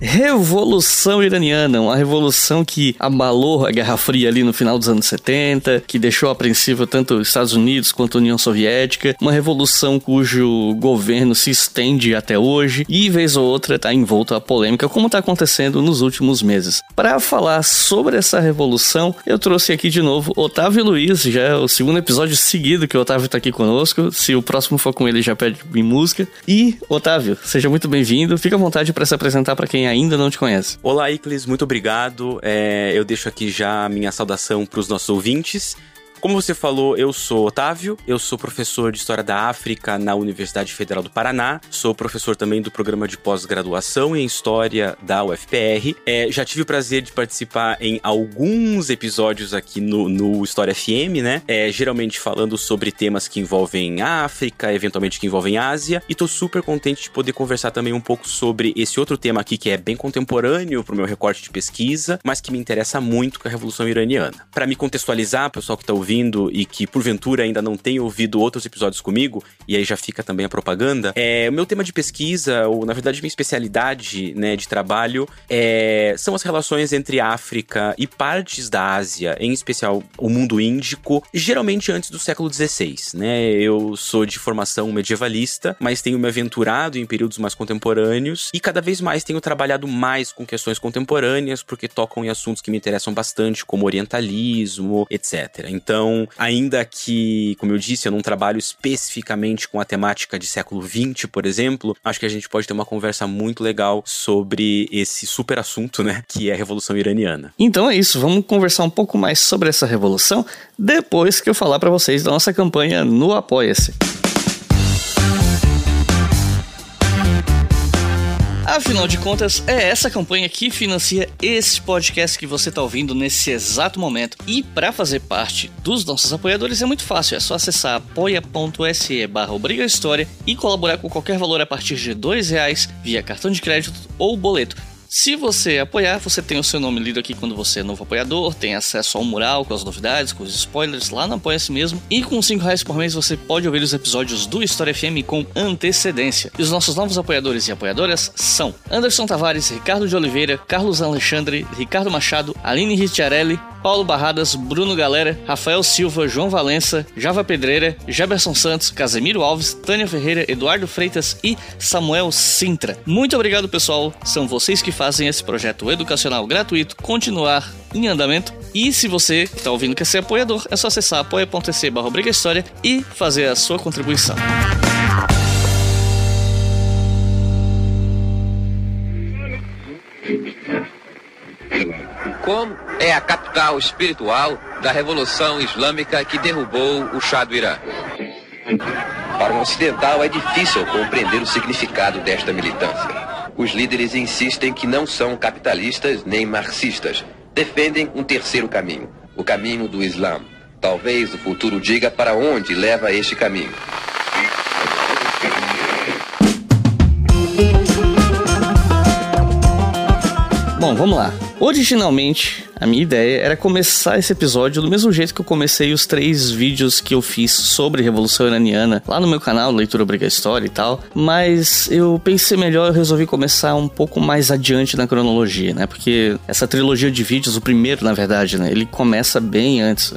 Revolução Iraniana, uma revolução que abalou a Guerra Fria ali no final dos anos 70, que deixou apreensível tanto os Estados Unidos quanto a União Soviética, uma revolução cujo governo se estende até hoje e, vez ou outra, está envolto a polêmica, como está acontecendo nos últimos meses. Para falar sobre essa revolução, eu trouxe aqui de novo Otávio Luiz, já é o segundo episódio seguido que o Otávio está aqui conosco. Se o próximo for com ele, já pede música. E, Otávio, seja muito bem-vindo. Fica à vontade para se apresentar para quem ainda não te conhece. Olá, Iclis, muito obrigado. É, eu deixo aqui já a minha saudação para os nossos ouvintes. Como você falou, eu sou Otávio, eu sou professor de História da África na Universidade Federal do Paraná, sou professor também do programa de pós-graduação em História da UFPR. É, já tive o prazer de participar em alguns episódios aqui no, no História FM, né? É, geralmente falando sobre temas que envolvem África, eventualmente que envolvem Ásia, e tô super contente de poder conversar também um pouco sobre esse outro tema aqui que é bem contemporâneo pro meu recorte de pesquisa, mas que me interessa muito, com a Revolução Iraniana. Para me contextualizar, pessoal que tá ouvindo, ouvindo e que porventura ainda não tem ouvido outros episódios comigo, e aí já fica também a propaganda, é, o meu tema de pesquisa, ou na verdade minha especialidade né, de trabalho, é, são as relações entre África e partes da Ásia, em especial o mundo índico, geralmente antes do século XVI. Né? Eu sou de formação medievalista, mas tenho me aventurado em períodos mais contemporâneos e cada vez mais tenho trabalhado mais com questões contemporâneas, porque tocam em assuntos que me interessam bastante, como orientalismo, etc. Então, então, ainda que, como eu disse, eu não trabalho especificamente com a temática de século XX, por exemplo, acho que a gente pode ter uma conversa muito legal sobre esse super assunto, né? Que é a Revolução Iraniana. Então é isso, vamos conversar um pouco mais sobre essa revolução depois que eu falar para vocês da nossa campanha no Apoia-se. Afinal de contas, é essa campanha que financia esse podcast que você está ouvindo nesse exato momento. E para fazer parte dos nossos apoiadores é muito fácil, é só acessar apoia.se barra e colaborar com qualquer valor a partir de dois reais via cartão de crédito ou boleto. Se você apoiar, você tem o seu nome lido aqui quando você é novo apoiador, tem acesso ao mural com as novidades, com os spoilers lá no Apoia-se mesmo. E com 5 reais por mês você pode ouvir os episódios do História FM com antecedência. E os nossos novos apoiadores e apoiadoras são Anderson Tavares, Ricardo de Oliveira, Carlos Alexandre, Ricardo Machado, Aline Ricciarelli, Paulo Barradas, Bruno Galera, Rafael Silva, João Valença, Java Pedreira, Jaberson Santos, Casemiro Alves, Tânia Ferreira, Eduardo Freitas e Samuel Sintra. Muito obrigado, pessoal. São vocês que fazem esse projeto educacional gratuito continuar em andamento. E se você está ouvindo quer ser apoiador, é só acessar apoia.se barra História e fazer a sua contribuição. Qom é a capital espiritual da Revolução Islâmica que derrubou o Shah do Irã. Para um ocidental é difícil compreender o significado desta militância. Os líderes insistem que não são capitalistas nem marxistas. Defendem um terceiro caminho, o caminho do Islã. Talvez o futuro diga para onde leva este caminho. Bom, vamos lá. Originalmente, a minha ideia era começar esse episódio do mesmo jeito que eu comecei os três vídeos que eu fiz sobre Revolução Iraniana lá no meu canal, Leitura Obriga História e tal. Mas eu pensei melhor, eu resolvi começar um pouco mais adiante na cronologia, né? Porque essa trilogia de vídeos, o primeiro, na verdade, né? Ele começa bem antes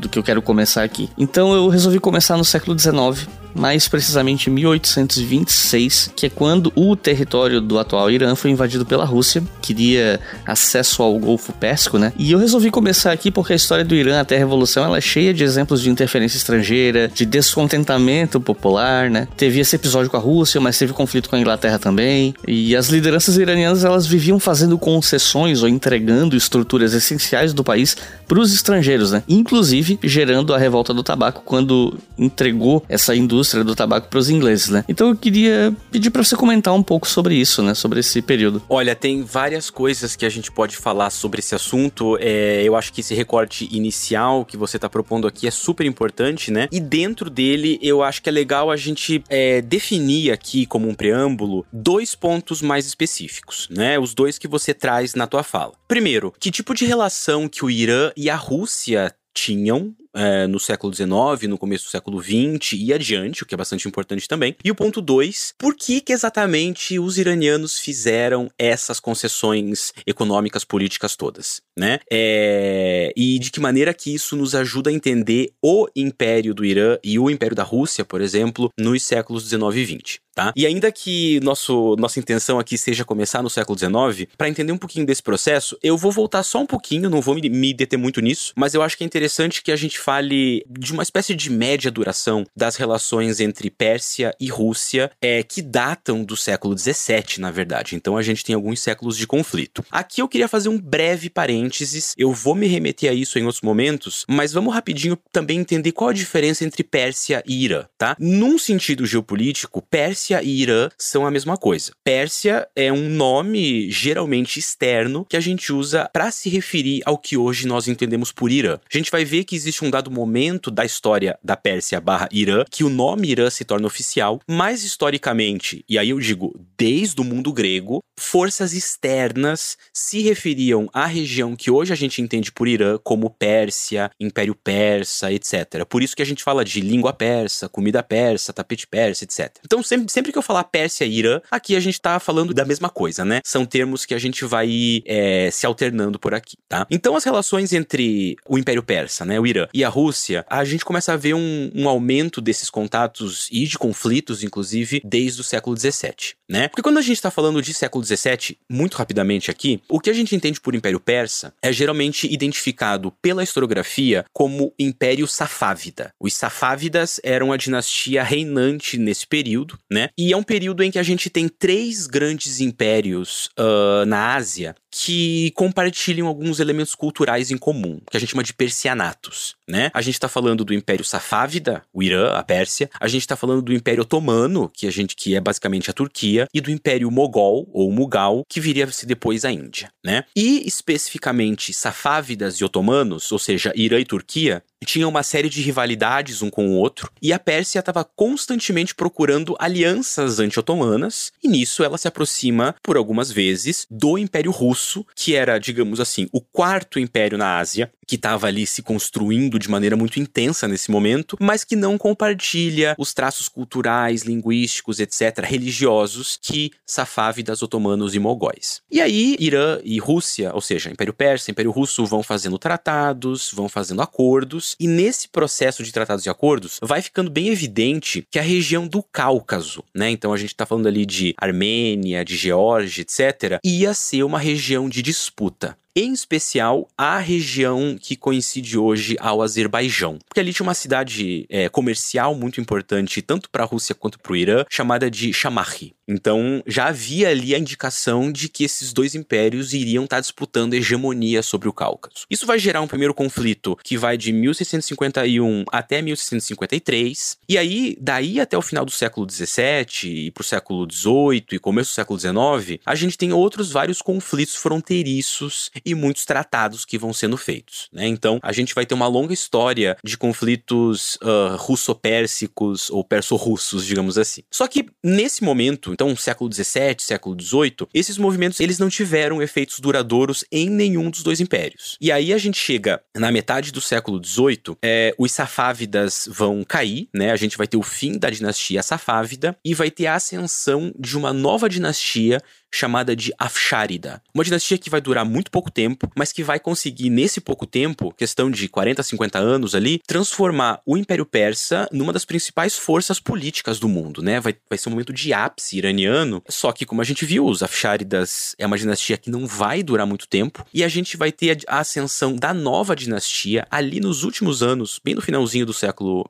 do que eu quero começar aqui. Então eu resolvi começar no século XIX, mais precisamente em 1826, que é quando o território do atual Irã foi invadido pela Rússia, queria acesso ao Golfo Pérsico, né? E eu resolvi começar aqui porque a história do Irã até a Revolução ela é cheia de exemplos de interferência estrangeira, de descontentamento popular, né? Teve esse episódio com a Rússia, mas teve conflito com a Inglaterra também. E as lideranças iranianas elas viviam fazendo concessões ou entregando estruturas essenciais do país para os estrangeiros, né? Inclusive gerando a revolta do tabaco quando entregou essa indústria indústria do tabaco para os ingleses, né? Então eu queria pedir para você comentar um pouco sobre isso, né? Sobre esse período. Olha, tem várias coisas que a gente pode falar sobre esse assunto. É, eu acho que esse recorte inicial que você está propondo aqui é super importante, né? E dentro dele, eu acho que é legal a gente é, definir aqui, como um preâmbulo, dois pontos mais específicos, né? Os dois que você traz na tua fala. Primeiro, que tipo de relação que o Irã e a Rússia tinham é, no século XIX, no começo do século XX e adiante, o que é bastante importante também. E o ponto 2, por que, que exatamente os iranianos fizeram essas concessões econômicas, políticas todas, né? É, e de que maneira que isso nos ajuda a entender o Império do Irã e o Império da Rússia, por exemplo, nos séculos 19 e 20. Tá? E ainda que nosso, nossa intenção aqui seja começar no século XIX, para entender um pouquinho desse processo, eu vou voltar só um pouquinho, não vou me, me deter muito nisso, mas eu acho que é interessante que a gente fale de uma espécie de média duração das relações entre Pérsia e Rússia, é, que datam do século XVII, na verdade. Então a gente tem alguns séculos de conflito. Aqui eu queria fazer um breve parênteses, eu vou me remeter a isso em outros momentos, mas vamos rapidinho também entender qual a diferença entre Pérsia e Irã, tá? Num sentido geopolítico, Pérsia e Irã são a mesma coisa. Pérsia é um nome geralmente externo que a gente usa para se referir ao que hoje nós entendemos por Irã. A gente vai ver que existe um dado momento da história da Pérsia barra Irã que o nome Irã se torna oficial, mas historicamente, e aí eu digo desde o mundo grego, forças externas se referiam à região que hoje a gente entende por Irã como Pérsia, Império Persa, etc. Por isso que a gente fala de língua persa, comida persa, tapete persa, etc. Então, sempre, sempre que eu falar Pérsia e Irã, aqui a gente tá falando da mesma coisa, né? São termos que a gente vai é, se alternando por aqui, tá? Então, as relações entre o Império Persa, né, o Irã, e a Rússia, a gente começa a ver um, um aumento desses contatos e de conflitos, inclusive, desde o século XVII, né? Porque quando a gente está falando de século XVII, muito rapidamente aqui, o que a gente entende por Império Persa é geralmente identificado pela historiografia como Império Safávida. Os Safávidas eram a dinastia reinante nesse período, né? E é um período em que a gente tem três grandes impérios uh, na Ásia que compartilham alguns elementos culturais em comum, que a gente chama de persianatos, né? A gente está falando do Império Safávida, o Irã, a Pérsia, a gente está falando do Império Otomano, que a gente que é basicamente a Turquia, e do Império Mogol ou Mughal, que viria a ser depois a Índia, né? E especificamente Safávidas e Otomanos, ou seja, Irã e Turquia, tinham uma série de rivalidades um com o outro, e a Pérsia estava constantemente procurando alianças anti-otomanas, e nisso ela se aproxima, por algumas vezes, do Império Russo, que era, digamos assim, o quarto império na Ásia, que estava ali se construindo de maneira muito intensa nesse momento, mas que não compartilha os traços culturais, linguísticos, etc., religiosos que Safávidas, otomanos e mogóis. E aí, Irã e Rússia, ou seja, Império Persa, Império Russo, vão fazendo tratados, vão fazendo acordos, e nesse processo de tratados e acordos, vai ficando bem evidente que a região do Cáucaso, né? Então a gente está falando ali de Armênia, de Geórgia, etc., ia ser uma região de disputa em especial a região que coincide hoje ao Azerbaijão. Porque ali tinha uma cidade é, comercial muito importante, tanto para a Rússia quanto para o Irã, chamada de Shamakhi. Então já havia ali a indicação de que esses dois impérios iriam estar tá disputando hegemonia sobre o Cáucaso. Isso vai gerar um primeiro conflito que vai de 1651 até 1653, e aí, daí até o final do século XVII e para o século XVIII e começo do século XIX, a gente tem outros vários conflitos fronteiriços e muitos tratados que vão sendo feitos. Né? Então, a gente vai ter uma longa história de conflitos uh, russo-pérsicos ou perso-russos, digamos assim. Só que nesse momento, então século XVII, século XVIII, esses movimentos eles não tiveram efeitos duradouros em nenhum dos dois impérios. E aí a gente chega na metade do século XVIII, é, os safávidas vão cair, né? A gente vai ter o fim da dinastia safávida e vai ter a ascensão de uma nova dinastia chamada de Afshárida. Uma dinastia que vai durar muito pouco tempo, mas que vai conseguir, nesse pouco tempo, questão de 40, 50 anos ali, transformar o Império Persa numa das principais forças políticas do mundo, né? Vai, vai ser um momento de ápice iraniano, só que, como a gente viu, os Afsháridas é uma dinastia que não vai durar muito tempo, e a gente vai ter a ascensão da nova dinastia ali nos últimos anos, bem no finalzinho do século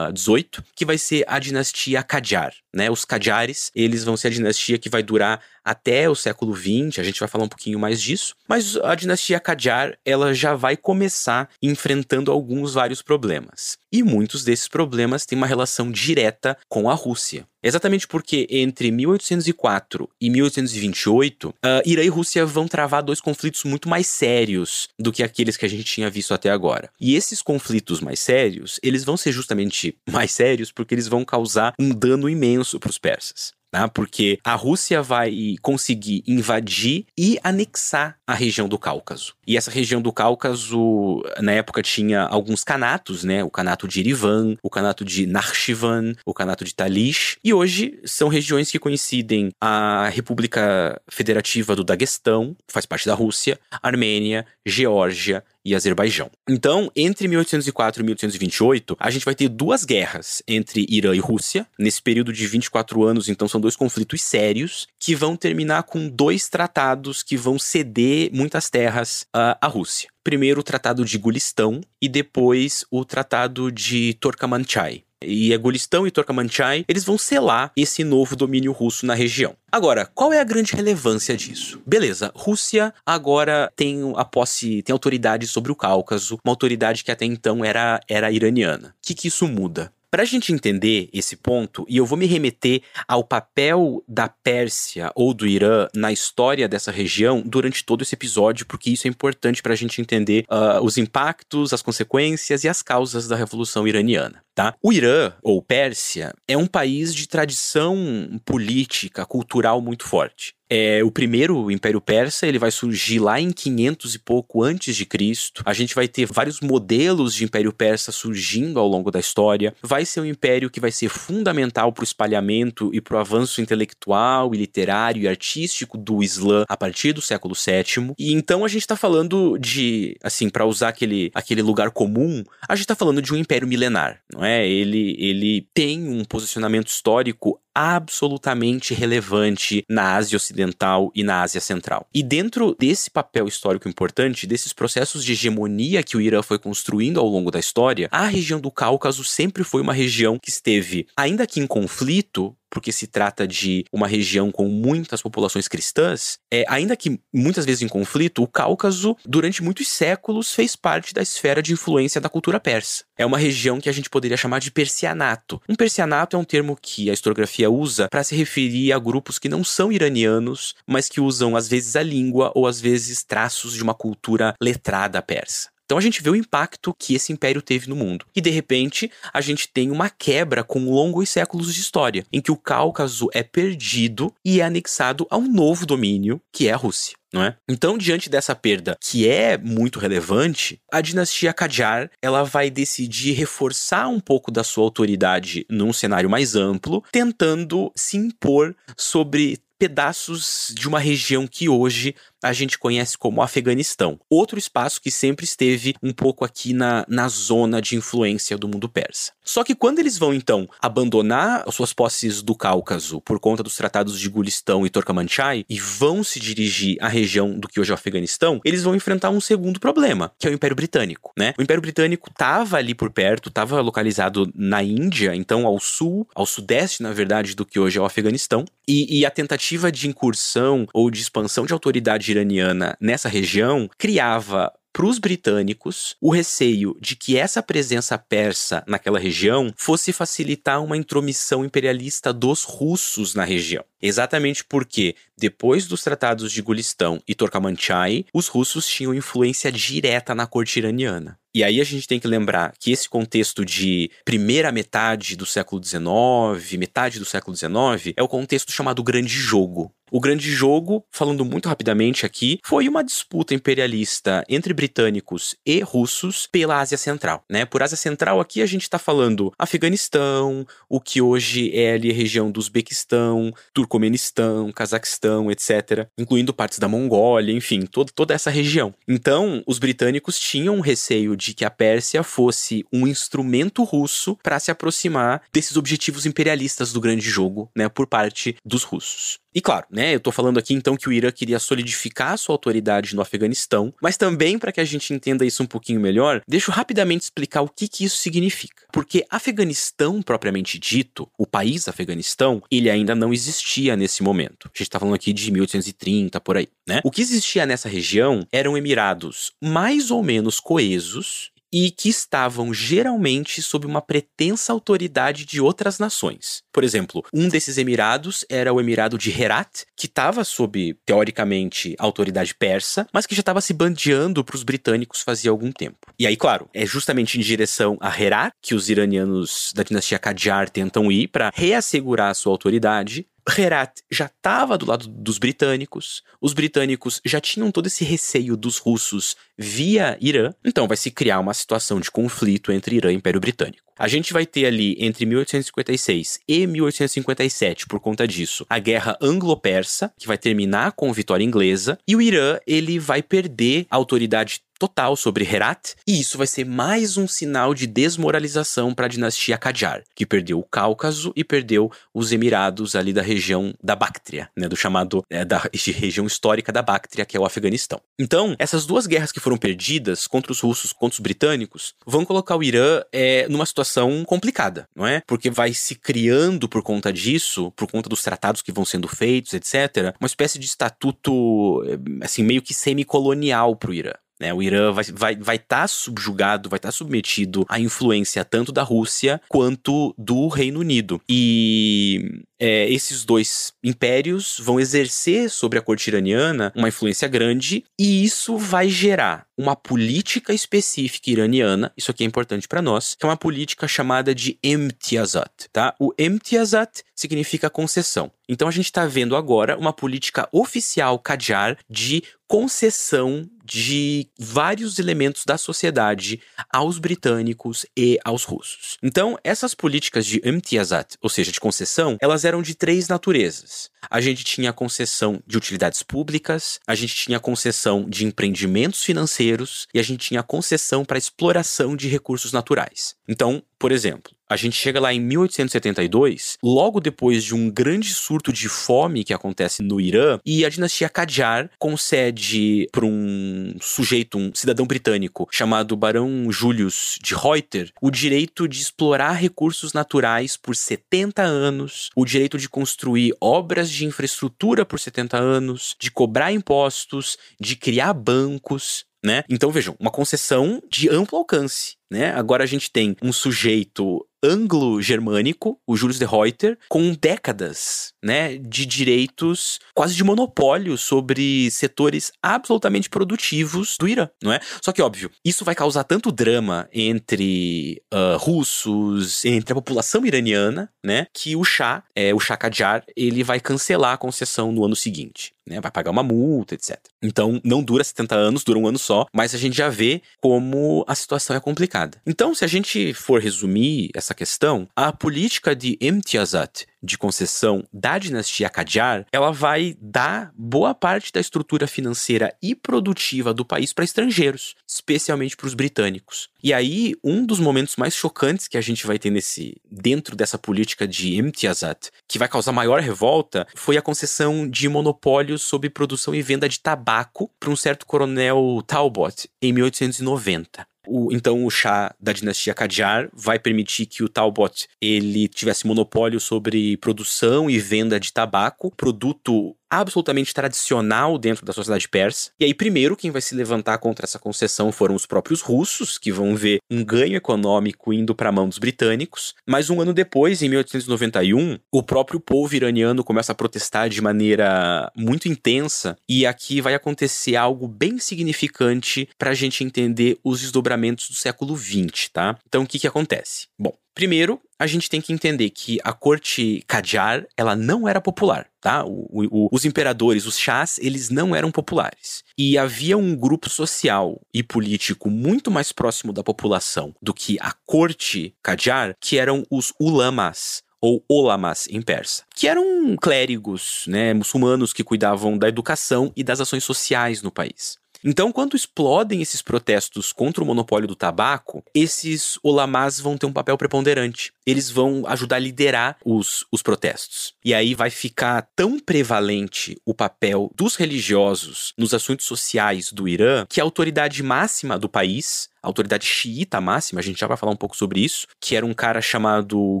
XVIII, uh, que vai ser a dinastia Qajar, né? Os Qajares, eles vão ser a dinastia que vai durar até o século XX, a gente vai falar um pouquinho mais disso, mas a dinastia Qajar, ela já vai começar enfrentando alguns vários problemas. E muitos desses problemas têm uma relação direta com a Rússia. Exatamente porque entre 1804 e 1828, uh, Irã e Rússia vão travar dois conflitos muito mais sérios do que aqueles que a gente tinha visto até agora. E esses conflitos mais sérios, eles vão ser justamente mais sérios porque eles vão causar um dano imenso para os persas né? porque a Rússia vai conseguir invadir e anexar a região do Cáucaso. E essa região do Cáucaso, na época, tinha alguns canatos, né? O canato de Irivan, o canato de Nakhchivan, o canato de Talish. E hoje são regiões que coincidem a República Federativa do Daguestão, faz parte da Rússia, Armênia, Geórgia e Azerbaijão. Então, entre 1804 e 1828, a gente vai ter duas guerras entre Irã e Rússia. Nesse período de 24 anos, então, são dois conflitos sérios que vão terminar com dois tratados que vão ceder muitas terras uh, à Rússia. Primeiro o Tratado de Gulistão e depois o Tratado de Turkmenchai e Gulistão e Turkmenchai, eles vão selar esse novo domínio russo na região. Agora, qual é a grande relevância disso? Beleza, Rússia agora tem a posse, tem autoridade sobre o Cáucaso, uma autoridade que até então era, era iraniana. O que, que isso muda? Para a gente entender esse ponto, e eu vou me remeter ao papel da Pérsia ou do Irã na história dessa região durante todo esse episódio, porque isso é importante para a gente entender uh, os impactos, as consequências e as causas da Revolução Iraniana. Tá? O Irã, ou Pérsia, é um país de tradição política, cultural muito forte. É, o primeiro Império Persa ele vai surgir lá em 500 e pouco antes de Cristo. A gente vai ter vários modelos de Império Persa surgindo ao longo da história. Vai ser um império que vai ser fundamental para o espalhamento e para o avanço intelectual e literário e artístico do Islã a partir do século VII. E então a gente está falando de, assim, para usar aquele, aquele lugar comum, a gente está falando de um império milenar, não é? Ele, ele tem um posicionamento histórico absolutamente relevante na Ásia Ocidental e na Ásia Central. E dentro desse papel histórico importante, desses processos de hegemonia que o Irã foi construindo ao longo da história, a região do Cáucaso sempre foi uma região que esteve, ainda que em conflito, porque se trata de uma região com muitas populações cristãs, é, ainda que muitas vezes em conflito, o Cáucaso, durante muitos séculos, fez parte da esfera de influência da cultura persa. É uma região que a gente poderia chamar de persianato. Um persianato é um termo que a historiografia usa para se referir a grupos que não são iranianos, mas que usam às vezes a língua ou às vezes traços de uma cultura letrada persa. Então a gente vê o impacto que esse império teve no mundo. E de repente, a gente tem uma quebra com longos séculos de história, em que o Cáucaso é perdido e é anexado a um novo domínio, que é a Rússia. não É? Então, diante dessa perda, que é muito relevante, a dinastia Qajar ela vai decidir reforçar um pouco da sua autoridade num cenário mais amplo, tentando se impor sobre pedaços de uma região que hoje a gente conhece como Afeganistão. Outro espaço que sempre esteve um pouco aqui na, na zona de influência do mundo persa. Só que quando eles vão então abandonar as suas posses do Cáucaso por conta dos tratados de Gulistão e Turkmenchai e vão se dirigir à região do que hoje é o Afeganistão, eles vão enfrentar um segundo problema, que é o Império Britânico, né? O Império Britânico estava ali por perto, estava localizado na Índia, então ao sul, ao sudeste, na verdade, do que hoje é o Afeganistão, e, e a tentativa de incursão ou de expansão de autoridade iraniana nessa região criava para os britânicos o receio de que essa presença persa naquela região fosse facilitar uma intromissão imperialista dos russos na região. Exatamente porque, depois dos tratados de Gulistão e Turkmenchai, os russos tinham influência direta na corte iraniana. E aí a gente tem que lembrar que esse contexto de primeira metade do século XIX, metade do século XIX, é o contexto chamado Grande Jogo. O grande jogo, falando muito rapidamente aqui, foi uma disputa imperialista entre britânicos e russos pela Ásia Central, né? Por Ásia Central aqui a gente está falando Afeganistão, o que hoje é ali a região do Uzbequistão, Turcomenistão, Cazaquistão, etc., incluindo partes da Mongólia, enfim, todo, toda essa região. Então, os britânicos tinham um receio de que a Pérsia fosse um instrumento russo para se aproximar desses objetivos imperialistas do grande jogo, né, por parte dos russos. E claro, né? Eu tô falando aqui então que o Irã queria solidificar sua autoridade no Afeganistão, mas também para que a gente entenda isso um pouquinho melhor, deixa eu rapidamente explicar o que que isso significa. Porque Afeganistão propriamente dito, o país Afeganistão, ele ainda não existia nesse momento. A gente tá falando aqui de 1830 por aí, né? O que existia nessa região eram emirados mais ou menos coesos e que estavam geralmente sob uma pretensa autoridade de outras nações. Por exemplo, um desses emirados era o Emirado de Herat, que estava sob, teoricamente, autoridade persa, mas que já estava se bandeando para os britânicos fazia algum tempo. E aí, claro, é justamente em direção a Herat que os iranianos da dinastia Qajar tentam ir para reassegurar a sua autoridade, Herat já estava do lado dos britânicos, os britânicos já tinham todo esse receio dos russos via Irã, então vai se criar uma situação de conflito entre Irã e Império Britânico. A gente vai ter ali entre 1856 e 1857, por conta disso, a Guerra Anglo-Persa, que vai terminar com vitória inglesa, e o Irã ele vai perder a autoridade total sobre Herat, e isso vai ser mais um sinal de desmoralização para a dinastia Qajar, que perdeu o Cáucaso e perdeu os Emirados ali da região da Bactria, né, do chamado é, da região histórica da Bactria, que é o Afeganistão. Então, essas duas guerras que foram perdidas contra os russos, contra os britânicos, vão colocar o Irã é, numa situação complicada, não é? Porque vai se criando por conta disso, por conta dos tratados que vão sendo feitos, etc., uma espécie de estatuto, é, assim, meio que semicolonial para o Irã. Né, o Irã vai estar vai, vai tá subjugado, vai estar tá submetido à influência tanto da Rússia quanto do Reino Unido. E é, esses dois impérios vão exercer sobre a corte iraniana uma influência grande, e isso vai gerar uma política específica iraniana, isso aqui é importante para nós, que é uma política chamada de Emtiazat, tá? O Emtiazat significa concessão. Então a gente está vendo agora uma política oficial Qajar de concessão de vários elementos da sociedade aos britânicos e aos russos. Então, essas políticas de imtiazat, ou seja, de concessão, elas eram de três naturezas. A gente tinha concessão de utilidades públicas, a gente tinha concessão de empreendimentos financeiros e a gente tinha concessão para exploração de recursos naturais. Então, por exemplo, a gente chega lá em 1872, logo depois de um grande surto de fome que acontece no Irã, e a dinastia Qajar concede para um sujeito, um cidadão britânico, chamado Barão Julius de Reuter, o direito de explorar recursos naturais por 70 anos, o direito de construir obras de infraestrutura por 70 anos, de cobrar impostos, de criar bancos. Né? Então vejam, uma concessão de amplo alcance. Né? Agora a gente tem um sujeito anglo-germânico, o Julius de Reuter, com décadas, né, de direitos quase de monopólio sobre setores absolutamente produtivos do Irã, não é? Só que óbvio, isso vai causar tanto drama entre uh, russos, entre a população iraniana, né, que o Shah, é, o Shah Qajar, ele vai cancelar a concessão no ano seguinte. Né, vai pagar uma multa, etc. Então, não dura 70 anos, dura um ano só, mas a gente já vê como a situação é complicada. Então, se a gente for resumir essa questão, a política de imtiazat, de concessão da dinastia Qajar, ela vai dar boa parte da estrutura financeira e produtiva do país para estrangeiros, especialmente para os britânicos. E aí, um dos momentos mais chocantes que a gente vai ter nesse dentro dessa política de imtiazat, que vai causar maior revolta, foi a concessão de monopólios sobre produção e venda de tabaco para um certo coronel Talbot em 1890. O, então o chá da dinastia Qajar vai permitir que o Talbot ele tivesse monopólio sobre produção e venda de tabaco, produto absolutamente tradicional dentro da sociedade persa. E aí, primeiro, quem vai se levantar contra essa concessão foram os próprios russos, que vão ver um ganho econômico indo para a mão dos britânicos. Mas um ano depois, em 1891, o próprio povo iraniano começa a protestar de maneira muito intensa. E aqui vai acontecer algo bem significante para a gente entender os desdobramentos do século XX, tá? Então, o que, que acontece? Bom, Primeiro, a gente tem que entender que a corte Qajar, ela não era popular, tá? O, o, os imperadores, os chás, eles não eram populares. E havia um grupo social e político muito mais próximo da população do que a corte Qajar, que eram os ulamas, ou olamas em persa, que eram clérigos, né, muçulmanos que cuidavam da educação e das ações sociais no país. Então, quando explodem esses protestos contra o monopólio do tabaco, esses olamás vão ter um papel preponderante. Eles vão ajudar a liderar os, os protestos. E aí vai ficar tão prevalente o papel dos religiosos nos assuntos sociais do Irã que a autoridade máxima do país, a autoridade xiita máxima, a gente já vai falar um pouco sobre isso, que era um cara chamado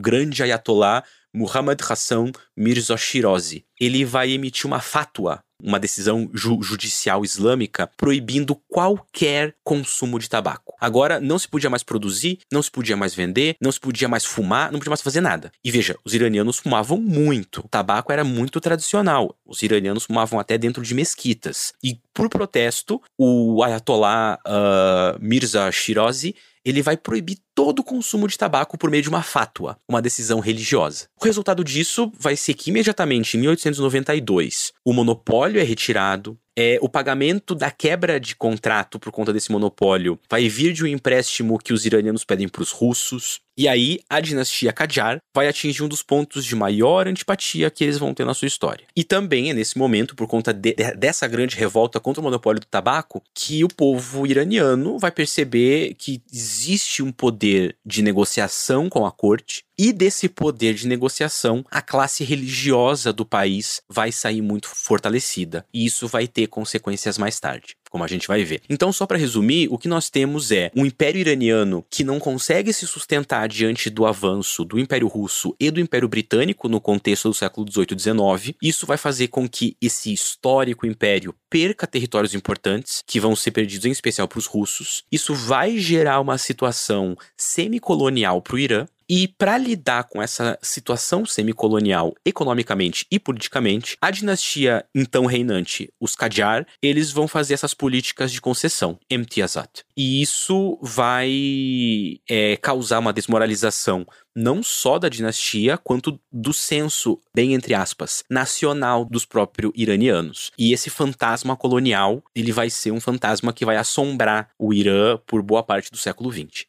Grande Ayatollah Muhammad Hassan Mirza Shirazi. Ele vai emitir uma fatwa, uma decisão ju judicial islâmica proibindo qualquer consumo de tabaco. Agora, não se podia mais produzir, não se podia mais vender, não se podia mais fumar, não podia mais fazer nada. E veja, os iranianos fumavam muito. O tabaco era muito tradicional. Os iranianos fumavam até dentro de mesquitas. E por protesto, o Ayatollah uh, Mirza Shirazi ele vai proibir todo o consumo de tabaco por meio de uma fátua, uma decisão religiosa. O resultado disso vai ser que imediatamente em 1892 o monopólio é retirado, é, o pagamento da quebra de contrato por conta desse monopólio vai vir de um empréstimo que os iranianos pedem para os russos. E aí, a dinastia Qajar vai atingir um dos pontos de maior antipatia que eles vão ter na sua história. E também é nesse momento, por conta de, de, dessa grande revolta contra o monopólio do tabaco, que o povo iraniano vai perceber que existe um poder de negociação com a corte. E desse poder de negociação, a classe religiosa do país vai sair muito fortalecida. E isso vai ter consequências mais tarde como a gente vai ver. Então, só para resumir, o que nós temos é um império iraniano que não consegue se sustentar diante do avanço do Império Russo e do Império Britânico no contexto do século 18 e 19. Isso vai fazer com que esse histórico império perca territórios importantes, que vão ser perdidos em especial para os russos. Isso vai gerar uma situação semicolonial para o Irã, e para lidar com essa situação semicolonial economicamente e politicamente, a dinastia então reinante, os Qajar, eles vão fazer essas políticas de concessão, Emtiazat. E isso vai é, causar uma desmoralização não só da dinastia, quanto do senso, bem entre aspas, nacional dos próprios iranianos. E esse fantasma colonial, ele vai ser um fantasma que vai assombrar o Irã por boa parte do século XX.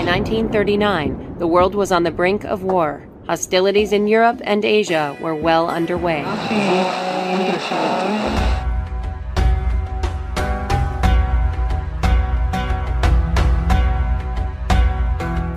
By 1939, the world was on the brink of war. Hostilities in Europe and Asia were well underway.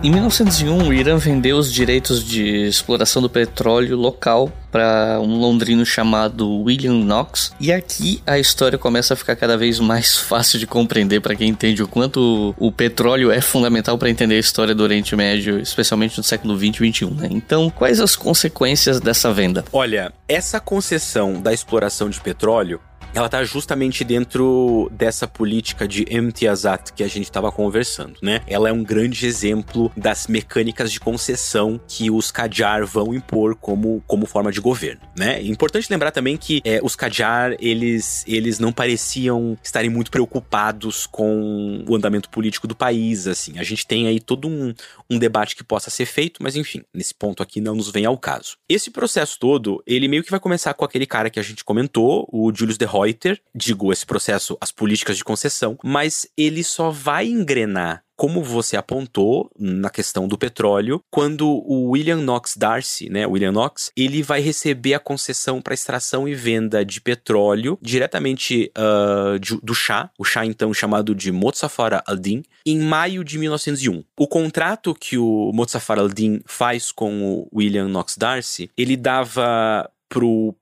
Em 1901, o Irã vendeu os direitos de exploração do petróleo local para um londrino chamado William Knox. E aqui a história começa a ficar cada vez mais fácil de compreender para quem entende o quanto o petróleo é fundamental para entender a história do Oriente Médio, especialmente no século 20 e 21. Né? Então, quais as consequências dessa venda? Olha, essa concessão da exploração de petróleo ela tá justamente dentro dessa política de Imtiazat que a gente estava conversando, né? Ela é um grande exemplo das mecânicas de concessão que os Qajar vão impor como, como forma de governo, né? Importante lembrar também que é, os Qajar, eles, eles não pareciam estarem muito preocupados com o andamento político do país, assim. A gente tem aí todo um, um debate que possa ser feito, mas enfim, nesse ponto aqui não nos vem ao caso. Esse processo todo, ele meio que vai começar com aquele cara que a gente comentou, o Julius de Reuter, digo, esse processo, as políticas de concessão, mas ele só vai engrenar como você apontou na questão do petróleo, quando o William Knox Darcy, né, William Knox, ele vai receber a concessão para extração e venda de petróleo diretamente uh, de, do chá, o chá então chamado de Mozaffar al-Din, em maio de 1901. O contrato que o Mozaffar al-Din faz com o William Knox Darcy, ele dava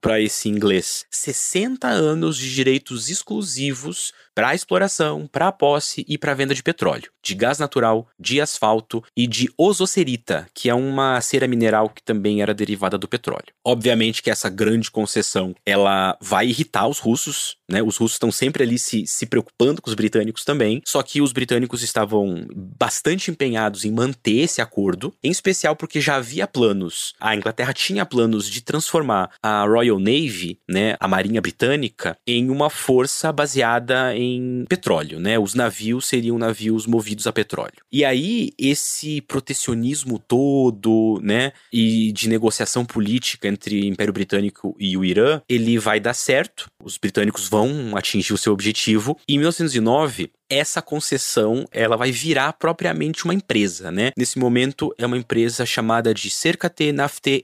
para esse inglês. 60 anos de direitos exclusivos para a exploração, para a posse e para a venda de petróleo, de gás natural, de asfalto e de osocerita, que é uma cera mineral que também era derivada do petróleo. Obviamente que essa grande concessão ela vai irritar os russos, né? Os russos estão sempre ali se, se preocupando com os britânicos também, só que os britânicos estavam bastante empenhados em manter esse acordo, em especial porque já havia planos, a Inglaterra tinha planos de transformar a Royal Navy, né, a Marinha Britânica, em uma força baseada em petróleo, né? Os navios seriam navios movidos a petróleo. E aí esse protecionismo todo, né, e de negociação política entre o Império Britânico e o Irã, ele vai dar certo. Os britânicos vão atingir o seu objetivo. E em 1909 essa concessão ela vai virar propriamente uma empresa, né? Nesse momento é uma empresa chamada de Cercate Nafte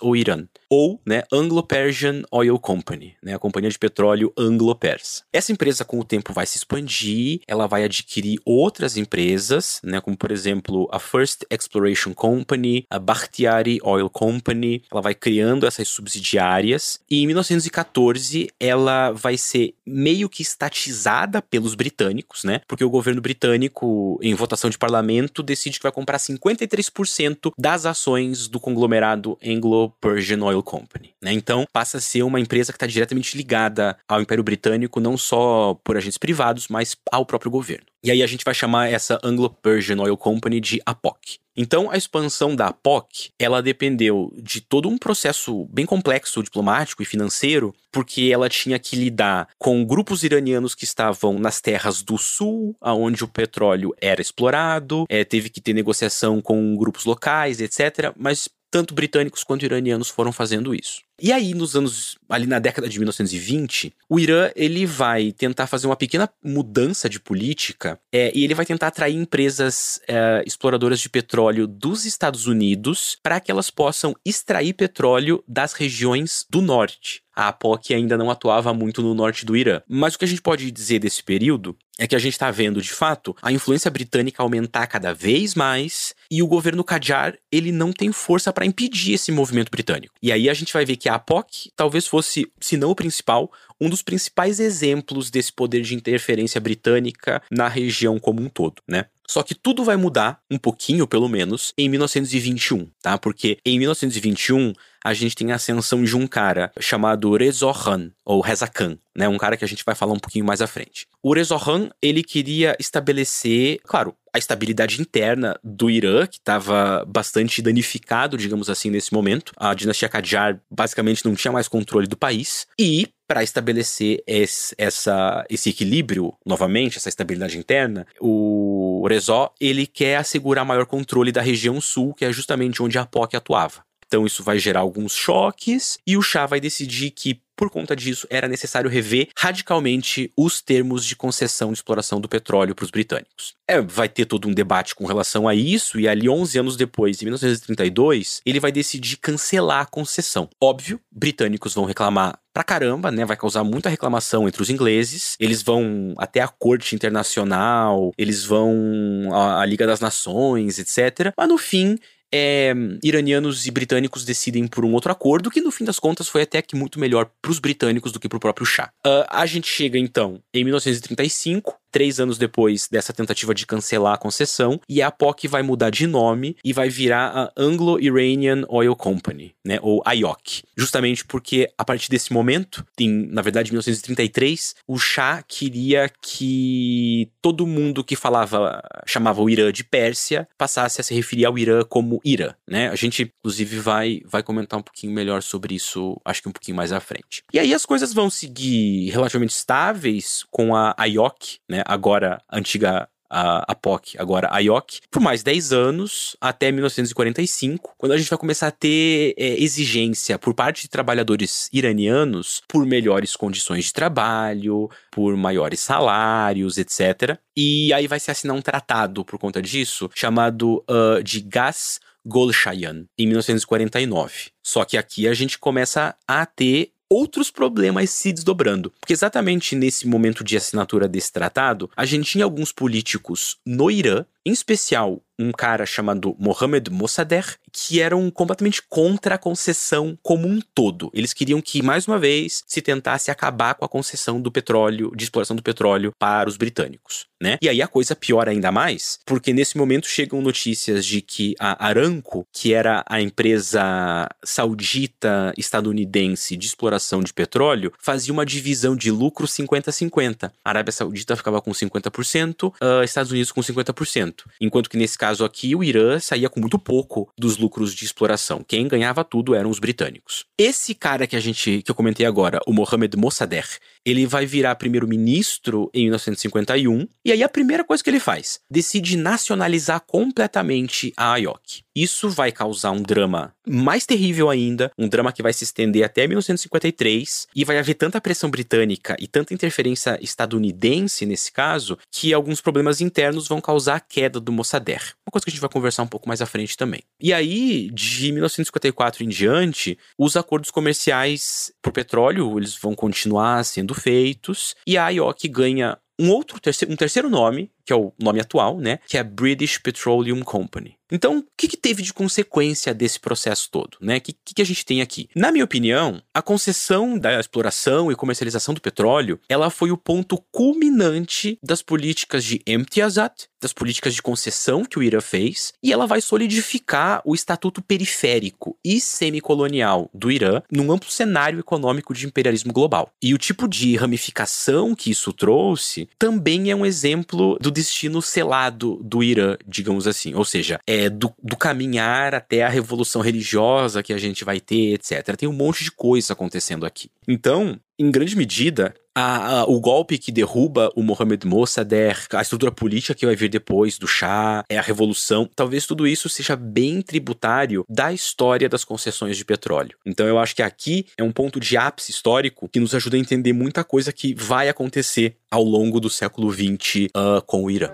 ou Irã ou né, Anglo-Persian Oil Company, né, a companhia de petróleo anglo-persa. Essa empresa, com o tempo, vai se expandir, ela vai adquirir outras empresas, né, como por exemplo a First Exploration Company, a Bakhtiari Oil Company, ela vai criando essas subsidiárias e em 1914 ela vai ser meio que estatizada pelos britânicos, né, porque o governo britânico, em votação de parlamento, decide que vai comprar 53% das ações do conglomerado Anglo-Persian Oil Company. Né? Então, passa a ser uma empresa que está diretamente ligada ao Império Britânico, não só por agentes privados, mas ao próprio governo. E aí a gente vai chamar essa Anglo-Persian Oil Company de APOC. Então, a expansão da APOC, ela dependeu de todo um processo bem complexo, diplomático e financeiro, porque ela tinha que lidar com grupos iranianos que estavam nas terras do sul, aonde o petróleo era explorado, é, teve que ter negociação com grupos locais, etc. Mas tanto britânicos quanto iranianos foram fazendo isso. E aí, nos anos, ali na década de 1920, o Irã ele vai tentar fazer uma pequena mudança de política é, e ele vai tentar atrair empresas é, exploradoras de petróleo dos Estados Unidos para que elas possam extrair petróleo das regiões do norte. A APOC ainda não atuava muito no norte do Irã. Mas o que a gente pode dizer desse período é que a gente está vendo, de fato, a influência britânica aumentar cada vez mais e o governo Qajar ele não tem força para impedir esse movimento britânico. E aí a gente vai ver que a APOC talvez fosse, se não o principal, um dos principais exemplos desse poder de interferência britânica na região como um todo, né? Só que tudo vai mudar um pouquinho, pelo menos, em 1921, tá? Porque em 1921 a gente tem a ascensão de um cara chamado Reza Khan, ou Reza Khan, né? Um cara que a gente vai falar um pouquinho mais à frente. O Reza Khan, ele queria estabelecer, claro, a estabilidade interna do Irã, que estava bastante danificado, digamos assim, nesse momento. A dinastia Qajar basicamente não tinha mais controle do país. E para estabelecer esse, essa, esse equilíbrio, novamente, essa estabilidade interna, o Rezó, ele quer assegurar maior controle da região sul, que é justamente onde a POC atuava. Então isso vai gerar alguns choques e o chá vai decidir que por conta disso, era necessário rever radicalmente os termos de concessão de exploração do petróleo para os britânicos. É, vai ter todo um debate com relação a isso, e ali, 11 anos depois, em 1932, ele vai decidir cancelar a concessão. Óbvio, britânicos vão reclamar pra caramba, né? Vai causar muita reclamação entre os ingleses. Eles vão até a corte internacional, eles vão à, Liga das Nações, etc. Mas no fim, é, iranianos e britânicos decidem por um outro acordo, que no fim das contas foi até que muito melhor para os britânicos do que para o próprio Shah. Uh, a gente chega então em 1935, três anos depois dessa tentativa de cancelar a concessão, e a POC vai mudar de nome e vai virar a Anglo-Iranian Oil Company, né, ou IOC. Justamente porque a partir desse momento, em, na verdade, 1933, o Shah queria que todo mundo que falava, chamava o Irã de Pérsia, passasse a se referir ao Irã como Irã, né? A gente, inclusive, vai, vai comentar um pouquinho melhor sobre isso, acho que um pouquinho mais à frente. E aí as coisas vão seguir relativamente estáveis com a IOC, né? Agora antiga a, a POC, agora a IOC, por mais 10 anos, até 1945, quando a gente vai começar a ter é, exigência por parte de trabalhadores iranianos por melhores condições de trabalho, por maiores salários, etc. E aí vai se assinar um tratado por conta disso, chamado uh, de Gas Golshayan, em 1949. Só que aqui a gente começa a ter outros problemas se desdobrando. Porque exatamente nesse momento de assinatura desse tratado, a gente tinha alguns políticos no Irã, em especial um cara chamado Mohamed Mossadegh, que eram completamente contra a concessão como um todo. Eles queriam que, mais uma vez, se tentasse acabar com a concessão do petróleo, de exploração do petróleo para os britânicos, né? E aí a coisa piora ainda mais, porque nesse momento chegam notícias de que a Aramco, que era a empresa saudita estadunidense de exploração de petróleo, fazia uma divisão de lucro 50-50. A Arábia Saudita ficava com 50%, uh, Estados Unidos com 50%. Enquanto que nesse caso aqui, o Irã saía com muito pouco dos lucros de exploração. Quem ganhava tudo eram os britânicos. Esse cara que a gente que eu comentei agora, o Mohamed Mossadegh, ele vai virar primeiro-ministro em 1951, e aí a primeira coisa que ele faz, decide nacionalizar completamente a AIOC. Isso vai causar um drama mais terrível ainda, um drama que vai se estender até 1953 e vai haver tanta pressão britânica e tanta interferência estadunidense nesse caso que alguns problemas internos vão causar a queda do Mossadegh. Uma coisa que a gente vai conversar um pouco mais à frente também. E aí, de 1954 em diante, os acordos comerciais por petróleo, eles vão continuar sendo feitos e a IOC ganha um outro terceiro, um terceiro nome, que é o nome atual, né? Que é British Petroleum Company. Então, o que, que, teve de consequência desse processo todo, né? O que, que, a gente tem aqui? Na minha opinião, a concessão da exploração e comercialização do petróleo, ela foi o ponto culminante das políticas de Imtiazat, das políticas de concessão que o Irã fez, e ela vai solidificar o estatuto periférico e semicolonial do Irã num amplo cenário econômico de imperialismo global. E o tipo de ramificação que isso trouxe também é um exemplo do destino selado do Irã, digamos assim. Ou seja, é do, do caminhar até a revolução religiosa que a gente vai ter, etc. Tem um monte de coisa acontecendo aqui. Então, em grande medida, a, a, o golpe que derruba o Mohamed Mossadegh, a estrutura política que vai vir depois do Shah, é a revolução, talvez tudo isso seja bem tributário da história das concessões de petróleo. Então eu acho que aqui é um ponto de ápice histórico que nos ajuda a entender muita coisa que vai acontecer ao longo do século XX uh, com o Irã.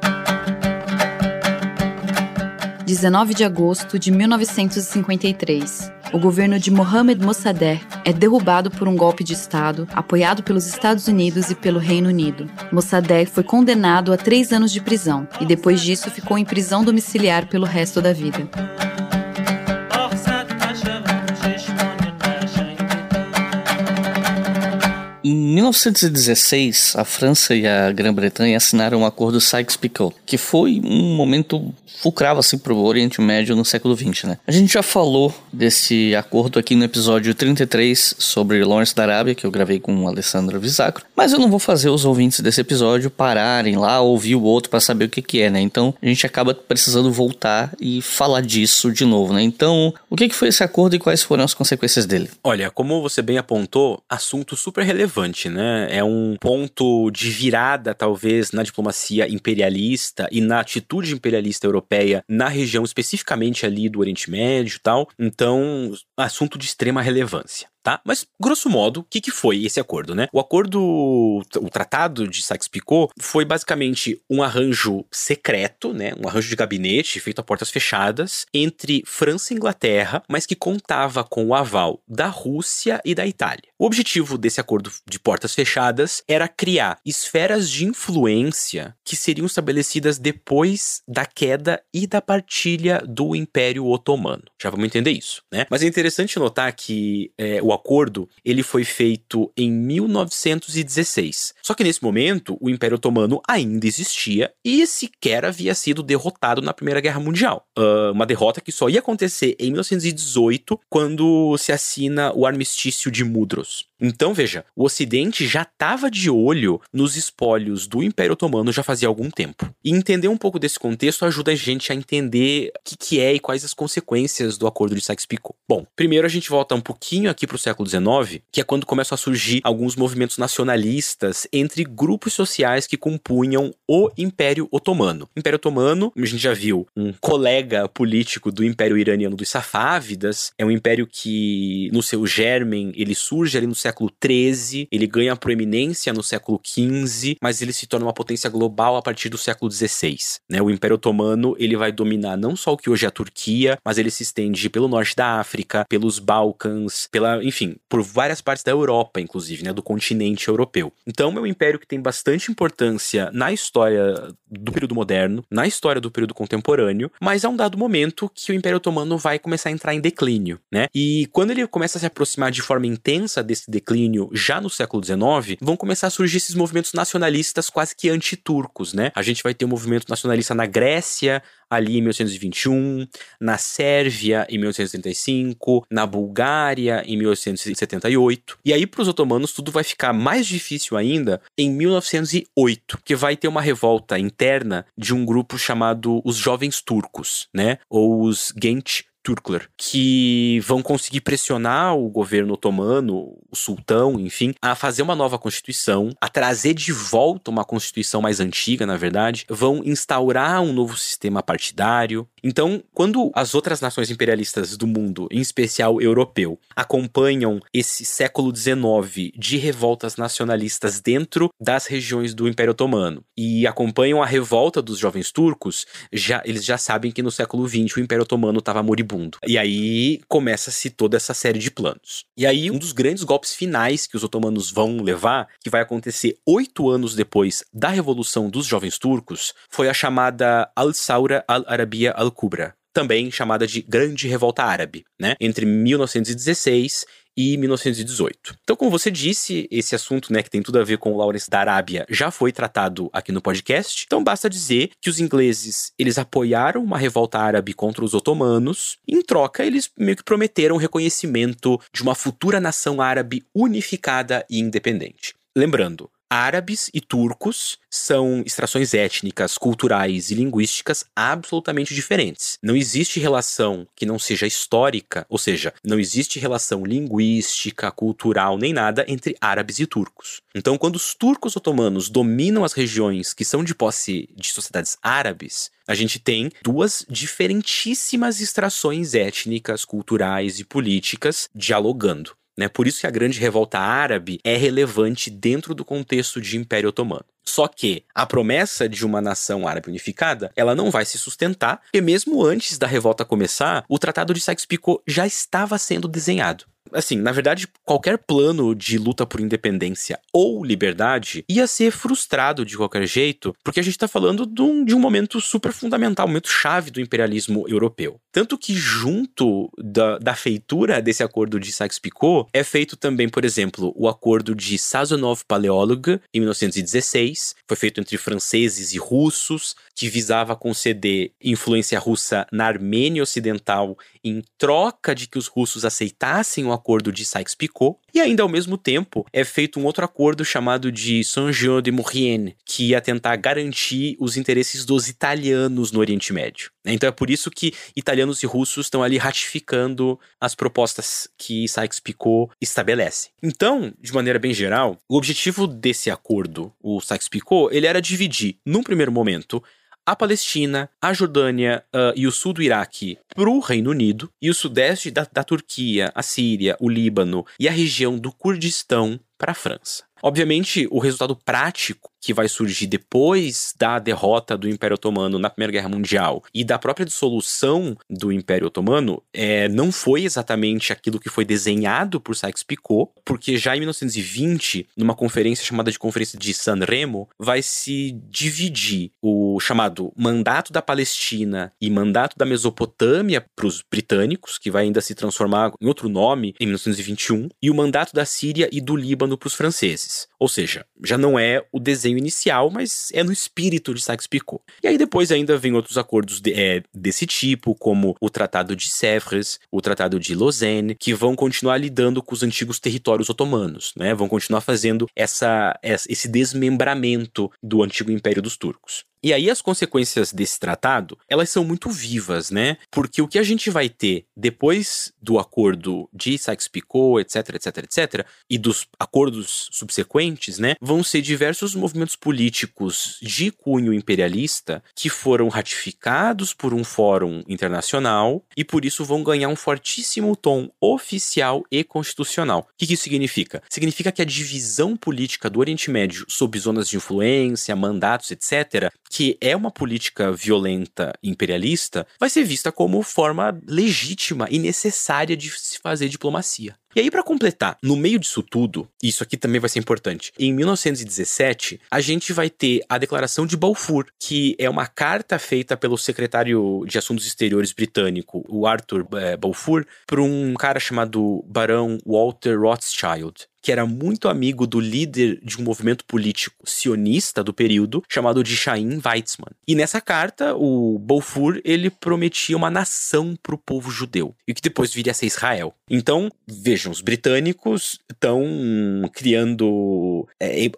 19 de agosto de 1953. O governo de Mohamed Mossadegh é derrubado por um golpe de Estado apoiado pelos Estados Unidos e pelo Reino Unido. Mossadegh foi condenado a três anos de prisão e depois disso ficou em prisão domiciliar pelo resto da vida. Em 1916, a França e a Grã-Bretanha assinaram o um acordo Sykes-Picot, que foi um momento fulcral assim para o Oriente Médio no século XX, né? A gente já falou desse acordo aqui no episódio 33 sobre Lawrence da Arábia, que eu gravei com o Alessandro Visacro, mas eu não vou fazer os ouvintes desse episódio pararem lá, ouvir o outro para saber o que que é, né? Então, a gente acaba precisando voltar e falar disso de novo, né? Então, o que que foi esse acordo e quais foram as consequências dele? Olha, como você bem apontou, assunto super relevante, né? É um ponto de virada, talvez, na diplomacia imperialista e na atitude imperialista europeia na região, especificamente ali do Oriente Médio e tal. Então, assunto de extrema relevância tá? Mas, grosso modo, o que, que foi esse acordo, né? O acordo, o tratado de Sykes-Picot foi basicamente um arranjo secreto, né? Um arranjo de gabinete feito a portas fechadas entre França e Inglaterra, mas que contava com o aval da Rússia e da Itália. O objetivo desse acordo de portas fechadas era criar esferas de influência que seriam estabelecidas depois da queda e da partilha do Império Otomano. Já vamos entender isso, né? Mas é interessante notar que é, o acordo ele foi feito em 1916. Só que nesse momento o Império Otomano ainda existia e sequer havia sido derrotado na Primeira Guerra Mundial. Uh, uma derrota que só ia acontecer em 1918 quando se assina o Armistício de Mudros. Então, veja, o Ocidente já estava de olho nos espólios do Império Otomano já fazia algum tempo. E entender um pouco desse contexto ajuda a gente a entender o que, que é e quais as consequências do Acordo de Sykes-Picot. Bom, primeiro a gente volta um pouquinho aqui para o século XIX, que é quando começam a surgir alguns movimentos nacionalistas entre grupos sociais que compunham o Império Otomano. Império Otomano, como a gente já viu, um colega político do Império Iraniano dos Safávidas, é um império que, no seu germen, ele surge ali no século XIII, ele ganha proeminência no século XV, mas ele se torna uma potência global a partir do século XVI. Né? O Império Otomano ele vai dominar não só o que hoje é a Turquia, mas ele se estende pelo norte da África, pelos Balcãs, pela, enfim, por várias partes da Europa, inclusive, né, do continente europeu. Então é um império que tem bastante importância na história do período moderno, na história do período contemporâneo, mas há um dado momento que o Império Otomano vai começar a entrar em declínio, né? E quando ele começa a se aproximar de forma intensa desse declínio já no século XIX, vão começar a surgir esses movimentos nacionalistas quase que anti-turcos, né? A gente vai ter um movimento nacionalista na Grécia, ali em 1821, na Sérvia em 1835, na Bulgária em 1878. E aí para os otomanos tudo vai ficar mais difícil ainda em 1908, que vai ter uma revolta interna de um grupo chamado os Jovens Turcos, né? Ou os Genç Que vão conseguir pressionar o governo otomano, o sultão, enfim, a fazer uma nova constituição, a trazer de volta uma constituição mais antiga, na verdade, vão instaurar um novo sistema partidário. Então, quando as outras nações imperialistas do mundo, em especial europeu, acompanham esse século XIX de revoltas nacionalistas dentro das regiões do Império Otomano e acompanham a revolta dos jovens turcos, já eles já sabem que no século XX o Império Otomano estava moribundo. E aí começa-se toda essa série de planos. E aí um dos grandes golpes finais que os otomanos vão levar, que vai acontecer oito anos depois da Revolução dos Jovens Turcos, foi a chamada Al-Saura al-Arabia al-Kubra, também chamada de Grande Revolta Árabe, né? Entre 1916 e 1918. Então, como você disse, esse assunto, né, que tem tudo a ver com o Lawrence da Arábia, já foi tratado aqui no podcast. Então, basta dizer que os ingleses, eles apoiaram uma revolta árabe contra os otomanos. Em troca, eles meio que prometeram o reconhecimento de uma futura nação árabe unificada e independente. Lembrando, árabes e turcos são extrações étnicas, culturais e linguísticas absolutamente diferentes. Não existe relação que não seja histórica, ou seja, não existe relação linguística, cultural nem nada entre árabes e turcos. Então, quando os turcos otomanos dominam as regiões que são de posse de sociedades árabes, a gente tem duas diferentíssimas extrações étnicas, culturais e políticas dialogando. Né? Por isso que a grande revolta árabe é relevante dentro do contexto de Império Otomano. Só que a promessa de uma nação árabe unificada, ela não vai se sustentar, porque mesmo antes da revolta começar, o Tratado de Sykes-Picot já estava sendo desenhado. Assim, na verdade, qualquer plano de luta por independência ou liberdade ia ser frustrado de qualquer jeito, porque a gente está falando de um, de um momento super fundamental, um momento chave do imperialismo europeu. Tanto que, junto da, da feitura desse acordo de Sykes-Picot, é feito também, por exemplo, o acordo de Sazonov-Paleóloga, em 1916, foi feito entre franceses e russos, que visava conceder influência russa na Armênia Ocidental em troca de que os russos aceitassem o acordo de Sykes-Picot, e ainda ao mesmo tempo é feito um outro acordo chamado de Saint-Jean de Maurienne, que ia tentar garantir os interesses dos italianos no Oriente Médio. Então é por isso que italianos e russos estão ali ratificando as propostas que Sykes-Picot estabelece. Então, de maneira bem geral, o objetivo desse acordo, o Sykes-Picot, ele era dividir, num primeiro momento, a Palestina, a Jordânia uh, e o sul do Iraque para o Reino Unido e o sudeste da, da Turquia, a Síria, o Líbano e a região do Kurdistão para a França. Obviamente, o resultado prático que vai surgir depois da derrota do Império Otomano na Primeira Guerra Mundial e da própria dissolução do Império Otomano é, não foi exatamente aquilo que foi desenhado por Sykes-Picot, porque já em 1920, numa conferência chamada de Conferência de San Remo, vai se dividir o chamado Mandato da Palestina e Mandato da Mesopotâmia para os britânicos, que vai ainda se transformar em outro nome em 1921, e o Mandato da Síria e do Líbano para os franceses. cases Ou seja, já não é o desenho inicial, mas é no espírito de Sykes-Picot. E aí depois ainda vem outros acordos de, é, desse tipo, como o Tratado de Sèvres, o Tratado de Lausanne, que vão continuar lidando com os antigos territórios otomanos, né? Vão continuar fazendo essa, esse desmembramento do antigo Império dos Turcos. E aí as consequências desse tratado, elas são muito vivas, né? Porque o que a gente vai ter depois do acordo de Sykes-Picot, etc, etc, etc, e dos acordos subsequentes, né, vão ser diversos movimentos políticos de cunho imperialista que foram ratificados por um fórum internacional e por isso vão ganhar um fortíssimo tom oficial e constitucional. O que isso significa? Significa que a divisão política do Oriente Médio sob zonas de influência, mandatos, etc, que é uma política violenta imperialista, vai ser vista como forma legítima e necessária de se fazer diplomacia. E aí, para completar, no meio disso tudo, isso aqui também vai ser importante. Em 1917, a gente vai ter a Declaração de Balfour, que é uma carta feita pelo secretário de Assuntos Exteriores britânico, o Arthur é, Balfour, para um cara chamado Barão Walter Rothschild que era muito amigo do líder de um movimento político sionista do período, chamado de Chaim Weizmann. E nessa carta, o Balfour, ele prometia uma nação para o povo judeu, e que depois viria a ser Israel. Então, vejam, os britânicos estão criando é,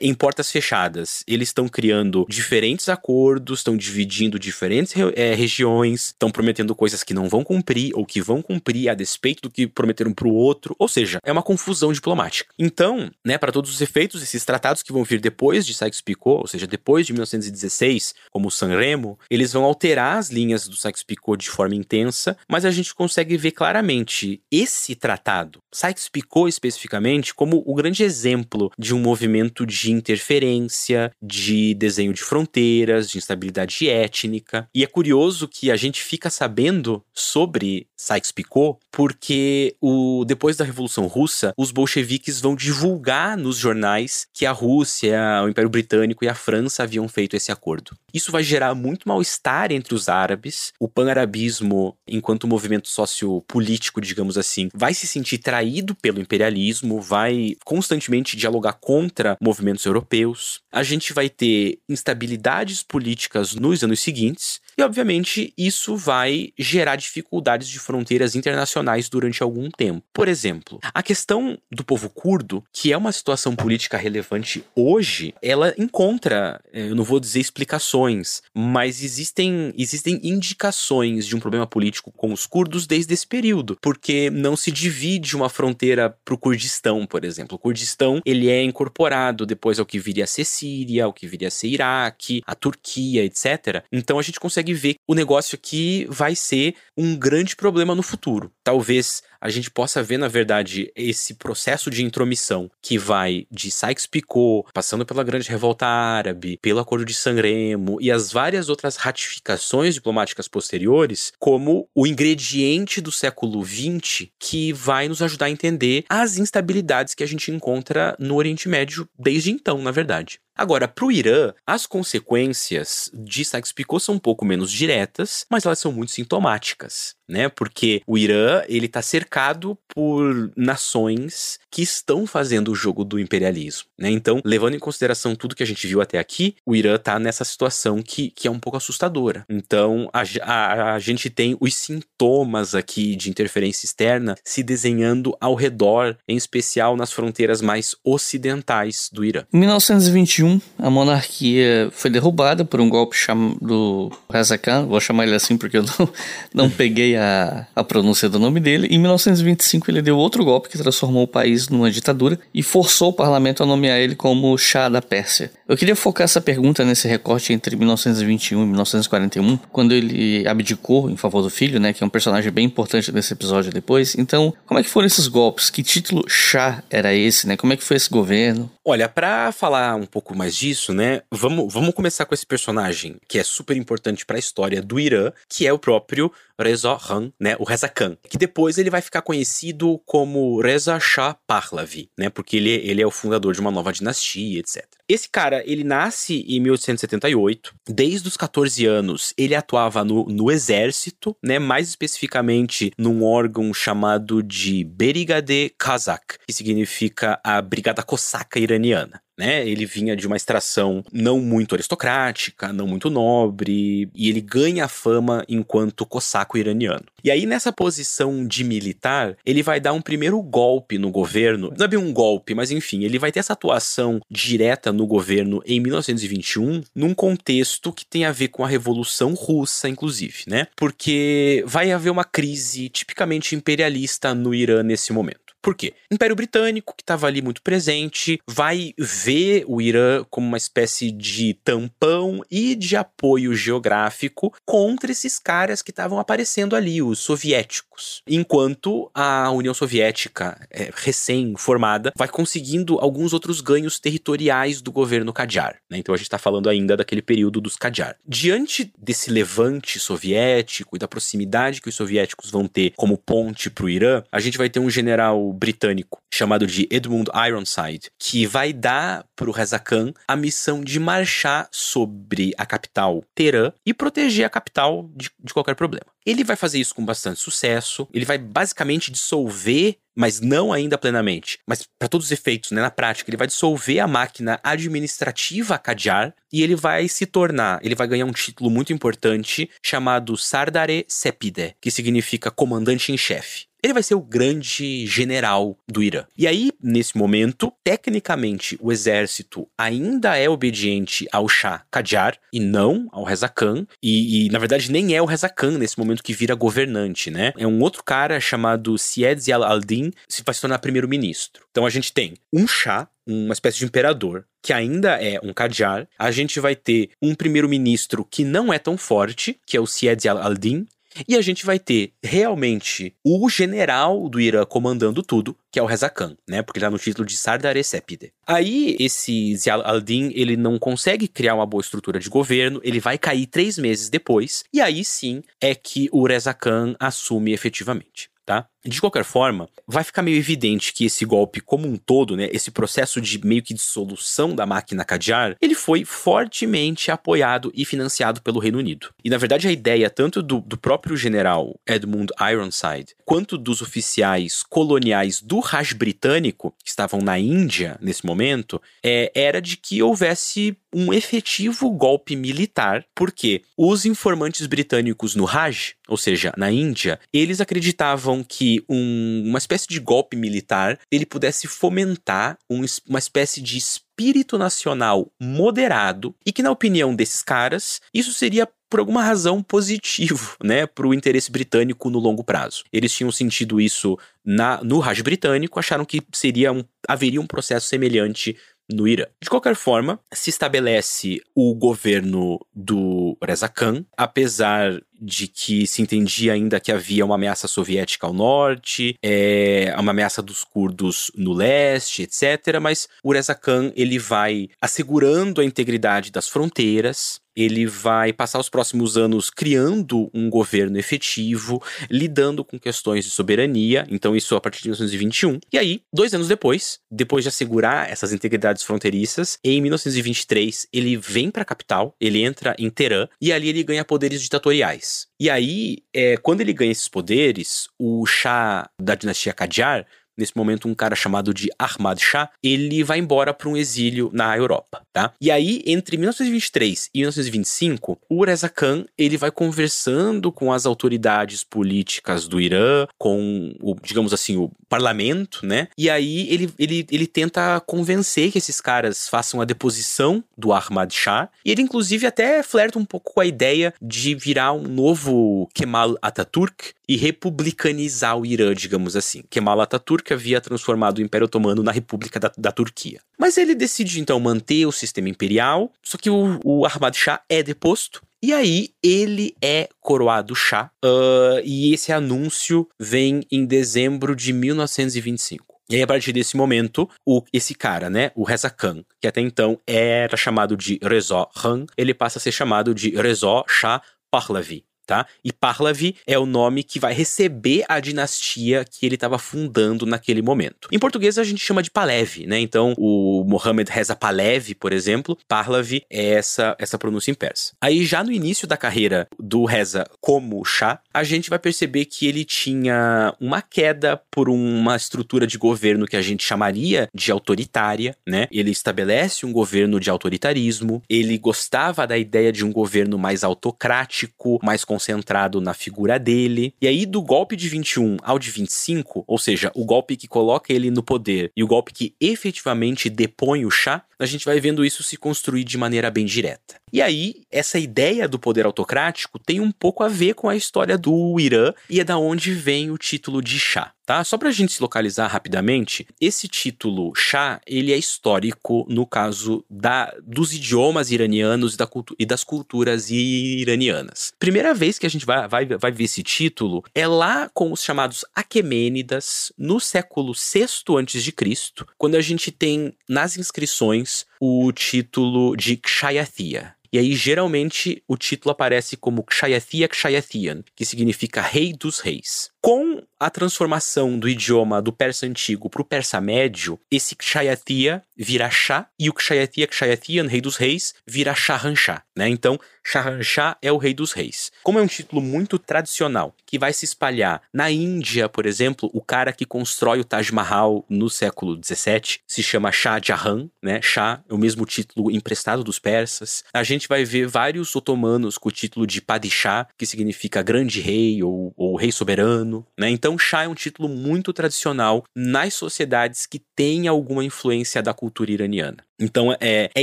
em portas fechadas. Eles estão criando diferentes acordos, estão dividindo diferentes é, regiões, estão prometendo coisas que não vão cumprir ou que vão cumprir a despeito do que prometeram para o outro. Ou seja, é uma confusão diplomática. Então, né, para todos os efeitos, esses tratados que vão vir depois de Sykes-Picot, ou seja, depois de 1916, como o Sanremo, eles vão alterar as linhas do Sykes-Picot de forma intensa, mas a gente consegue ver claramente esse tratado, Sykes-Picot especificamente, como o grande exemplo de um movimento de interferência, de desenho de fronteiras, de instabilidade étnica. E é curioso que a gente fica sabendo sobre Sykes-Picot porque o, depois da Revolução Russa, os bolcheviques vão divulgar nos jornais que a Rússia, o Império Britânico e a França haviam feito esse acordo. Isso vai gerar muito mal-estar entre os árabes. O pan-arabismo, enquanto movimento sociopolítico, digamos assim, vai se sentir traído pelo imperialismo, vai constantemente dialogar contra movimentos europeus. A gente vai ter instabilidades políticas nos anos seguintes e, obviamente, isso vai gerar dificuldades de fronteiras internacionais durante algum tempo. Por exemplo, a questão do povo curdo, que é uma situação política relevante hoje, ela encontra, eh, eu não vou dizer explicações, mas existem, existem indicações de um problema político com os curdos desde esse período, porque não se divide uma fronteira para o Kurdistão, por exemplo. O Kurdistão ele é incorporado depois ao que viria a ser Síria, ao que viria a ser Iraque, a Turquia, etc. Então a gente consegue consegue ver o negócio aqui vai ser um grande problema no futuro. Talvez a gente possa ver, na verdade, esse processo de intromissão que vai de Sykes-Picot, passando pela Grande Revolta Árabe, pelo Acordo de Sanremo e as várias outras ratificações diplomáticas posteriores, como o ingrediente do século XX que vai nos ajudar a entender as instabilidades que a gente encontra no Oriente Médio desde então, na verdade. Agora, para o Irã, as consequências de Sykes-Picot são um pouco menos diretas, mas elas são muito sintomáticas né? Porque o Irã, ele tá cercado por nações que estão fazendo o jogo do imperialismo, né? Então, levando em consideração tudo que a gente viu até aqui, o Irã tá nessa situação que, que é um pouco assustadora. Então, a, a, a gente tem os sintomas aqui de interferência externa se desenhando ao redor, em especial nas fronteiras mais ocidentais do Irã. Em 1921, a monarquia foi derrubada por um golpe do Reza Khan, vou chamar ele assim porque eu não, não peguei a, a pronúncia do nome dele. Em 1925, ele deu outro golpe que transformou o país numa ditadura e forçou o parlamento a nomear ele como Shah da Pérsia. Eu queria focar essa pergunta nesse recorte entre 1921 e 1941, quando ele abdicou em favor do filho, né, que é um personagem bem importante desse episódio depois. Então, como é que foram esses golpes? Que título Shah era esse, né? Como é que foi esse governo? Olha, para falar um pouco mais disso, né, vamos, vamos começar com esse personagem que é super importante para a história do Irã, que é o próprio Reza Khan, né, o Reza Khan, que depois ele vai ficar conhecido como Reza Shah Pahlavi, né, porque ele, ele é o fundador de uma nova dinastia, etc. Esse cara, ele nasce em 1878, desde os 14 anos ele atuava no, no exército, né, mais especificamente num órgão chamado de Berigade Kazak, que significa a Brigada Cosaca Iraniana né? Ele vinha de uma extração não muito aristocrática, não muito nobre, e ele ganha fama enquanto cossaco iraniano. E aí, nessa posição de militar, ele vai dar um primeiro golpe no governo. Não é bem um golpe, mas enfim, ele vai ter essa atuação direta no governo em 1921, num contexto que tem a ver com a Revolução Russa, inclusive, né? Porque vai haver uma crise tipicamente imperialista no Irã nesse momento. Por quê? Império Britânico, que estava ali muito presente, vai ver o Irã como uma espécie de tampão e de apoio geográfico contra esses caras que estavam aparecendo ali, os soviéticos. Enquanto a União Soviética, é, recém-formada, vai conseguindo alguns outros ganhos territoriais do governo Qajar. Né? Então a gente está falando ainda daquele período dos Qajar. Diante desse levante soviético e da proximidade que os soviéticos vão ter como ponte para o Irã, a gente vai ter um general britânico chamado de Edmund Ironside, que vai dar para o Reza Khan a missão de marchar sobre a capital Teherã e proteger a capital de, de qualquer problema. Ele vai fazer isso com bastante sucesso, ele vai basicamente dissolver mas não ainda plenamente, mas para todos os efeitos, né, na prática, ele vai dissolver a máquina administrativa Kadjar e ele vai se tornar, ele vai ganhar um título muito importante chamado Sardare Sepide, que significa comandante em chefe ele vai ser o grande general do Irã. E aí, nesse momento, tecnicamente, o exército ainda é obediente ao Shah Qajar e não ao Reza Khan. E, e, na verdade, nem é o Reza Khan nesse momento que vira governante, né? É um outro cara chamado Syed Zial al-Din que vai se tornar primeiro-ministro. Então a gente tem um Shah, uma espécie de imperador, que ainda é um Qajar. A gente vai ter um primeiro-ministro que não é tão forte, que é o Syed al-Din, e a gente vai ter realmente o general do Irã comandando tudo, que é o Reza Khan, né? Porque ele tá no título de Sardar Sepide. Aí, esse Zial al-Din, ele não consegue criar uma boa estrutura de governo, ele vai cair três meses depois, e aí sim é que o Reza Khan assume efetivamente tá? De qualquer forma, vai ficar meio evidente que esse golpe como um todo, né, esse processo de meio que dissolução da máquina Kadjar, ele foi fortemente apoiado e financiado pelo Reino Unido. E na verdade a ideia tanto do, do próprio general Edmund Ironside, quanto dos oficiais coloniais do Raj britânico, que estavam na Índia nesse momento, é, era de que houvesse um efetivo golpe militar, porque os informantes britânicos no Raj, ou seja, na Índia, eles acreditavam que um, uma espécie de golpe militar ele pudesse fomentar um, uma espécie de espírito nacional moderado e que, na opinião desses caras, isso seria por alguma razão positivo, né, para o interesse britânico no longo prazo. Eles tinham sentido isso na, no Raj britânico, acharam que seria um, haveria um processo semelhante no Irã. De qualquer forma, se estabelece o governo do Reza Khan, apesar de que se entendia ainda que havia uma ameaça soviética ao norte, é, uma ameaça dos curdos no leste, etc. Mas o Reza Khan ele vai assegurando a integridade das fronteiras, ele vai passar os próximos anos criando um governo efetivo, lidando com questões de soberania, então isso a partir de 1921. E aí, dois anos depois, depois de assegurar essas integridades fronteiriças, em 1923 ele vem para a capital, ele entra em Teherã e ali ele ganha poderes ditatoriais. E aí, é, quando ele ganha esses poderes, o chá da dinastia Qajar nesse momento um cara chamado de Ahmad Shah, ele vai embora para um exílio na Europa, tá? E aí, entre 1923 e 1925, o Reza Khan, ele vai conversando com as autoridades políticas do Irã, com o, digamos assim, o parlamento, né? E aí ele, ele, ele tenta convencer que esses caras façam a deposição do Ahmad Shah, e ele inclusive até flerta um pouco com a ideia de virar um novo Kemal Atatürk e republicanizar o Irã, digamos assim. Kemal Atatürk que havia transformado o Império Otomano na República da, da Turquia. Mas ele decide então manter o sistema imperial, só que o, o Ahmad Shah é deposto e aí ele é coroado Shah, uh, e esse anúncio vem em dezembro de 1925. E aí, a partir desse momento, o, esse cara, né, o Reza Khan, que até então era chamado de Reza Khan, ele passa a ser chamado de Reza Shah Pahlavi tá? E Pahlavi é o nome que vai receber a dinastia que ele estava fundando naquele momento. Em português a gente chama de Palev, né? Então o Mohammed Reza Palev, por exemplo, Pahlavi é essa, essa pronúncia em persa. Aí já no início da carreira do Reza como Shah, a gente vai perceber que ele tinha uma queda por uma estrutura de governo que a gente chamaria de autoritária, né? Ele estabelece um governo de autoritarismo, ele gostava da ideia de um governo mais autocrático, mais concentrado na figura dele. E aí, do golpe de 21 ao de 25, ou seja, o golpe que coloca ele no poder e o golpe que efetivamente depõe o chá, a gente vai vendo isso se construir de maneira bem direta. E aí, essa ideia do poder autocrático tem um pouco a ver com a história do Irã e é da onde vem o título de Shah, tá? Só pra gente se localizar rapidamente, esse título Shah, ele é histórico no caso da, dos idiomas iranianos e, da e das culturas iranianas. Primeira vez que a gente vai, vai, vai ver esse título é lá com os chamados Aquemênidas, no século VI a.C., quando a gente tem nas inscrições o título de Kshayathia. E aí, geralmente, o título aparece como Kshayathia Kshayathian, que significa Rei dos Reis. Com a transformação do idioma do persa antigo para o persa médio, esse Kshayatia vira Shah e o Kshayatia Kshayatian, rei dos reis, vira Shahanshah, né? Então, Shahanshah é o rei dos reis. Como é um título muito tradicional, que vai se espalhar na Índia, por exemplo, o cara que constrói o Taj Mahal no século 17 se chama Shah Jahan, né? Shah é o mesmo título emprestado dos persas. A gente vai ver vários otomanos com o título de Padishah, que significa grande rei ou, ou rei soberano, né? Então, Shah é um título muito tradicional nas sociedades que têm alguma influência da cultura iraniana. Então é, é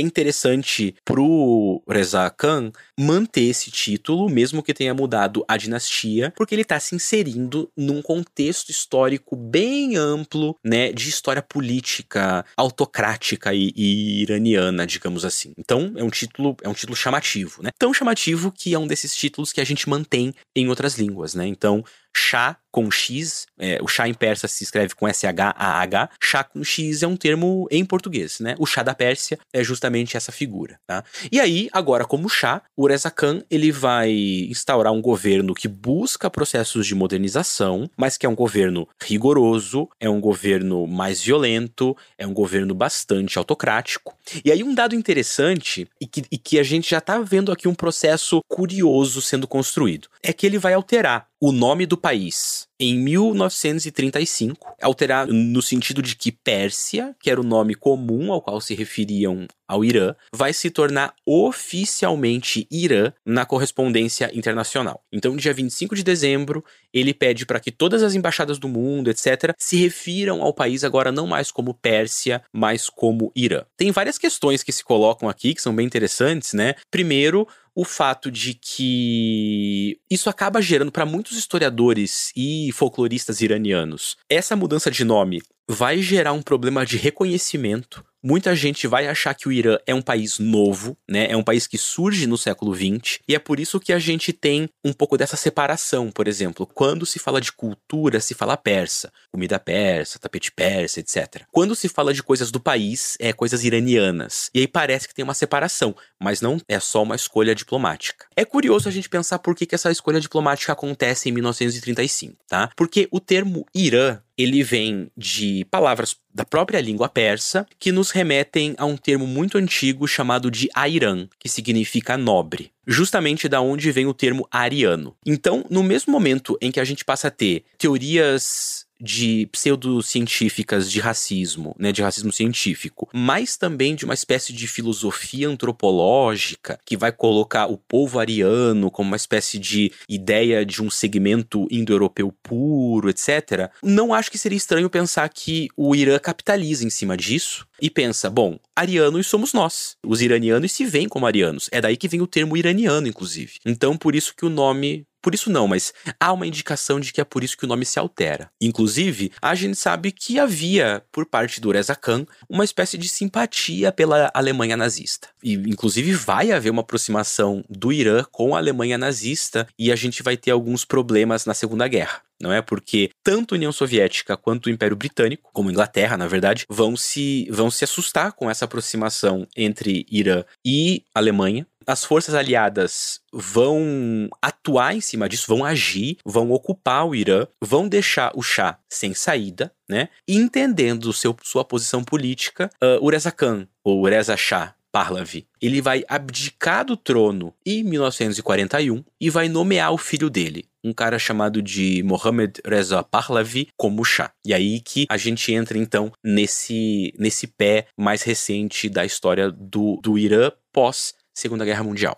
interessante pro Reza Khan manter esse título, mesmo que tenha mudado a dinastia, porque ele está se inserindo num contexto histórico bem amplo, né, de história política, autocrática e, e iraniana, digamos assim. Então é um título é um título chamativo, né? Tão chamativo que é um desses títulos que a gente mantém em outras línguas, né? Então Chá com X, é, o chá em persa se escreve com S-H-A-H, chá com X é um termo em português, né? O chá da Pérsia é justamente essa figura, tá? E aí, agora como chá, o Reza Khan, ele vai instaurar um governo que busca processos de modernização, mas que é um governo rigoroso, é um governo mais violento, é um governo bastante autocrático. E aí um dado interessante, e que, e que a gente já tá vendo aqui um processo curioso sendo construído, é que ele vai alterar o nome do país em 1935, alterar no sentido de que Pérsia, que era o nome comum ao qual se referiam ao Irã, vai se tornar oficialmente Irã na correspondência internacional. Então, dia 25 de dezembro, ele pede para que todas as embaixadas do mundo, etc., se refiram ao país agora não mais como Pérsia, mas como Irã. Tem várias questões que se colocam aqui que são bem interessantes, né? Primeiro, o fato de que isso acaba gerando para muitos historiadores e folcloristas iranianos. Essa mudança de nome vai gerar um problema de reconhecimento Muita gente vai achar que o Irã é um país novo, né? É um país que surge no século XX, e é por isso que a gente tem um pouco dessa separação, por exemplo. Quando se fala de cultura, se fala persa, comida persa, tapete persa, etc. Quando se fala de coisas do país, é coisas iranianas. E aí parece que tem uma separação, mas não é só uma escolha diplomática. É curioso a gente pensar por que, que essa escolha diplomática acontece em 1935, tá? Porque o termo Irã ele vem de palavras da própria língua persa que nos remetem a um termo muito antigo chamado de Airan, que significa nobre. Justamente da onde vem o termo ariano. Então, no mesmo momento em que a gente passa a ter teorias de pseudocientíficas de racismo, né, de racismo científico, mas também de uma espécie de filosofia antropológica que vai colocar o povo ariano como uma espécie de ideia de um segmento indo-europeu puro, etc. Não acho que seria estranho pensar que o Irã capitaliza em cima disso e pensa, bom, arianos somos nós. Os iranianos se veem como arianos. É daí que vem o termo iraniano, inclusive. Então, por isso que o nome por isso não, mas há uma indicação de que é por isso que o nome se altera. Inclusive, a gente sabe que havia, por parte do Reza Khan, uma espécie de simpatia pela Alemanha nazista. E, inclusive, vai haver uma aproximação do Irã com a Alemanha nazista e a gente vai ter alguns problemas na Segunda Guerra não é? Porque tanto a União Soviética quanto o Império Britânico, como a Inglaterra, na verdade, vão se, vão se assustar com essa aproximação entre Irã e Alemanha. As forças aliadas vão atuar em cima disso, vão agir, vão ocupar o Irã, vão deixar o Shah sem saída, né? E entendendo seu, sua posição política, uh, o Reza Khan, ou Reza Shah, Pahlavi. Ele vai abdicar do trono em 1941 e vai nomear o filho dele, um cara chamado de Mohammed Reza Pahlavi como Shah. E aí que a gente entra então nesse nesse pé mais recente da história do, do Irã pós Segunda Guerra Mundial.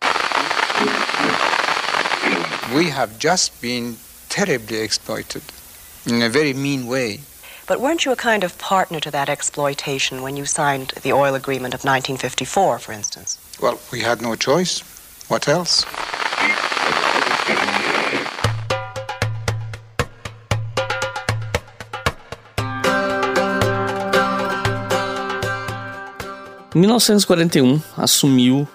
We have just been terribly exploited in a very mean way. But weren't you a kind of partner to that exploitation when you signed the oil agreement of 1954, for instance? Well, we had no choice. What else? Em 1941, um, assumiu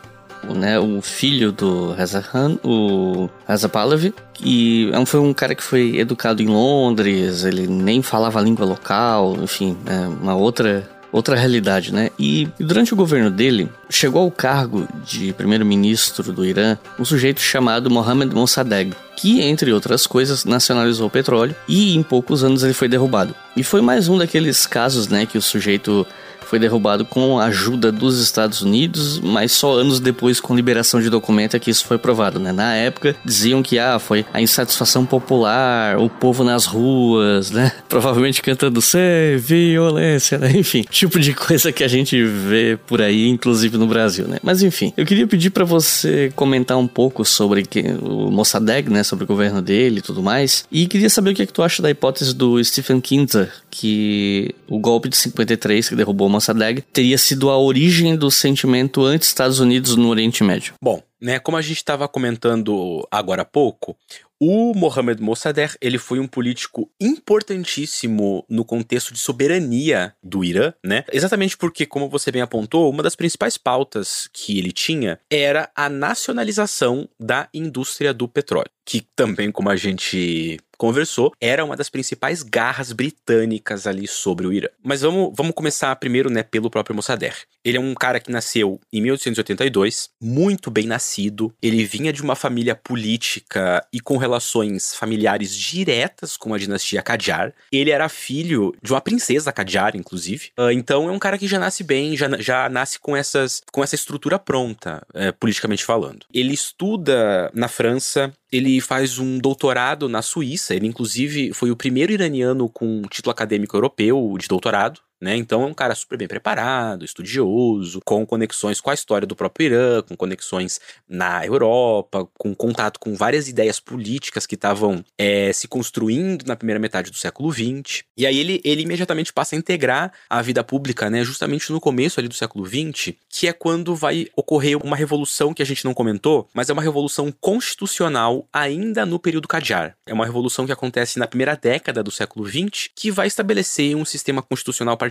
né, o filho do Reza Khan, o Reza Pahlavi, e é foi um cara que foi educado em Londres, ele nem falava a língua local, enfim, é uma outra outra realidade, né? E durante o governo dele, chegou ao cargo de primeiro-ministro do Irã um sujeito chamado Mohammed Mossadegh, que, entre outras coisas, nacionalizou o petróleo e em poucos anos ele foi derrubado. E foi mais um daqueles casos, né, que o sujeito foi derrubado com a ajuda dos Estados Unidos, mas só anos depois, com liberação de documento, é que isso foi provado, né? Na época, diziam que ah, foi a insatisfação popular, o povo nas ruas, né? Provavelmente cantando sem violência, né? Enfim, tipo de coisa que a gente vê por aí, inclusive no Brasil, né? Mas enfim, eu queria pedir para você comentar um pouco sobre o Mossadegh, né? Sobre o governo dele e tudo mais. E queria saber o que, é que tu acha da hipótese do Stephen Kinzer, que o golpe de 53 que derrubou Mossadegh teria sido a origem do sentimento anti-Estados Unidos no Oriente Médio. Bom, né, como a gente estava comentando agora há pouco, o Mohamed Mossadegh, ele foi um político importantíssimo no contexto de soberania do Irã, né? Exatamente porque, como você bem apontou, uma das principais pautas que ele tinha era a nacionalização da indústria do petróleo, que também, como a gente conversou, era uma das principais garras britânicas ali sobre o Irã. Mas vamos, vamos começar primeiro, né, pelo próprio Mossadegh. Ele é um cara que nasceu em 1882, muito bem nascido. Ele vinha de uma família política e com relações familiares diretas com a dinastia Qajar. Ele era filho de uma princesa Qajar, inclusive. Uh, então é um cara que já nasce bem, já, já nasce com, essas, com essa estrutura pronta, uh, politicamente falando. Ele estuda na França, ele faz um doutorado na Suíça. Ele, inclusive, foi o primeiro iraniano com título acadêmico europeu de doutorado. Né? Então é um cara super bem preparado, estudioso, com conexões com a história do próprio Irã, com conexões na Europa, com contato com várias ideias políticas que estavam é, se construindo na primeira metade do século XX. E aí ele, ele imediatamente passa a integrar a vida pública, né? justamente no começo ali do século XX, que é quando vai ocorrer uma revolução que a gente não comentou, mas é uma revolução constitucional ainda no período Qajar. É uma revolução que acontece na primeira década do século XX, que vai estabelecer um sistema constitucional partidário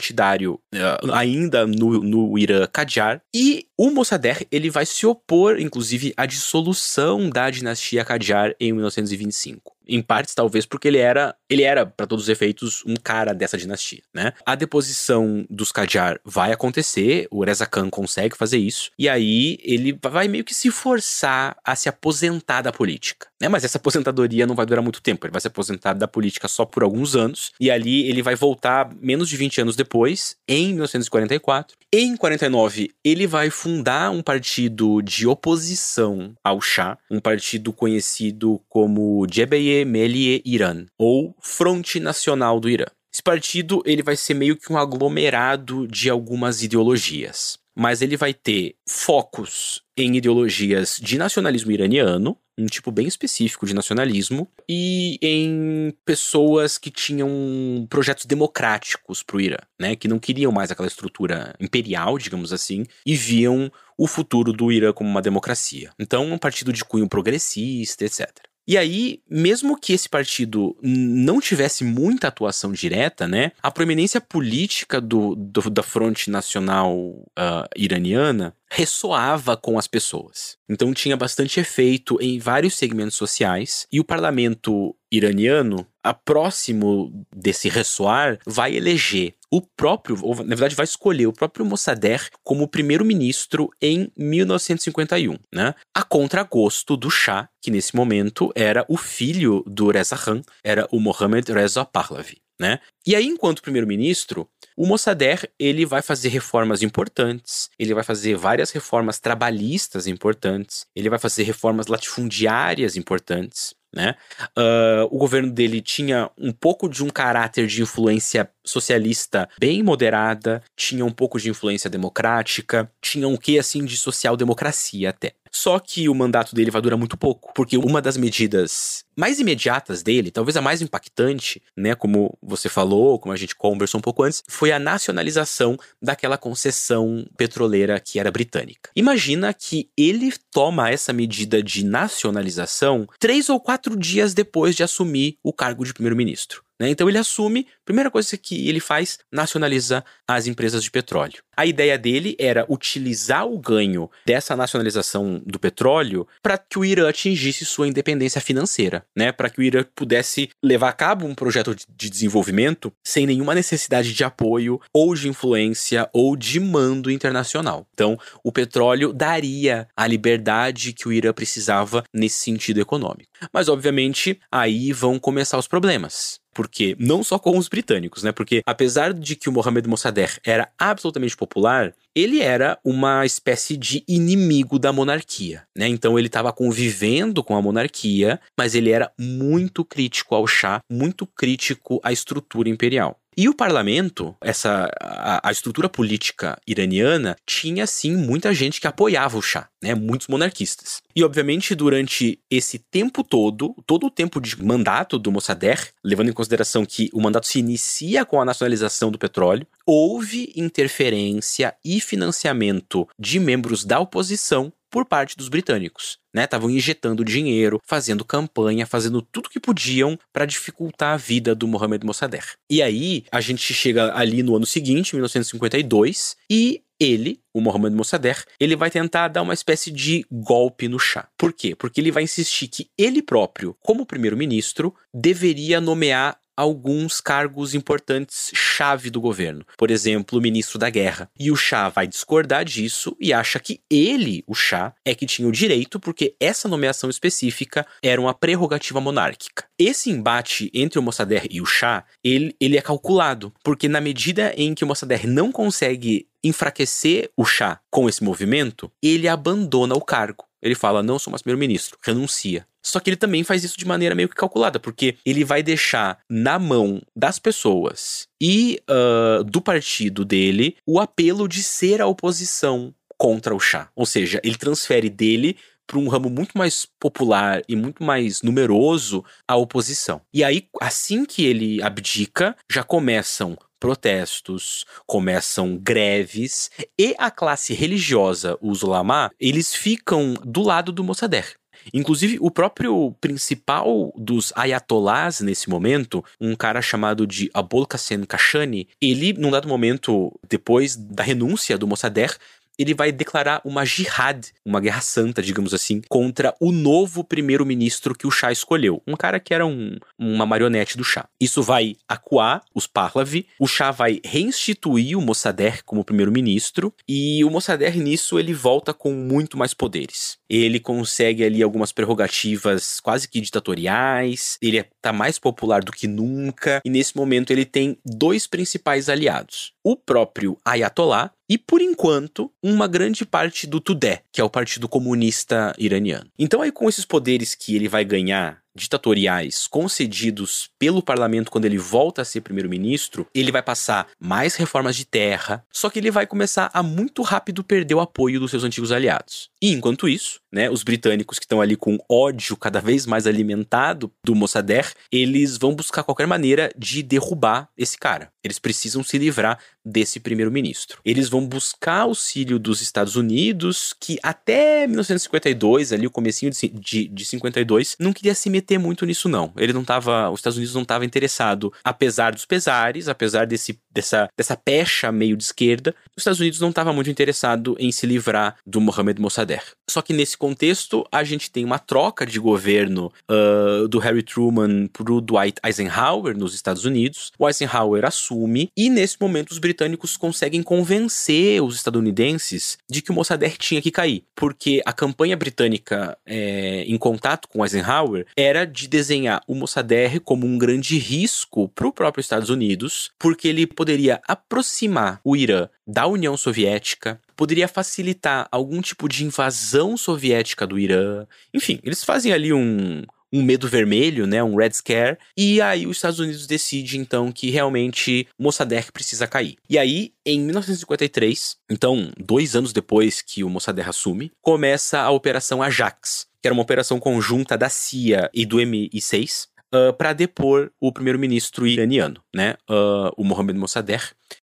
uh, ainda no, no Irã Qajar. E o Mossadegh ele vai se opor, inclusive, à dissolução da dinastia Qajar em 1925 em partes talvez porque ele era, ele era para todos os efeitos um cara dessa dinastia, né? A deposição dos Qajar vai acontecer, o Reza Khan consegue fazer isso e aí ele vai meio que se forçar a se aposentar da política, né? Mas essa aposentadoria não vai durar muito tempo, ele vai se aposentar da política só por alguns anos e ali ele vai voltar menos de 20 anos depois, em 1944. Em 49 ele vai fundar um partido de oposição ao Shah, um partido conhecido como Jebeye Melie Iran, ou Fronte Nacional do Irã. Esse partido ele vai ser meio que um aglomerado de algumas ideologias, mas ele vai ter focos em ideologias de nacionalismo iraniano, um tipo bem específico de nacionalismo, e em pessoas que tinham projetos democráticos para o Irã, né, que não queriam mais aquela estrutura imperial, digamos assim, e viam o futuro do Irã como uma democracia. Então, um partido de cunho progressista, etc. E aí, mesmo que esse partido não tivesse muita atuação direta, né, a proeminência política do, do da Fronte Nacional uh, Iraniana ressoava com as pessoas. Então tinha bastante efeito em vários segmentos sociais e o parlamento iraniano, a próximo desse ressoar, vai eleger o próprio, ou na verdade vai escolher o próprio Mossadegh como primeiro-ministro em 1951, né? A contragosto do Shah, que nesse momento era o filho do Reza Khan, era o Mohammad Reza Pahlavi. Né? E aí, enquanto primeiro-ministro, o Mossadegh ele vai fazer reformas importantes, ele vai fazer várias reformas trabalhistas importantes, ele vai fazer reformas latifundiárias importantes. Né? Uh, o governo dele tinha um pouco de um caráter de influência socialista bem moderada, tinha um pouco de influência democrática, tinha um quê assim de social-democracia até. Só que o mandato dele vai durar muito pouco, porque uma das medidas mais imediatas dele, talvez a mais impactante, né, como você falou, como a gente conversou um pouco antes, foi a nacionalização daquela concessão petroleira que era britânica. Imagina que ele toma essa medida de nacionalização três ou quatro dias depois de assumir o cargo de primeiro-ministro. Né? Então ele assume, primeira coisa que ele faz, nacionaliza as empresas de petróleo. A ideia dele era utilizar o ganho dessa nacionalização do petróleo para que o Irã atingisse sua independência financeira, né? Para que o Irã pudesse levar a cabo um projeto de desenvolvimento sem nenhuma necessidade de apoio ou de influência ou de mando internacional. Então, o petróleo daria a liberdade que o Irã precisava nesse sentido econômico. Mas obviamente, aí vão começar os problemas. Porque não só com os britânicos, né? Porque apesar de que o Mohamed Mossadegh era absolutamente popular, ele era uma espécie de inimigo da monarquia, né? Então ele estava convivendo com a monarquia, mas ele era muito crítico ao chá, muito crítico à estrutura imperial. E o parlamento, essa a, a, estrutura política iraniana, tinha sim muita gente que apoiava o chá, né? Muitos monarquistas. E obviamente durante esse tempo todo, todo o tempo de mandato do Mossadegh, levando em consideração que o mandato se inicia com a nacionalização do petróleo, houve interferência e financiamento de membros da oposição por parte dos britânicos. Estavam né? injetando dinheiro, fazendo campanha, fazendo tudo que podiam para dificultar a vida do Mohamed Mossadegh. E aí a gente chega ali no ano seguinte, 1952, e ele, o Mohamed Mossadegh, ele vai tentar dar uma espécie de golpe no chá. Por quê? Porque ele vai insistir que ele próprio, como primeiro-ministro, deveria nomear alguns cargos importantes chave do governo. Por exemplo, o ministro da guerra. E o Shah vai discordar disso e acha que ele, o Shah, é que tinha o direito porque essa nomeação específica era uma prerrogativa monárquica. Esse embate entre o Mossadegh e o Shah, ele, ele é calculado, porque na medida em que o Mossadegh não consegue enfraquecer o Shah com esse movimento, ele abandona o cargo. Ele fala: não sou mais primeiro-ministro, renuncia. Só que ele também faz isso de maneira meio que calculada, porque ele vai deixar na mão das pessoas e uh, do partido dele o apelo de ser a oposição contra o chá. Ou seja, ele transfere dele para um ramo muito mais popular e muito mais numeroso a oposição. E aí, assim que ele abdica, já começam protestos, começam greves e a classe religiosa, os ulama, eles ficam do lado do Mossadegh. Inclusive, o próprio principal dos ayatolás nesse momento, um cara chamado de Abul Qasim Kashani, ele, num dado momento, depois da renúncia do Mossadegh, ele vai declarar uma jihad, uma guerra santa, digamos assim, contra o novo primeiro-ministro que o Shah escolheu. Um cara que era um, uma marionete do Shah. Isso vai acuar os Pahlavi, o Shah vai reinstituir o Mossadegh como primeiro-ministro, e o Mossadegh nisso ele volta com muito mais poderes. Ele consegue ali algumas prerrogativas quase que ditatoriais, ele está mais popular do que nunca, e nesse momento ele tem dois principais aliados. O próprio Ayatollah, e, por enquanto, uma grande parte do Tudeh, que é o Partido Comunista Iraniano. Então, aí, com esses poderes que ele vai ganhar ditatoriais concedidos pelo parlamento quando ele volta a ser primeiro-ministro, ele vai passar mais reformas de terra, só que ele vai começar a muito rápido perder o apoio dos seus antigos aliados. E enquanto isso, né, os britânicos que estão ali com ódio cada vez mais alimentado do Mossadegh, eles vão buscar qualquer maneira de derrubar esse cara. Eles precisam se livrar desse primeiro-ministro. Eles vão buscar auxílio dos Estados Unidos, que até 1952, ali o comecinho de, de, de 52, não queria se meter muito nisso não. Ele não tava, os Estados Unidos não estava interessado, apesar dos pesares, apesar desse, dessa, dessa pecha meio de esquerda, os Estados Unidos não estava muito interessado em se livrar do Mohamed Mossadegh. Só que nesse contexto, a gente tem uma troca de governo uh, do Harry Truman pro Dwight Eisenhower nos Estados Unidos. O Eisenhower assume e nesse momento os britânicos conseguem convencer os estadunidenses de que o Mossadegh tinha que cair, porque a campanha britânica é, em contato com Eisenhower era de desenhar o Mossadegh como um grande risco para o próprio Estados Unidos, porque ele poderia aproximar o Irã da União Soviética, poderia facilitar algum tipo de invasão soviética do Irã. Enfim, eles fazem ali um, um medo vermelho, né, um red scare, e aí os Estados Unidos decidem então que realmente Mossadegh precisa cair. E aí, em 1953, então dois anos depois que o Mossadegh assume, começa a Operação Ajax, que era uma operação conjunta da CIA e do MI6, uh, para depor o primeiro-ministro iraniano, né, uh, o Mohammad Mossadegh.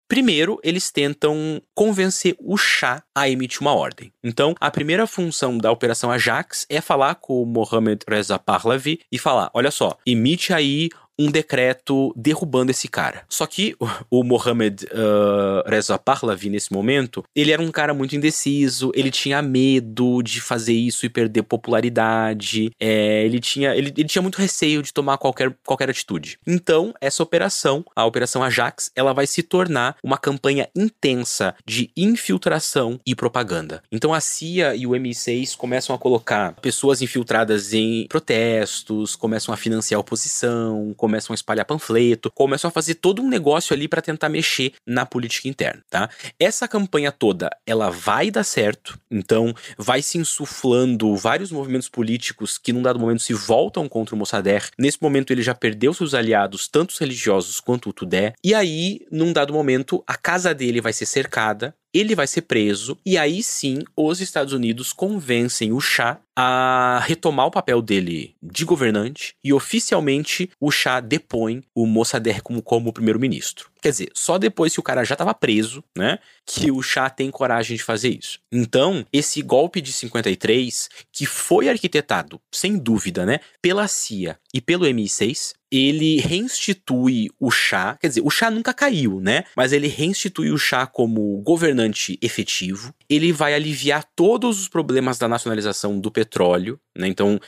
Primeiro, eles tentam convencer o Shah a emitir uma ordem. Então, a primeira função da Operação Ajax é falar com o Mohammad Reza Pahlavi e falar: olha só, emite aí um decreto derrubando esse cara. Só que o Mohammed uh, Reza Pahlavi, nesse momento, ele era um cara muito indeciso, ele tinha medo de fazer isso e perder popularidade, é, ele, tinha, ele, ele tinha muito receio de tomar qualquer, qualquer atitude. Então, essa operação, a Operação Ajax, ela vai se tornar uma campanha intensa de infiltração e propaganda. Então, a CIA e o MI6 começam a colocar pessoas infiltradas em protestos, começam a financiar a oposição, começam a espalhar panfleto, começam a fazer todo um negócio ali para tentar mexer na política interna, tá? Essa campanha toda, ela vai dar certo, então vai se insuflando vários movimentos políticos que num dado momento se voltam contra o Mossadegh. Nesse momento ele já perdeu seus aliados, tanto os religiosos quanto o Tudé, e aí num dado momento a casa dele vai ser cercada, ele vai ser preso e aí sim os Estados Unidos convencem o Shah a retomar o papel dele de governante e oficialmente o Shah depõe o Mossadegh como, como primeiro-ministro. Quer dizer, só depois que o cara já estava preso, né, que o Shah tem coragem de fazer isso. Então, esse golpe de 53, que foi arquitetado, sem dúvida, né, pela CIA e pelo MI6, ele reinstitui o Shah, quer dizer, o Shah nunca caiu, né? Mas ele reinstitui o Shah como governante efetivo. Ele vai aliviar todos os problemas da nacionalização do petróleo, né? Então,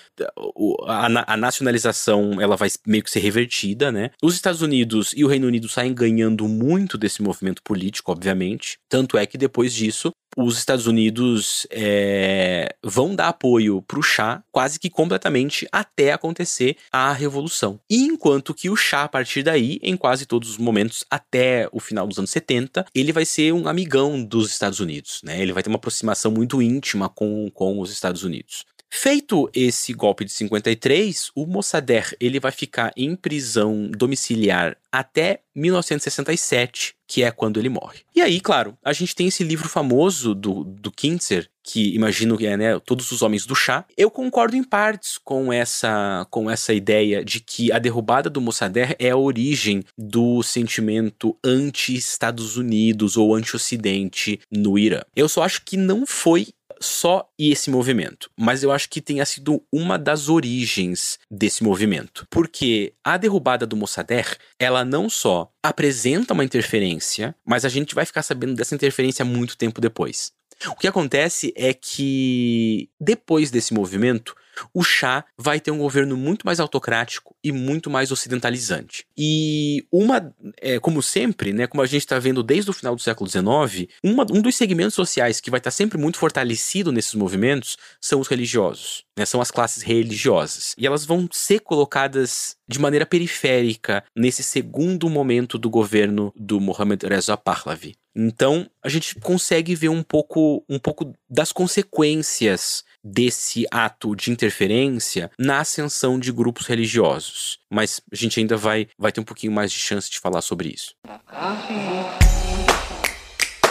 a, nacionalização ela vai meio que ser revertida, né? Os Estados Unidos e o Reino Unido saem ganhando muito desse movimento político, obviamente. Tanto é que depois disso, os Estados Unidos é, vão dar apoio para o Shah quase que completamente até acontecer a revolução. E enquanto que o Shah, a partir daí, em quase todos os momentos, até o final dos anos 70, ele vai ser um amigão dos Estados Unidos, né? Ele vai ter uma aproximação muito íntima com, com os Estados Unidos. Feito esse golpe de 53, o Mossadegh ele vai ficar em prisão domiciliar até 1967, que é quando ele morre. E aí, claro, a gente tem esse livro famoso do, do Kintzer, que imagino que é, né, Todos os Homens do Chá. Eu concordo em partes com essa, com essa ideia de que a derrubada do Mossadegh é a origem do sentimento anti-Estados Unidos ou anti-Ocidente no Irã. Eu só acho que não foi só esse movimento, mas eu acho que tenha sido uma das origens desse movimento. Porque a derrubada do Mossadegh, ela não só apresenta uma interferência, mas a gente vai ficar sabendo dessa interferência muito tempo depois. O que acontece é que depois desse movimento, o chá vai ter um governo muito mais autocrático e muito mais ocidentalizante. E uma, é, como sempre, né, como a gente está vendo desde o final do século XIX, uma, um dos segmentos sociais que vai estar tá sempre muito fortalecido nesses movimentos são os religiosos, né, são as classes religiosas. E elas vão ser colocadas de maneira periférica nesse segundo momento do governo do Mohamed Reza Pahlavi. Então, a gente consegue ver um pouco, um pouco das consequências desse ato de interferência na ascensão de grupos religiosos. Mas a gente ainda vai, vai ter um pouquinho mais de chance de falar sobre isso.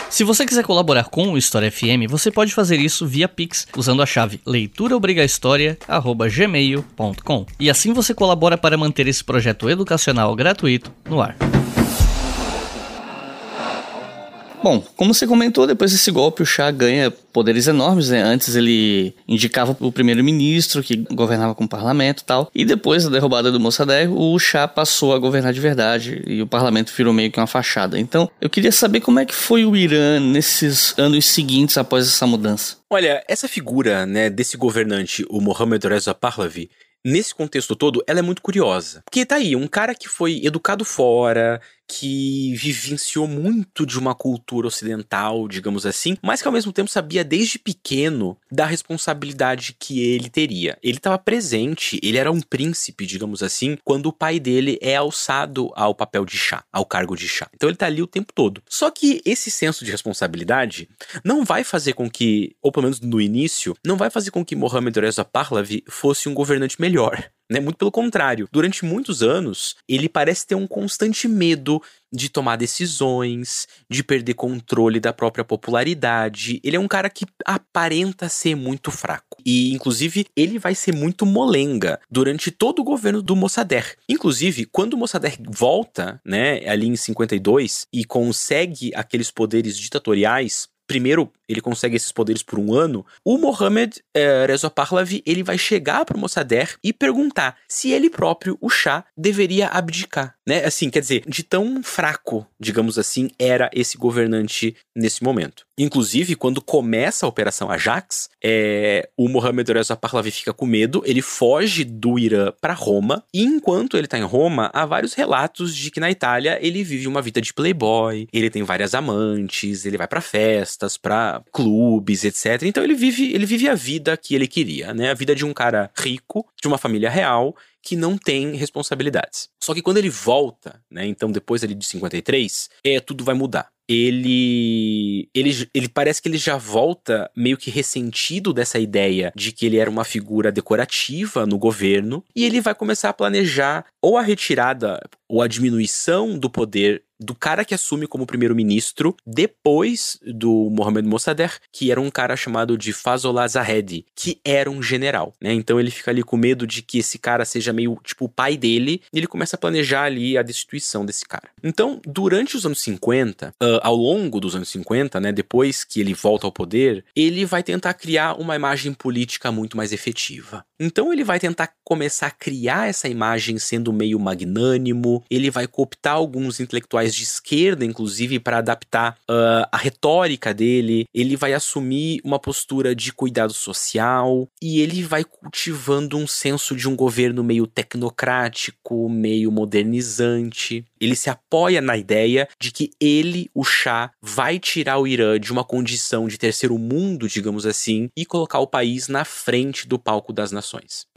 Se você quiser colaborar com o História FM, você pode fazer isso via Pix usando a chave leituraobrigahistoria@gmail.com. E assim você colabora para manter esse projeto educacional gratuito no ar. Bom, como você comentou, depois desse golpe o Shah ganha poderes enormes, né? Antes ele indicava o primeiro-ministro que governava com o parlamento e tal. E depois da derrubada do Mossadegh, o Shah passou a governar de verdade e o parlamento virou meio que uma fachada. Então, eu queria saber como é que foi o Irã nesses anos seguintes após essa mudança. Olha, essa figura, né, desse governante, o Mohammad Reza Pahlavi, nesse contexto todo, ela é muito curiosa. Porque tá aí, um cara que foi educado fora, que vivenciou muito de uma cultura ocidental, digamos assim, mas que ao mesmo tempo sabia desde pequeno da responsabilidade que ele teria. Ele estava presente, ele era um príncipe, digamos assim, quando o pai dele é alçado ao papel de chá, ao cargo de chá. Então ele tá ali o tempo todo. Só que esse senso de responsabilidade não vai fazer com que, ou pelo menos no início, não vai fazer com que Mohammed Reza Pahlavi fosse um governante melhor. Né? Muito pelo contrário. Durante muitos anos, ele parece ter um constante medo de tomar decisões, de perder controle da própria popularidade. Ele é um cara que aparenta ser muito fraco. E, inclusive, ele vai ser muito molenga durante todo o governo do Mossadegh. Inclusive, quando o Mossadegh volta, né, ali em 52 e consegue aqueles poderes ditatoriais primeiro ele consegue esses poderes por um ano, o Mohammed eh, Reza Pahlavi ele vai chegar para Mossadegh e perguntar se ele próprio, o Shah, deveria abdicar, né? Assim, quer dizer, de tão fraco, digamos assim, era esse governante nesse momento. Inclusive, quando começa a Operação Ajax, é, o Mohammed Reza Pahlavi fica com medo, ele foge do Irã para Roma, e enquanto ele tá em Roma, há vários relatos de que na Itália ele vive uma vida de playboy, ele tem várias amantes, ele vai para festas, para clubes, etc. Então ele vive, ele vive a vida que ele queria, né? A vida de um cara rico, de uma família real, que não tem responsabilidades. Só que quando ele volta, né, então depois ali de 53, é tudo vai mudar. Ele, ele ele parece que ele já volta meio que ressentido dessa ideia de que ele era uma figura decorativa no governo e ele vai começar a planejar ou a retirada ou a diminuição do poder do cara que assume como primeiro-ministro depois do Mohamed Mossadegh, que era um cara chamado de Fazollah Zahedi, que era um general, né? Então ele fica ali com medo de que esse cara seja meio tipo o pai dele, e ele começa a planejar ali a destituição desse cara. Então, durante os anos 50, uh, ao longo dos anos 50, né, depois que ele volta ao poder, ele vai tentar criar uma imagem política muito mais efetiva. Então ele vai tentar começar a criar essa imagem sendo meio magnânimo, ele vai cooptar alguns intelectuais de esquerda, inclusive, para adaptar uh, a retórica dele, ele vai assumir uma postura de cuidado social e ele vai cultivando um senso de um governo meio tecnocrático, meio modernizante. Ele se apoia na ideia de que ele, o Shah, vai tirar o Irã de uma condição de terceiro mundo, digamos assim, e colocar o país na frente do palco das nações.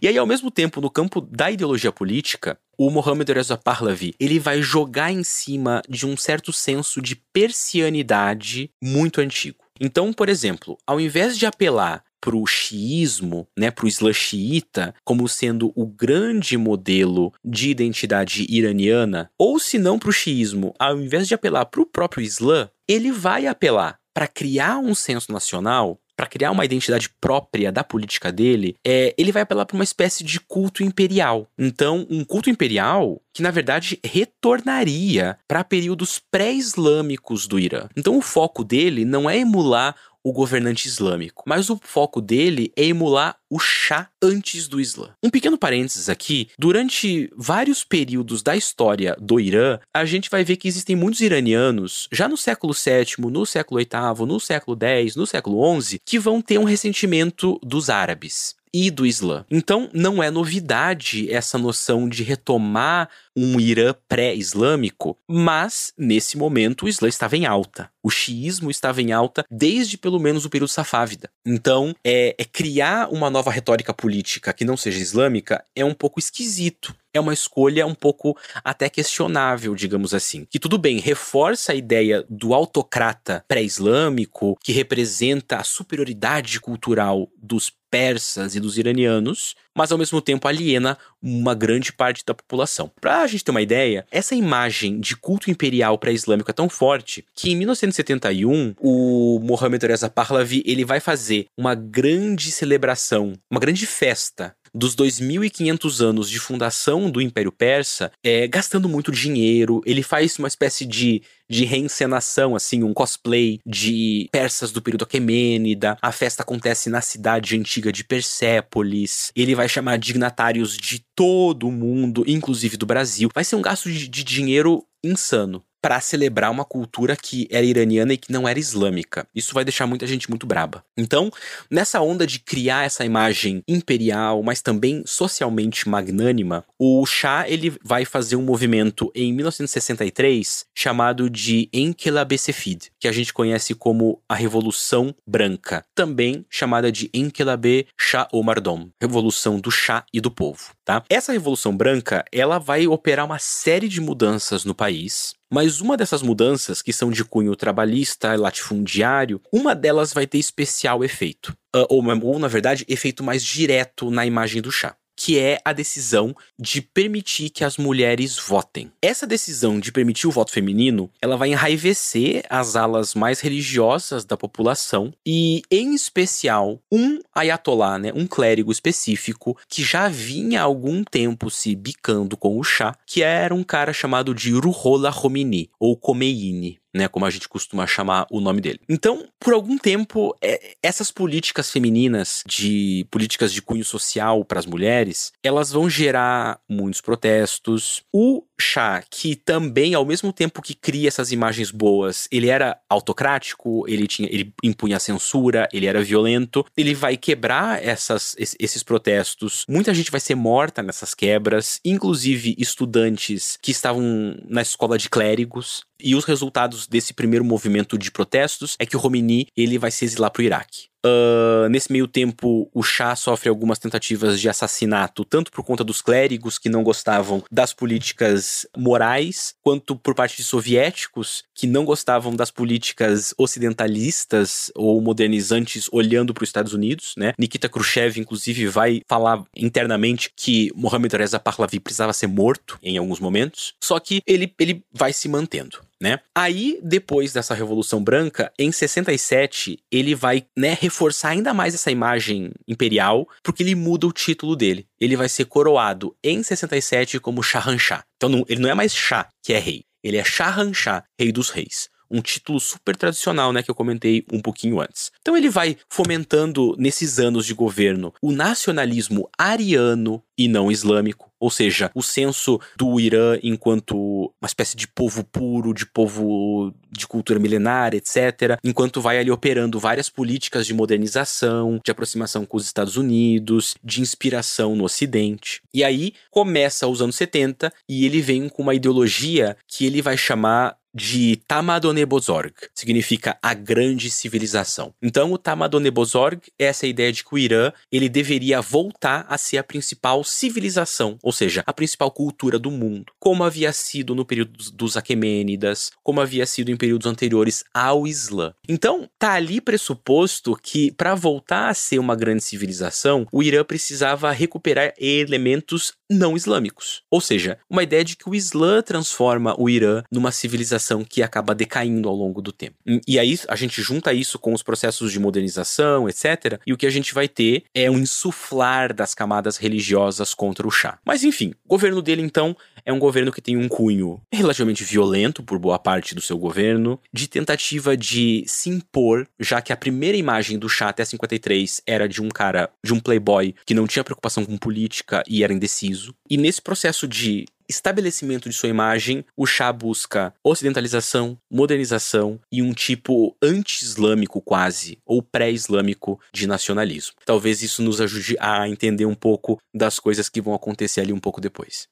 E aí, ao mesmo tempo, no campo da ideologia política, o Mohammed Reza Pahlavi, ele vai jogar em cima de um certo senso de persianidade muito antigo. Então, por exemplo, ao invés de apelar para o xiismo, né, para o islã xiita, como sendo o grande modelo de identidade iraniana, ou se não para o xiismo, ao invés de apelar para o próprio islã, ele vai apelar para criar um senso nacional para criar uma identidade própria da política dele, é, ele vai apelar para uma espécie de culto imperial. Então, um culto imperial que na verdade retornaria para períodos pré-islâmicos do Irã. Então, o foco dele não é emular o governante islâmico, mas o foco dele é emular o Shah antes do Islã. Um pequeno parênteses aqui: durante vários períodos da história do Irã, a gente vai ver que existem muitos iranianos, já no século VII, no século VIII, no século X, no século XI, que vão ter um ressentimento dos árabes e do Islã. Então, não é novidade essa noção de retomar um Irã pré-islâmico, mas nesse momento o Islã estava em alta. O xiismo estava em alta desde pelo menos o período safávida. Então, é, é criar uma nova retórica política que não seja islâmica é um pouco esquisito é uma escolha um pouco até questionável, digamos assim. Que tudo bem, reforça a ideia do autocrata pré-islâmico, que representa a superioridade cultural dos persas e dos iranianos, mas ao mesmo tempo aliena uma grande parte da população. Para a gente ter uma ideia, essa imagem de culto imperial pré-islâmico é tão forte que em 1971 o Mohammed Reza Pahlavi ele vai fazer uma grande celebração, uma grande festa dos 2.500 anos de fundação do Império Persa, é, gastando muito dinheiro. Ele faz uma espécie de, de reencenação, assim, um cosplay de persas do período Aquemênida. A festa acontece na cidade antiga de Persépolis. Ele vai chamar dignatários de todo o mundo, inclusive do Brasil. Vai ser um gasto de, de dinheiro insano para celebrar uma cultura que era iraniana e que não era islâmica. Isso vai deixar muita gente muito braba. Então, nessa onda de criar essa imagem imperial, mas também socialmente magnânima, o Shah ele vai fazer um movimento em 1963 chamado de Enkelabesefid, que a gente conhece como a Revolução Branca, também chamada de Enkelabe Shah Omardom, Revolução do Shah e do povo, tá? Essa Revolução Branca, ela vai operar uma série de mudanças no país, mas uma dessas mudanças, que são de cunho trabalhista e latifundiário, uma delas vai ter especial efeito. Uh, ou, ou, na verdade, efeito mais direto na imagem do chá que é a decisão de permitir que as mulheres votem. Essa decisão de permitir o voto feminino, ela vai enraivecer as alas mais religiosas da população e, em especial, um ayatollah, né, um clérigo específico que já vinha há algum tempo se bicando com o chá, que era um cara chamado de Ruhollah Khomeini ou Khomeini. Né, como a gente costuma chamar o nome dele. Então, por algum tempo, é, essas políticas femininas de políticas de cunho social para as mulheres, elas vão gerar muitos protestos. O Shah, que também, ao mesmo tempo que cria essas imagens boas, ele era autocrático, ele tinha, ele impunha censura, ele era violento, ele vai quebrar essas, esses protestos. Muita gente vai ser morta nessas quebras, inclusive estudantes que estavam na escola de clérigos. E os resultados desse primeiro movimento de protestos é que o Romini ele vai se exilar para o Iraque. Uh, nesse meio tempo, o Shah sofre algumas tentativas de assassinato, tanto por conta dos clérigos que não gostavam das políticas morais, quanto por parte de soviéticos que não gostavam das políticas ocidentalistas ou modernizantes olhando para os Estados Unidos. Né? Nikita Khrushchev, inclusive, vai falar internamente que Mohammad Reza Pahlavi precisava ser morto em alguns momentos, só que ele, ele vai se mantendo né? Aí, depois dessa Revolução Branca, em 67, ele vai, né, reforçar ainda mais essa imagem imperial, porque ele muda o título dele. Ele vai ser coroado em 67 como Shahanshah. Então, não, ele não é mais Shah, que é rei. Ele é Shahanshah, rei dos reis um título super tradicional, né, que eu comentei um pouquinho antes. Então ele vai fomentando nesses anos de governo o nacionalismo ariano e não islâmico, ou seja, o senso do Irã enquanto uma espécie de povo puro, de povo de cultura milenar, etc., enquanto vai ali operando várias políticas de modernização, de aproximação com os Estados Unidos, de inspiração no Ocidente. E aí começa os anos 70 e ele vem com uma ideologia que ele vai chamar de Tamadonebozorg, significa a grande civilização. Então, o Tamadonebozorg é essa ideia de que o Irã ele deveria voltar a ser a principal civilização, ou seja, a principal cultura do mundo, como havia sido no período dos Aquemênidas, como havia sido em períodos anteriores ao Islã. Então, tá ali pressuposto que para voltar a ser uma grande civilização, o Irã precisava recuperar elementos não islâmicos. Ou seja, uma ideia de que o Islã transforma o Irã numa civilização que acaba decaindo ao longo do tempo. E aí a gente junta isso com os processos de modernização, etc. E o que a gente vai ter é um insuflar das camadas religiosas contra o Shah. Mas enfim, o governo dele então é um governo que tem um cunho relativamente violento por boa parte do seu governo, de tentativa de se impor, já que a primeira imagem do Shah até 53 era de um cara, de um playboy que não tinha preocupação com política e era indeciso. E nesse processo de estabelecimento de sua imagem, o Shah busca ocidentalização, modernização e um tipo anti-islâmico quase, ou pré-islâmico de nacionalismo. Talvez isso nos ajude a entender um pouco das coisas que vão acontecer ali um pouco depois.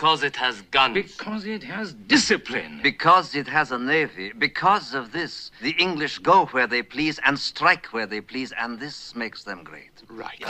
Because it has guns. Because it has discipline. Because it has a navy. Because of this, the English go where they please and strike where they please, and this makes them great. Right.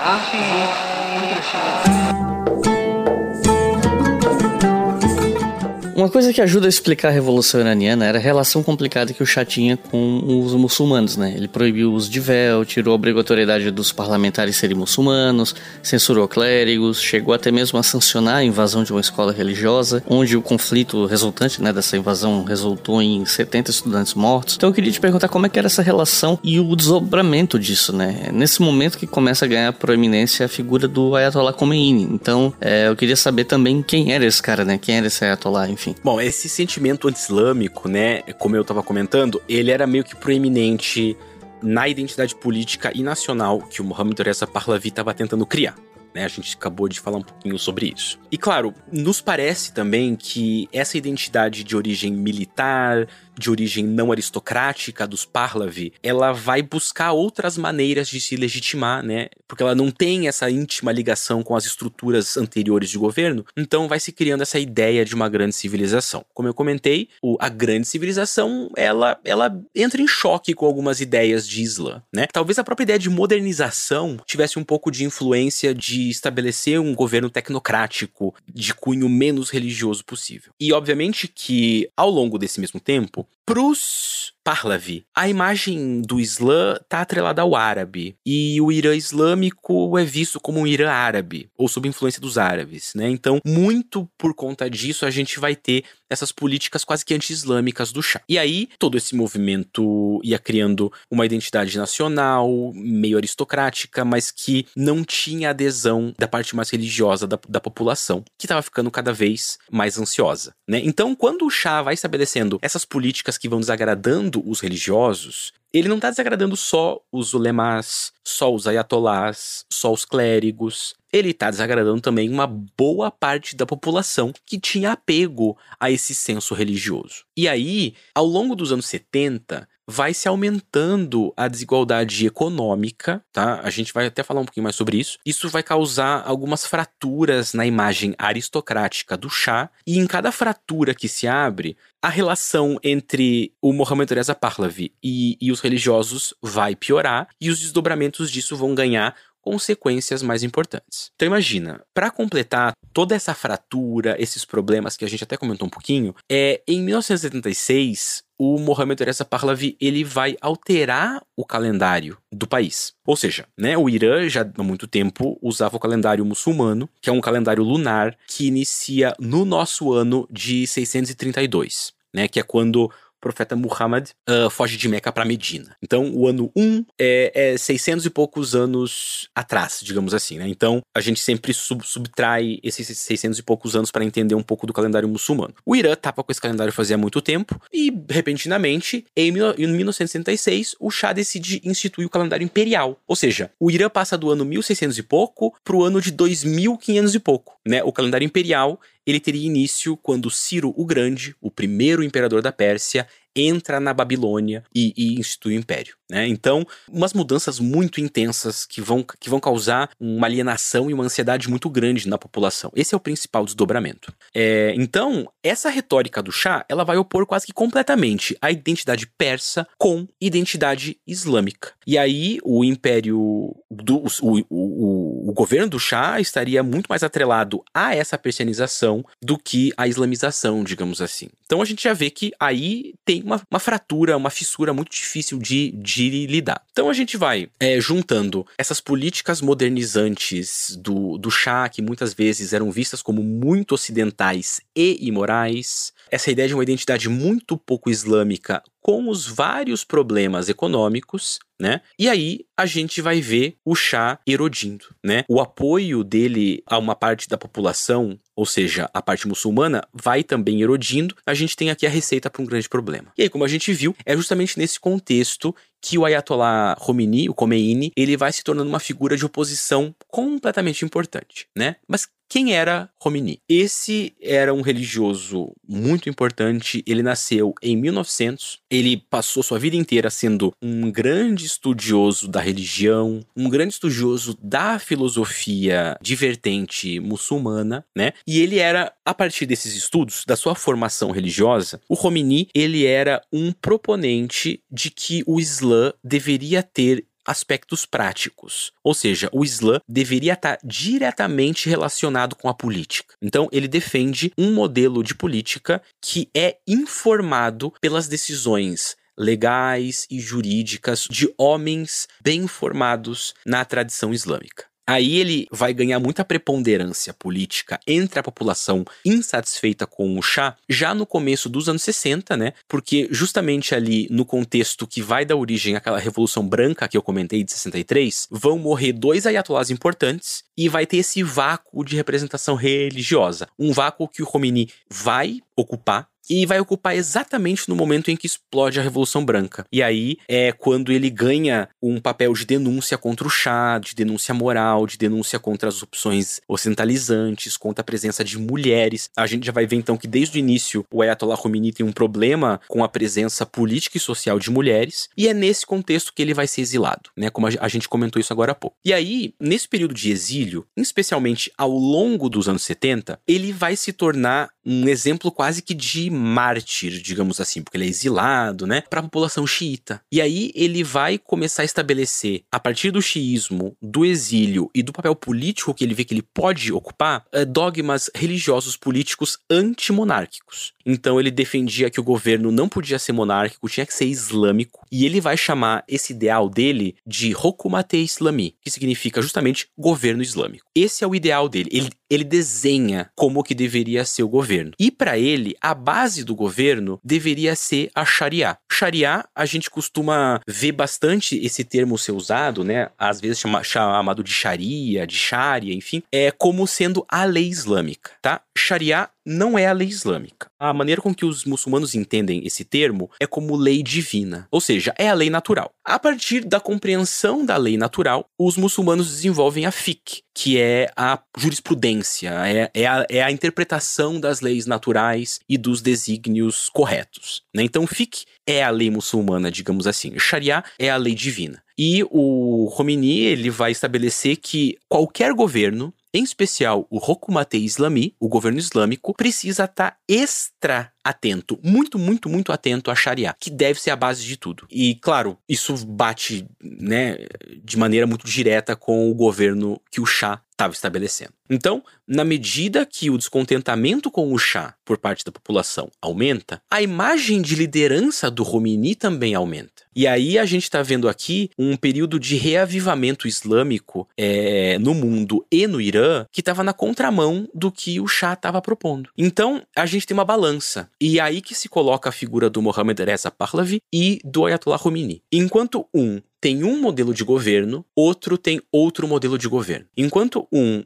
Uma coisa que ajuda a explicar a Revolução Iraniana era a relação complicada que o Shah tinha com os muçulmanos, né? Ele proibiu o uso de véu, tirou a obrigatoriedade dos parlamentares serem muçulmanos, censurou clérigos, chegou até mesmo a sancionar a invasão de uma escola religiosa, onde o conflito resultante né, dessa invasão resultou em 70 estudantes mortos. Então eu queria te perguntar como é que era essa relação e o desdobramento disso, né? Nesse momento que começa a ganhar proeminência a figura do Ayatollah Khomeini. Então é, eu queria saber também quem era esse cara, né? Quem era esse Ayatollah, enfim enfim. Bom, esse sentimento anti-islâmico, né, como eu estava comentando, ele era meio que proeminente na identidade política e nacional que o Mohammad Reza Pahlavi estava tentando criar. Né, a gente acabou de falar um pouquinho sobre isso. E claro, nos parece também que essa identidade de origem militar, de origem não aristocrática dos Pahlavi, ela vai buscar outras maneiras de se legitimar, né? Porque ela não tem essa íntima ligação com as estruturas anteriores de governo, então vai se criando essa ideia de uma grande civilização. Como eu comentei, o, a grande civilização, ela, ela entra em choque com algumas ideias de Islã, né? Talvez a própria ideia de modernização tivesse um pouco de influência de estabelecer um governo tecnocrático de cunho menos religioso possível. E obviamente que ao longo desse mesmo tempo, pros Pahlavi. A imagem do Islã está atrelada ao árabe, e o Irã islâmico é visto como um Irã árabe, ou sob influência dos árabes, né? Então, muito por conta disso, a gente vai ter essas políticas quase que anti-islâmicas do chá. E aí, todo esse movimento ia criando uma identidade nacional, meio aristocrática, mas que não tinha adesão da parte mais religiosa da, da população, que estava ficando cada vez mais ansiosa. Né? Então, quando o chá vai estabelecendo essas políticas que vão desagradando os religiosos, ele não está desagradando só os ulemás, só os ayatolás, só os clérigos. Ele está desagradando também uma boa parte da população que tinha apego a esse senso religioso. E aí, ao longo dos anos 70, vai se aumentando a desigualdade econômica, tá? A gente vai até falar um pouquinho mais sobre isso. Isso vai causar algumas fraturas na imagem aristocrática do chá, e em cada fratura que se abre, a relação entre o Mohammad Reza Pahlavi e, e os religiosos vai piorar, e os desdobramentos disso vão ganhar consequências mais importantes. Então imagina, para completar toda essa fratura, esses problemas que a gente até comentou um pouquinho, é em 1976 o Mohamed Reza Pahlavi ele vai alterar o calendário do país. Ou seja, né, o Irã já há muito tempo usava o calendário muçulmano, que é um calendário lunar que inicia no nosso ano de 632, né, que é quando profeta Muhammad uh, foge de Meca para Medina. Então, o ano 1 é, é 600 e poucos anos atrás, digamos assim, né? Então, a gente sempre sub subtrai esses 600 e poucos anos para entender um pouco do calendário muçulmano. O Irã tava com esse calendário fazia muito tempo e, repentinamente, em, em 1966, o Shah decide instituir o calendário imperial. Ou seja, o Irã passa do ano 1600 e pouco pro ano de 2500 e pouco, né? O calendário imperial ele teria início quando Ciro o Grande, o primeiro imperador da Pérsia, entra na Babilônia e, e institui o império. Né? Então, umas mudanças muito intensas que vão, que vão causar uma alienação e uma ansiedade muito grande na população. Esse é o principal desdobramento. É, então, essa retórica do chá, ela vai opor quase que completamente a identidade persa com identidade islâmica. E aí, o império, do, o, o, o governo do chá estaria muito mais atrelado a essa persianização do que a islamização, digamos assim. Então, a gente já vê que aí tem uma, uma fratura, uma fissura muito difícil de, de de lidar. Então a gente vai é, juntando essas políticas modernizantes do, do chá, que muitas vezes eram vistas como muito ocidentais e imorais, essa ideia de uma identidade muito pouco islâmica com os vários problemas econômicos, né? E aí a gente vai ver o chá erodindo, né? O apoio dele a uma parte da população, ou seja, a parte muçulmana, vai também erodindo. A gente tem aqui a receita para um grande problema. E aí, como a gente viu, é justamente nesse contexto que o Ayatollah Khomeini, o Khomeini, ele vai se tornando uma figura de oposição completamente importante, né? Mas quem era Khomeini? Esse era um religioso muito importante. Ele nasceu em 1900. Ele passou sua vida inteira sendo um grande estudioso da religião, um grande estudioso da filosofia divertente muçulmana, né? E ele era, a partir desses estudos, da sua formação religiosa, o Khomeini, ele era um proponente de que o Islã deveria ter aspectos práticos. Ou seja, o Islã deveria estar diretamente relacionado com a política. Então, ele defende um modelo de política que é informado pelas decisões legais e jurídicas de homens bem formados na tradição islâmica. Aí ele vai ganhar muita preponderância política entre a população insatisfeita com o chá já no começo dos anos 60, né? Porque justamente ali no contexto que vai dar origem àquela Revolução Branca que eu comentei de 63, vão morrer dois ayatollahs importantes e vai ter esse vácuo de representação religiosa. Um vácuo que o Khomeini vai ocupar e vai ocupar exatamente no momento em que explode a Revolução Branca. E aí é quando ele ganha um papel de denúncia contra o chá, de denúncia moral, de denúncia contra as opções ocidentalizantes, contra a presença de mulheres. A gente já vai ver então que desde o início o Ayatollah Khomeini tem um problema com a presença política e social de mulheres, e é nesse contexto que ele vai ser exilado, né? Como a gente comentou isso agora há pouco. E aí, nesse período de exílio, especialmente ao longo dos anos 70, ele vai se tornar um exemplo quase que de mártir, digamos assim, porque ele é exilado, né, para a população xiita. E aí ele vai começar a estabelecer, a partir do xiismo, do exílio e do papel político que ele vê que ele pode ocupar, eh, dogmas religiosos políticos antimonárquicos. Então ele defendia que o governo não podia ser monárquico, tinha que ser islâmico, e ele vai chamar esse ideal dele de Hokumate Islami, que significa justamente governo islâmico. Esse é o ideal dele. Ele, ele desenha como que deveria ser o governo. E para ele, a base do governo deveria ser a Sharia. Sharia, a gente costuma ver bastante esse termo ser usado, né? Às vezes chama, chamado de Sharia, de Sharia, enfim, é como sendo a lei islâmica, tá? Sharia não é a lei islâmica. A maneira com que os muçulmanos entendem esse termo é como lei divina, ou seja, é a lei natural. A partir da compreensão da lei natural, os muçulmanos desenvolvem a fiqh, que é a jurisprudência, é, é, a, é a interpretação das leis naturais e dos desígnios corretos. Né? Então, fiqh é a lei muçulmana, digamos assim. Sharia é a lei divina. E o Khomeini ele vai estabelecer que qualquer governo em especial o Hokumate Islami, o governo islâmico, precisa estar tá extra atento, muito, muito, muito atento à Sharia, que deve ser a base de tudo. E, claro, isso bate, né, de maneira muito direta com o governo que o Shah estava estabelecendo. Então, na medida que o descontentamento com o chá por parte da população aumenta, a imagem de liderança do Romini também aumenta. E aí a gente está vendo aqui um período de reavivamento islâmico é, no mundo e no Irã que estava na contramão do que o chá estava propondo. Então, a gente tem uma balança. E é aí que se coloca a figura do Mohammad Reza Pahlavi e do Ayatollah Khomeini. Enquanto um tem um modelo de governo, outro tem outro modelo de governo. Enquanto um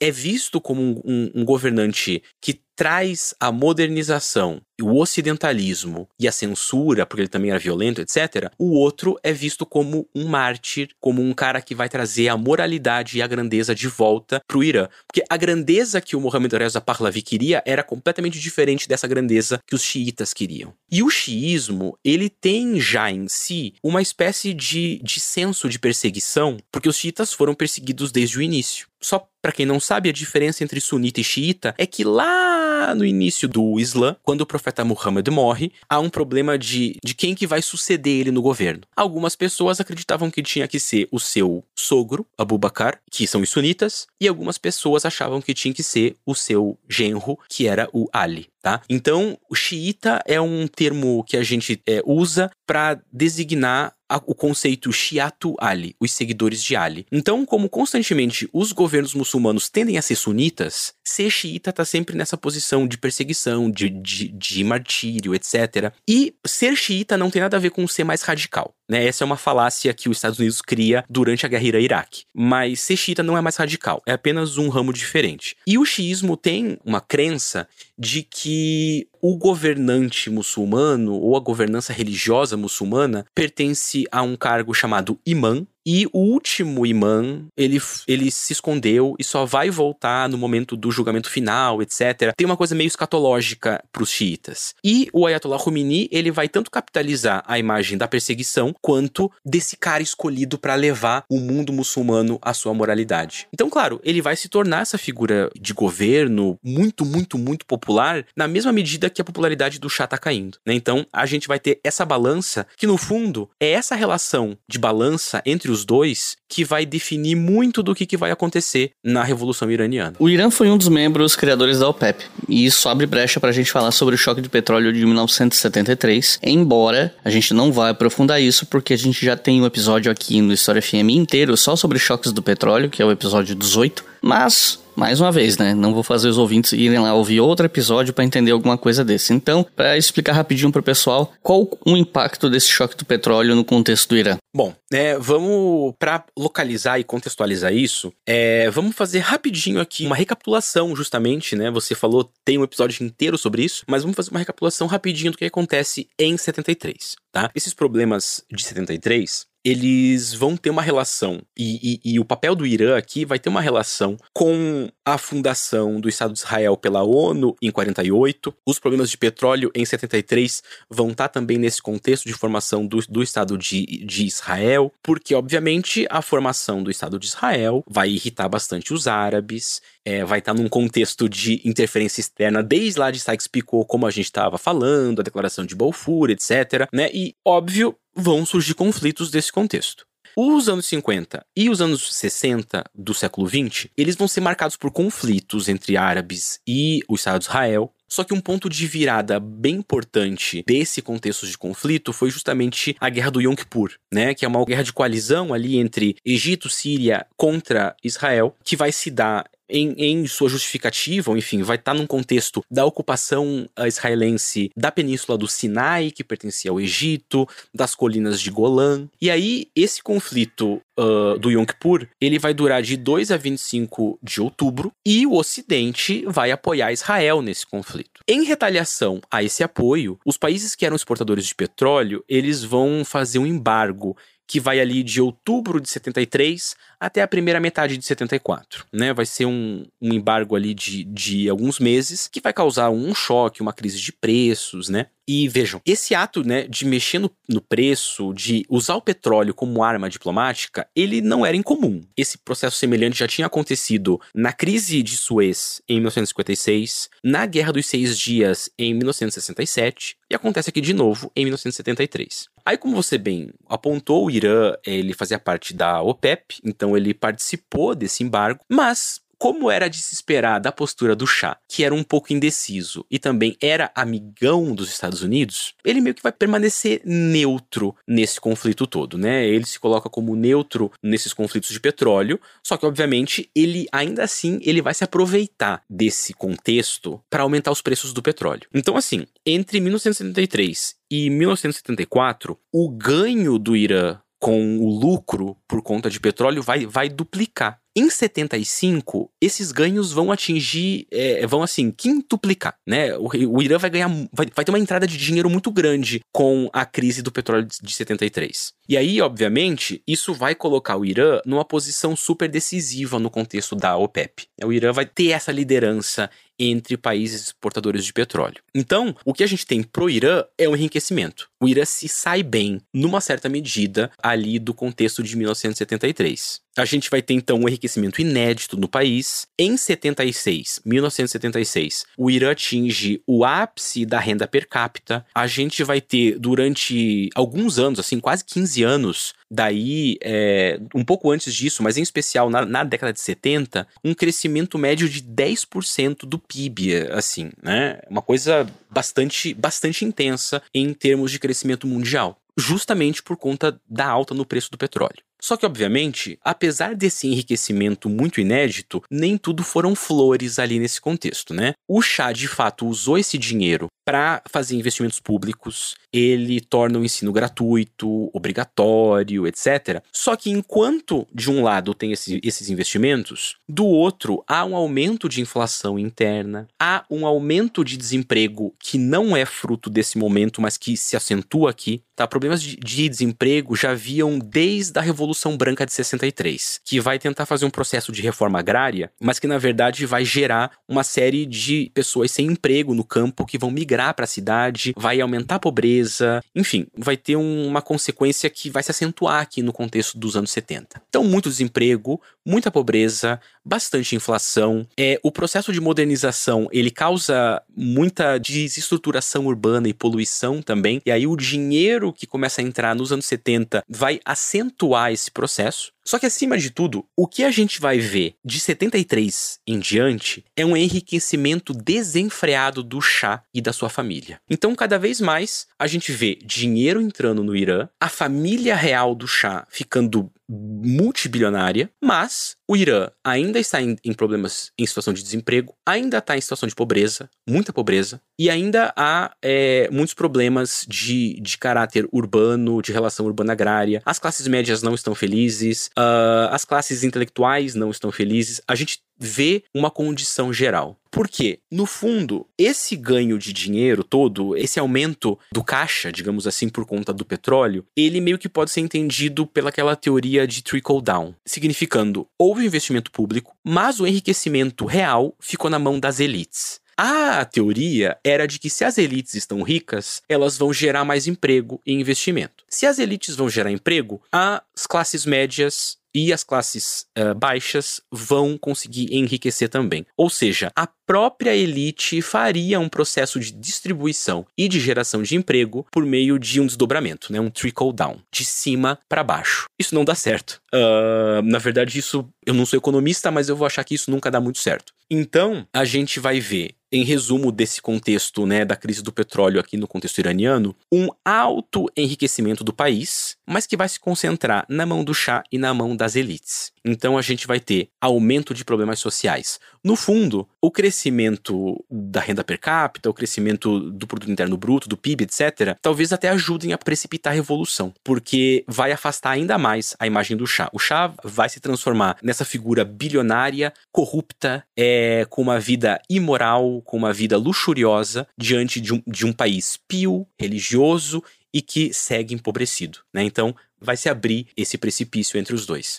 é visto como um, um, um governante que traz a modernização, o ocidentalismo e a censura, porque ele também era violento, etc., o outro é visto como um mártir, como um cara que vai trazer a moralidade e a grandeza de volta para o Irã. Porque a grandeza que o Mohammed Reza Pahlavi queria era completamente diferente dessa grandeza que os xiitas queriam. E o xiismo, ele tem já em si uma espécie de, de senso de perseguição, porque os xiitas foram perseguidos desde o início. Só para quem não sabe, a diferença entre sunita e xiita é que lá no início do Islã, quando o profeta Muhammad morre, há um problema de, de quem que vai suceder ele no governo. Algumas pessoas acreditavam que tinha que ser o seu sogro, Abu Bakr, que são os sunitas, e algumas pessoas achavam que tinha que ser o seu genro, que era o Ali. Tá? Então, o xiita é um termo que a gente é, usa para designar o conceito Shiatu Ali, os seguidores de Ali. Então, como constantemente os governos muçulmanos tendem a ser sunitas, ser xiita está sempre nessa posição de perseguição, de, de, de, martírio, etc. E ser xiita não tem nada a ver com ser mais radical. Né? Essa é uma falácia que os Estados Unidos cria durante a guerra Irã-Iraque. Mas ser xiita não é mais radical, é apenas um ramo diferente. E o xiismo tem uma crença de que o governante muçulmano ou a governança religiosa muçulmana pertence a um cargo chamado imã, e o último imã, ele, ele se escondeu e só vai voltar no momento do julgamento final, etc. Tem uma coisa meio escatológica para os xiitas. E o Ayatollah Khomeini, ele vai tanto capitalizar a imagem da perseguição quanto desse cara escolhido para levar o mundo muçulmano à sua moralidade. Então, claro, ele vai se tornar essa figura de governo muito, muito, muito popular na mesma medida que a popularidade do chá tá caindo. Né? Então, a gente vai ter essa balança que, no fundo, é essa relação de balança entre os os dois que vai definir muito do que, que vai acontecer na Revolução Iraniana. O Irã foi um dos membros criadores da OPEP, e isso abre brecha para a gente falar sobre o choque de petróleo de 1973, embora a gente não vá aprofundar isso, porque a gente já tem um episódio aqui no História FM inteiro só sobre choques do petróleo, que é o episódio 18, mas mais uma vez, né? Não vou fazer os ouvintes irem lá ouvir outro episódio para entender alguma coisa desse. Então, para explicar rapidinho pro pessoal, qual o impacto desse choque do petróleo no contexto do Irã? Bom, é, vamos para localizar e contextualizar isso. É, vamos fazer rapidinho aqui uma recapitulação, justamente, né? Você falou tem um episódio inteiro sobre isso, mas vamos fazer uma recapitulação rapidinho do que acontece em 73, tá? Esses problemas de 73 eles vão ter uma relação, e, e, e, o papel do Irã aqui vai ter uma relação com a fundação do Estado de Israel pela ONU em 48. Os problemas de petróleo em 73 vão estar também nesse contexto de formação do, do Estado de, de Israel, porque, obviamente, a formação do Estado de Israel vai irritar bastante os árabes, é, vai estar tá num contexto de interferência externa, desde lá de Sykes-Picot, como a gente estava falando, a declaração de Balfour, etc. Né? E, óbvio, vão surgir conflitos desse contexto. Os anos 50 e os anos 60 do século 20, eles vão ser marcados por conflitos entre árabes e o Estado de Israel, só que um ponto de virada bem importante desse contexto de conflito foi justamente a guerra do Yom Kippur, né, que é uma guerra de coalizão ali entre Egito, Síria contra Israel, que vai se dar em, em, sua justificativa, ou enfim, vai estar tá num contexto da ocupação uh, israelense da península do Sinai, que pertencia ao Egito, das colinas de Golã. E aí, esse conflito uh, do Yom Kippur, ele vai durar de 2 a 25 de outubro, e o Ocidente vai apoiar Israel nesse conflito. Em retaliação a esse apoio, os países que eram exportadores de petróleo, eles vão fazer um embargo que vai ali de outubro de 73 até a primeira metade de 74, né? Vai ser um, um embargo ali de, de alguns meses que vai causar um choque, uma crise de preços, né? E vejam, esse ato né, de mexer no, no, preço, de usar o petróleo como arma diplomática, ele não era incomum. Esse processo semelhante já tinha acontecido na crise de Suez em 1956, na Guerra dos Seis Dias em 1967 e acontece aqui de novo em 1973. Aí, como você bem apontou, o Irã ele fazia parte da OPEP, então ele participou desse embargo, mas como era de se esperar da postura do chá, que era um pouco indeciso e também era amigão dos Estados Unidos, ele meio que vai permanecer neutro nesse conflito todo, né? Ele se coloca como neutro nesses conflitos de petróleo, só que obviamente ele ainda assim ele vai se aproveitar desse contexto para aumentar os preços do petróleo. Então assim, entre 1973 e 1974, o ganho do Irã com o lucro por conta de petróleo vai, vai duplicar. Em 75, esses ganhos vão atingir, é, vão assim, quintuplicar, né? O, o Irã vai ganhar, vai, vai, ter uma entrada de dinheiro muito grande com a crise do petróleo de 73. E aí, obviamente, isso vai colocar o Irã numa posição super decisiva no contexto da OPEP. O Irã vai ter essa liderança entre países exportadores de petróleo. Então, o que a gente tem pro Irã é um enriquecimento. O Irã se sai bem, numa certa medida, ali do contexto de 1973. A gente vai ter então um enriquecimento inédito no país. Em 76, 1976, o Irã atinge o ápice da renda per capita. A gente vai ter durante alguns anos, assim, quase 15 anos, daí é, um pouco antes disso, mas em especial na, na, década de 70, um crescimento médio de 10% do PIB, assim, né? Uma coisa bastante, bastante intensa em termos de crescimento mundial, justamente por conta da alta no preço do petróleo. Só que, obviamente, apesar desse enriquecimento muito inédito, nem tudo foram flores ali nesse contexto, né? O chá, de fato, usou esse dinheiro para fazer investimentos públicos, ele torna o ensino gratuito, obrigatório, etc. Só que enquanto de um lado tem esse, esses investimentos, do outro há um aumento de inflação interna, há um aumento de desemprego que não é fruto desse momento, mas que se acentua aqui. Tá? Problemas de, de desemprego já haviam desde a Revolução Branca de 63, que vai tentar fazer um processo de reforma agrária, mas que na verdade vai gerar uma série de pessoas sem emprego no campo que vão migrar migrar para a cidade, vai aumentar a pobreza, enfim, vai ter um, uma consequência que vai se acentuar aqui no contexto dos anos 70. Então, muito desemprego, muita pobreza, bastante inflação. É, o processo de modernização ele causa muita desestruturação urbana e poluição também. E aí o dinheiro que começa a entrar nos anos 70 vai acentuar esse processo. Só que acima de tudo, o que a gente vai ver de 73 em diante é um enriquecimento desenfreado do chá e da sua família. Então, cada vez mais a gente vê dinheiro entrando no Irã, a família real do chá ficando multibilionária, mas o Irã ainda está em, em, problemas em situação de desemprego, ainda está em situação de pobreza, muita pobreza, e ainda há é, muitos problemas de, de caráter urbano, de relação urbana-agrária. As classes médias não estão felizes, uh, as classes intelectuais não estão felizes. A gente vê uma condição geral. Porque, no fundo, esse ganho de dinheiro todo, esse aumento do caixa, digamos assim, por conta do petróleo, ele meio que pode ser entendido pelaquela teoria de trickle down, significando houve investimento público, mas o enriquecimento real ficou na mão das elites. A teoria era de que se as elites estão ricas, elas vão gerar mais emprego e investimento. Se as elites vão gerar emprego, as classes médias e as classes uh, baixas vão conseguir enriquecer também. Ou seja, a própria elite faria um processo de distribuição e de geração de emprego por meio de um desdobramento, né? um trickle down, de cima para baixo. Isso não dá certo. Uh, na verdade, isso eu não sou economista, mas eu vou achar que isso nunca dá muito certo. Então, a gente vai ver em resumo desse contexto, né, da crise do petróleo aqui no contexto iraniano, um alto enriquecimento do país, mas que vai se concentrar na mão do chá e na mão das elites. Então a gente vai ter aumento de problemas sociais. No fundo, o crescimento da renda per capita, o crescimento do produto interno bruto, do PIB, etc, talvez até ajudem a precipitar a revolução, porque vai afastar ainda mais a imagem do chá. O chá vai se transformar nessa figura bilionária, corrupta, é, com uma vida imoral, com uma vida luxuriosa diante de um, de um país pio, religioso e que segue empobrecido. Né? Então, vai se abrir esse precipício entre os dois.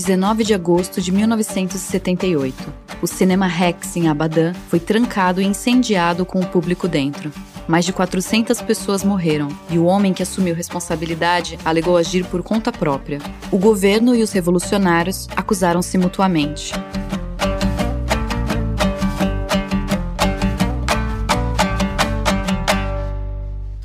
Dezenove de agosto de 1978. O cinema Rex em Abadan foi trancado e incendiado com o público dentro. Mais de 400 pessoas morreram e o homem que assumiu responsabilidade alegou agir por conta própria. O governo e os revolucionários acusaram-se mutuamente.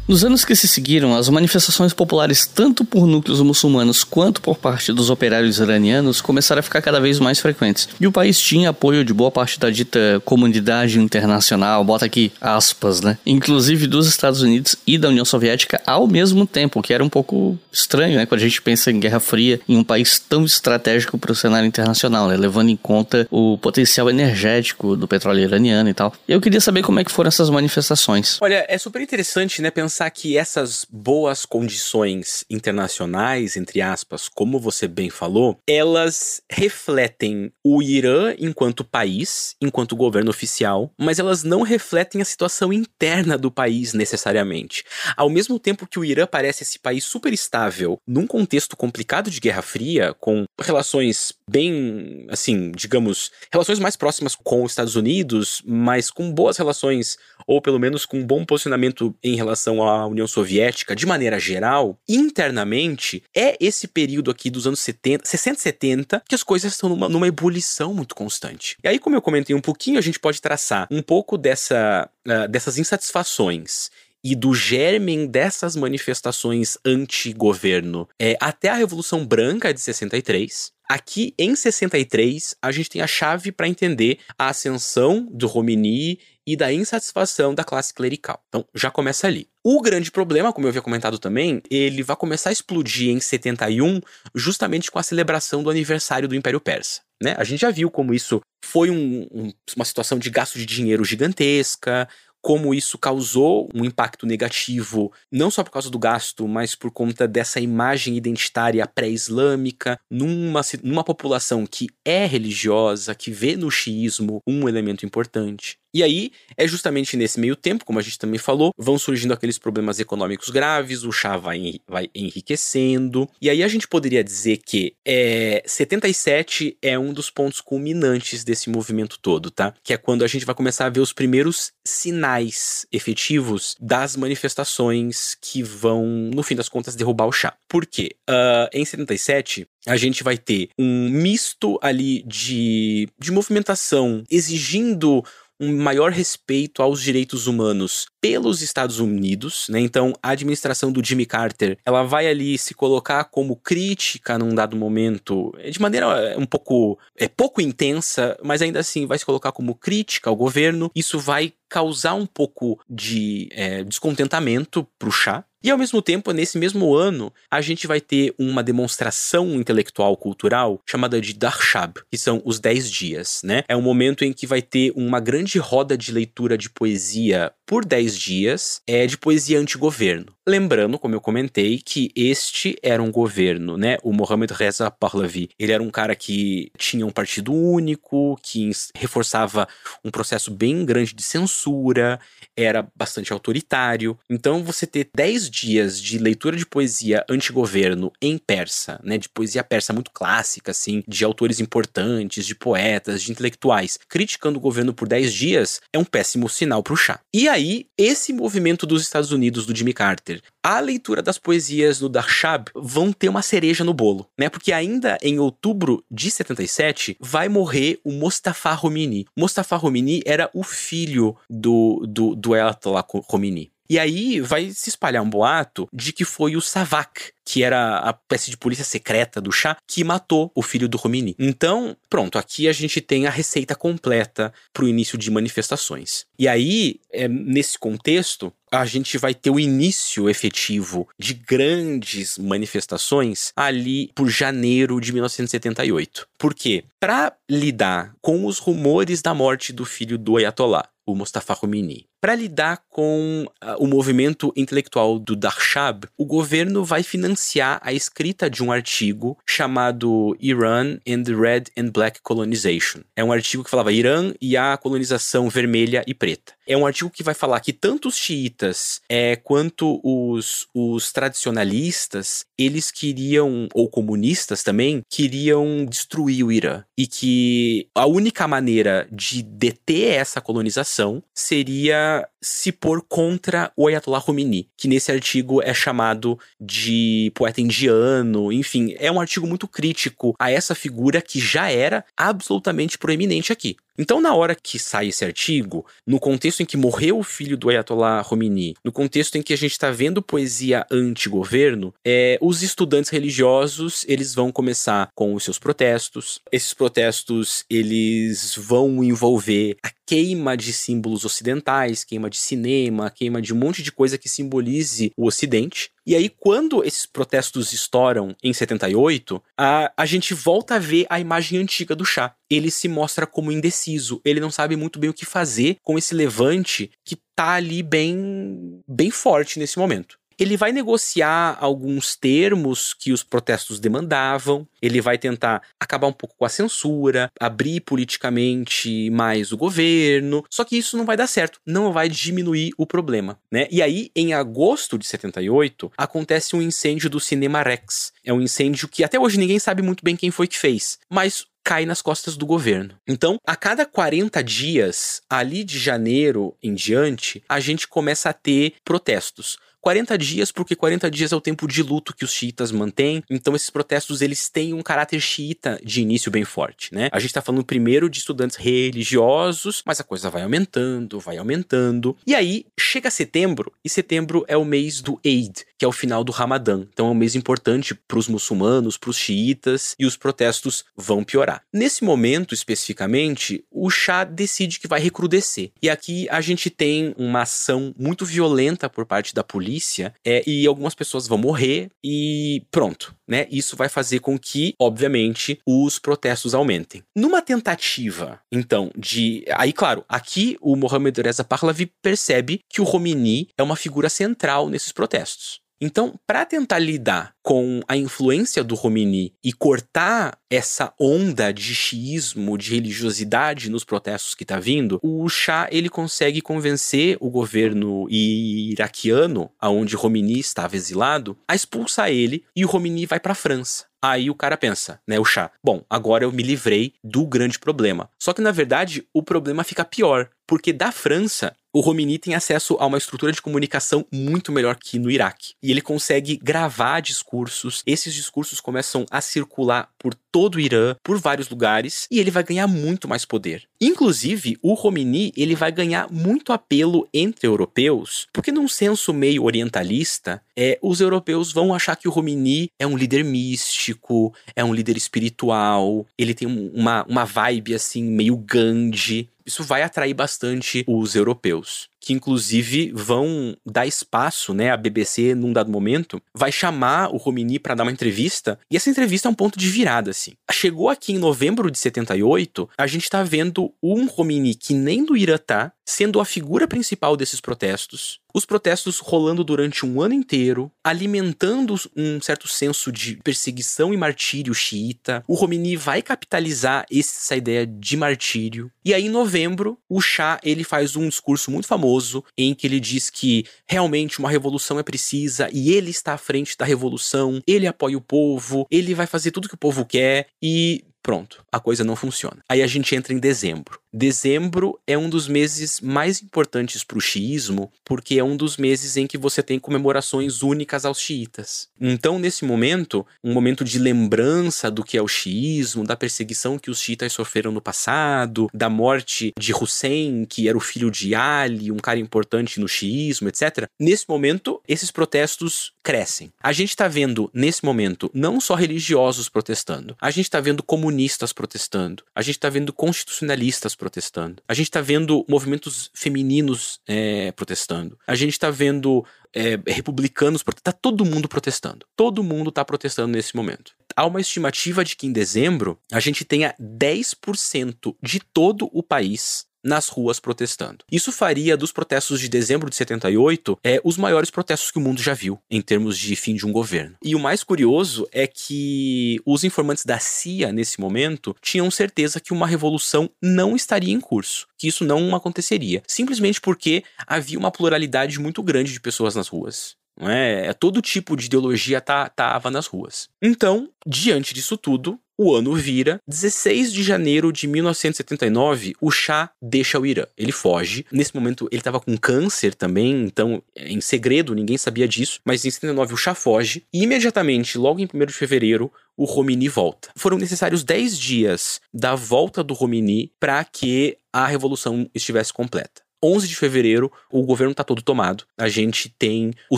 Nos anos que se seguiram, as manifestações populares, tanto por núcleos muçulmanos quanto por parte dos operários iranianos, começaram a ficar cada vez mais frequentes. E o país tinha apoio de boa parte da dita comunidade internacional, bota aqui aspas, né? Inclusive dos Estados Unidos e da União Soviética ao mesmo tempo, que era um pouco estranho, né? Quando a gente pensa em Guerra Fria, em um país tão estratégico para o cenário internacional, né? Levando em conta o potencial energético do petróleo iraniano e tal. Eu queria saber como é que foram essas manifestações. Olha, é super interessante, né? Pensar pensar que essas boas condições internacionais, entre aspas, como você bem falou, elas refletem o Irã enquanto país, enquanto governo oficial, mas elas não refletem a situação interna do país necessariamente. Ao mesmo tempo que o Irã parece esse país super estável num contexto complicado de Guerra Fria, com relações bem, assim, digamos, relações mais próximas com os Estados Unidos, mas com boas relações, ou pelo menos com um bom posicionamento em relação à União Soviética, de maneira geral, internamente, é esse período aqui dos anos 70, 60 e 70, que as coisas estão numa, numa ebulição muito constante. E aí, como eu comentei um pouquinho, a gente pode traçar um pouco dessa, uh, dessas insatisfações e do germen dessas manifestações anti-governo é, até a Revolução Branca de 63. Aqui em 63, a gente tem a chave para entender a ascensão do Romini e da insatisfação da classe clerical. Então, já começa ali. O grande problema, como eu havia comentado também, ele vai começar a explodir em 71, justamente com a celebração do aniversário do Império Persa. Né? A gente já viu como isso foi um, um, uma situação de gasto de dinheiro gigantesca, como isso causou um impacto negativo, não só por causa do gasto, mas por conta dessa imagem identitária pré-islâmica, numa, numa população que é religiosa, que vê no xiismo um elemento importante. E aí, é justamente nesse meio tempo, como a gente também falou, vão surgindo aqueles problemas econômicos graves, o chá vai, vai enriquecendo. E aí a gente poderia dizer que é, 77 é um dos pontos culminantes desse movimento todo, tá? Que é quando a gente vai começar a ver os primeiros sinais efetivos das manifestações que vão, no fim das contas, derrubar o chá. Por quê? Uh, em 77, a gente vai ter um misto ali de, de movimentação exigindo um maior respeito aos direitos humanos pelos Estados Unidos, né? Então, a administração do Jimmy Carter, ela vai ali se colocar como crítica num dado momento, eh, de maneira eh, um pouco é pouco intensa, mas ainda assim vai se colocar como crítica ao governo. Isso vai causar um pouco de é, descontentamento para o chá, e ao mesmo tempo, nesse mesmo ano, a gente vai ter uma demonstração intelectual cultural chamada de Darshab, que são os 10 dias, né? É um momento em que vai ter uma grande roda de leitura de poesia por 10 dias, é de poesia anti-governo. Lembrando, como eu comentei, que este era um governo, né? O Mohamed Reza Pahlavi, ele era um cara que tinha um partido único, que reforçava um processo bem grande de censura censura, era bastante autoritário. Então, você ter 10 dias de leitura de poesia antigoverno em persa, né, de poesia persa muito clássica, assim, de autores importantes, de poetas, de intelectuais, criticando o governo por 10 dias, é um péssimo sinal para o chá. E aí, esse movimento dos Estados Unidos, do Jimmy Carter, a leitura das poesias no Darshab vão ter uma cereja no bolo, né? Porque ainda em outubro de 77 vai morrer o Mustafa Khomeini. Mustafa Khomeini era o filho do, do, do Ayatollah Khomeini. E aí vai se espalhar um boato de que foi o Savak, que era a peça de polícia secreta do chá, que matou o filho do Khomeini. Então, pronto, aqui a gente tem a receita completa para o início de manifestações. E aí, é, nesse contexto, a gente vai ter o início efetivo de grandes manifestações ali por janeiro de 1978. Por quê? Para lidar com os rumores da morte do filho do Ayatollah, o Mustafa Khomeini, para lidar com uh, o movimento intelectual do Darshab, o governo vai financiar a escrita de um artigo chamado Iran and the Red and Black Colonization. É um artigo que falava Irã e a colonização vermelha e preta. É um artigo que vai falar que tanto os xiitas é, quanto os, os tradicionalistas, eles queriam, ou comunistas também, queriam destruir o Irã. E que a única maneira de deter essa colonização seria se pôr contra o Ayatollah Khomeini, que nesse artigo é chamado de poeta indiano, enfim, é um artigo muito crítico a essa figura que já era absolutamente proeminente aqui. Então, na hora que sai esse artigo, no contexto em que morreu o filho do Ayatollah Khomeini, no contexto em que a gente está vendo poesia anti-governo, é, os estudantes religiosos eles vão começar com os seus protestos. Esses protestos eles vão envolver a queima de símbolos ocidentais, queima de cinema, queima de um monte de coisa que simbolize o Ocidente. E aí, quando esses protestos estouram em 78, a, a gente volta a ver a imagem antiga do chá. Ele se mostra como indeciso, ele não sabe muito bem o que fazer com esse levante que tá ali bem, bem forte nesse momento. Ele vai negociar alguns termos que os protestos demandavam, ele vai tentar acabar um pouco com a censura, abrir politicamente mais o governo, só que isso não vai dar certo, não vai diminuir o problema, né? E aí, em agosto de 78, acontece um incêndio do Cinema Rex. É um incêndio que até hoje ninguém sabe muito bem quem foi que fez, mas cai nas costas do governo. Então, a cada 40 dias, ali de janeiro em diante, a gente começa a ter protestos. 40 dias, porque 40 dias é o tempo de luto que os xiitas mantêm. Então esses protestos eles têm um caráter xiita de início bem forte, né? A gente tá falando primeiro de estudantes religiosos, mas a coisa vai aumentando, vai aumentando. E aí chega setembro, e setembro é o mês do Eid, que é o final do Ramadã. Então é um mês importante para os muçulmanos, para os xiitas, e os protestos vão piorar. Nesse momento especificamente, o Shah decide que vai recrudescer. E aqui a gente tem uma ação muito violenta por parte da polícia polícia é, e algumas pessoas vão morrer e pronto, né? Isso vai fazer com que, obviamente, os protestos aumentem. Numa tentativa, então, de. Aí, claro, aqui o Mohamed Reza Pahlavi percebe que o Khomeini é uma figura central nesses protestos. Então, para tentar lidar com a influência do Khomeini e cortar essa onda de xiismo, de religiosidade nos protestos que está vindo, o Shah ele consegue convencer o governo iraquiano, aonde Khomeini estava exilado, a expulsar ele e o Khomeini vai para a França. Aí o cara pensa, né, o chá, bom, agora eu me livrei do grande problema. Só que na verdade o problema fica pior, porque da França o Romini tem acesso a uma estrutura de comunicação muito melhor que no Iraque. E ele consegue gravar discursos, esses discursos começam a circular por todo o Irã, por vários lugares, e ele vai ganhar muito mais poder. Inclusive, o Romini ele vai ganhar muito apelo entre europeus, porque num senso meio orientalista, é, os europeus vão achar que o Romini é um líder místico, é um líder espiritual, ele tem uma, uma vibe assim meio Gandhi, isso vai atrair bastante os europeus que inclusive vão dar espaço, né? A BBC, num dado momento, vai chamar o Romini para dar uma entrevista, e essa entrevista é um ponto de virada, assim. Chegou aqui em novembro de 78, a gente tá vendo um Romini que nem do Irã tá, sendo a figura principal desses protestos. Os protestos rolando durante um ano inteiro, alimentando um certo senso de perseguição e martírio xiita. O Romini vai capitalizar essa ideia de martírio. E aí, em novembro, o Shah ele faz um discurso muito famoso em que ele diz que realmente uma revolução é precisa e ele está à frente da revolução, ele apoia o povo, ele vai fazer tudo que o povo quer e pronto, a coisa não funciona. Aí a gente entra em dezembro. Dezembro é um dos meses mais importantes para o xiismo, porque é um dos meses em que você tem comemorações únicas aos xiitas. Então, nesse momento, um momento de lembrança do que é o xiismo, da perseguição que os xiitas sofreram no passado, da morte de Hussein, que era o filho de Ali, um cara importante no xiismo, etc. Nesse momento, esses protestos crescem. A gente está vendo, nesse momento, não só religiosos protestando, a gente está vendo comunistas protestando, a gente está vendo constitucionalistas protestando protestando. A gente está vendo movimentos femininos é, protestando. A gente está vendo é, republicanos protestando. Tá todo mundo protestando. Todo mundo está protestando nesse momento. Há uma estimativa de que em dezembro a gente tenha 10% de todo o país nas ruas protestando. Isso faria dos protestos de dezembro de 78 é, os maiores protestos que o mundo já viu em termos de fim de um governo. E o mais curioso é que os informantes da CIA nesse momento tinham certeza que uma revolução não estaria em curso, que isso não aconteceria, simplesmente porque havia uma pluralidade muito grande de pessoas nas ruas. É? todo tipo de ideologia tá, tava nas ruas. Então, diante disso tudo, o ano vira. 16 de janeiro de 1979, o Shah deixa o Irã. Ele foge. Nesse momento, ele estava com câncer também, então, em segredo, ninguém sabia disso. Mas em 79, o Shah foge. E imediatamente, logo em 1 de fevereiro, o Romini volta. Foram necessários 10 dias da volta do Romini para que a revolução estivesse completa. 11 de fevereiro, o governo está todo tomado. A gente tem o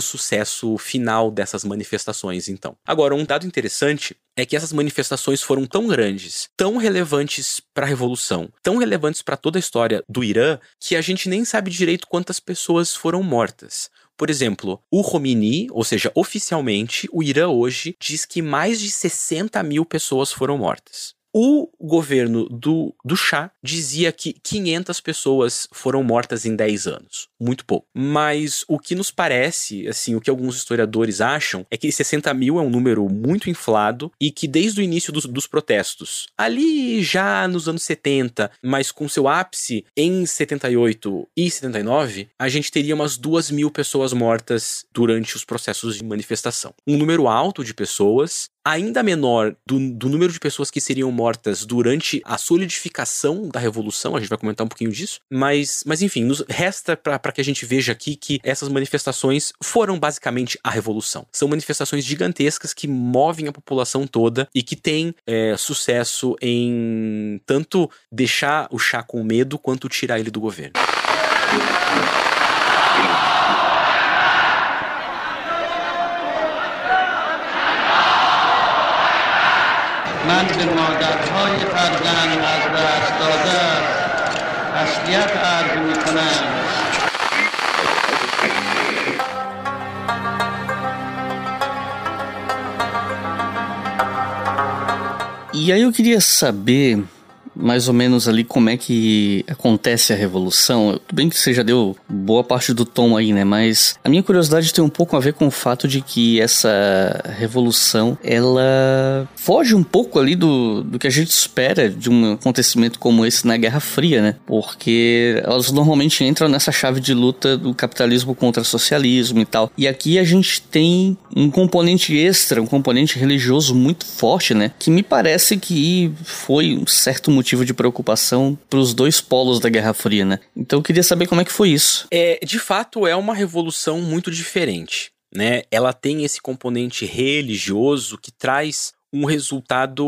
sucesso final dessas manifestações, então. Agora, um dado interessante é que essas manifestações foram tão grandes, tão relevantes para a revolução, tão relevantes para toda a história do Irã, que a gente nem sabe direito quantas pessoas foram mortas. Por exemplo, o Khomeini, ou seja, oficialmente, o Irã hoje diz que mais de 60 mil pessoas foram mortas. O governo do, do Shah dizia que 500 pessoas foram mortas em 10 anos. Muito pouco. Mas o que nos parece, assim, o que alguns historiadores acham, é que 60 mil é um número muito inflado e que desde o início dos, dos protestos, ali já nos anos 70, mas com seu ápice em 78 e 79, a gente teria umas 2 mil pessoas mortas durante os processos de manifestação. Um número alto de pessoas, ainda menor do, do, número de pessoas que seriam mortas durante a solidificação da revolução, a gente vai comentar um pouquinho disso, mas, mas enfim, nos resta para que a gente veja aqui que essas manifestações foram basicamente a revolução. São manifestações gigantescas que movem a população toda e que têm é, sucesso em tanto deixar o chá com medo quanto tirar ele do governo. من به مادرهای فرزند از دست داده. تسلیت عرض می کنم E aí eu queria saber mais ou menos ali como é que acontece a revolução. Tudo bem que você já deu boa parte do tom aí, né? Mas a minha curiosidade tem um pouco a ver com o fato de que essa revolução ela foge um pouco ali do, do que a gente espera de um acontecimento como esse na Guerra Fria, né? Porque elas normalmente entram nessa chave de luta do capitalismo contra o socialismo e tal. E aqui a gente tem um componente extra, um componente religioso muito forte, né? Que me parece que foi um certo motivo motivo de preocupação para os dois polos da Guerra Fria, né? Então eu queria saber como é que foi isso. É, de fato, é uma revolução muito diferente. Né? Ela tem esse componente religioso que traz um resultado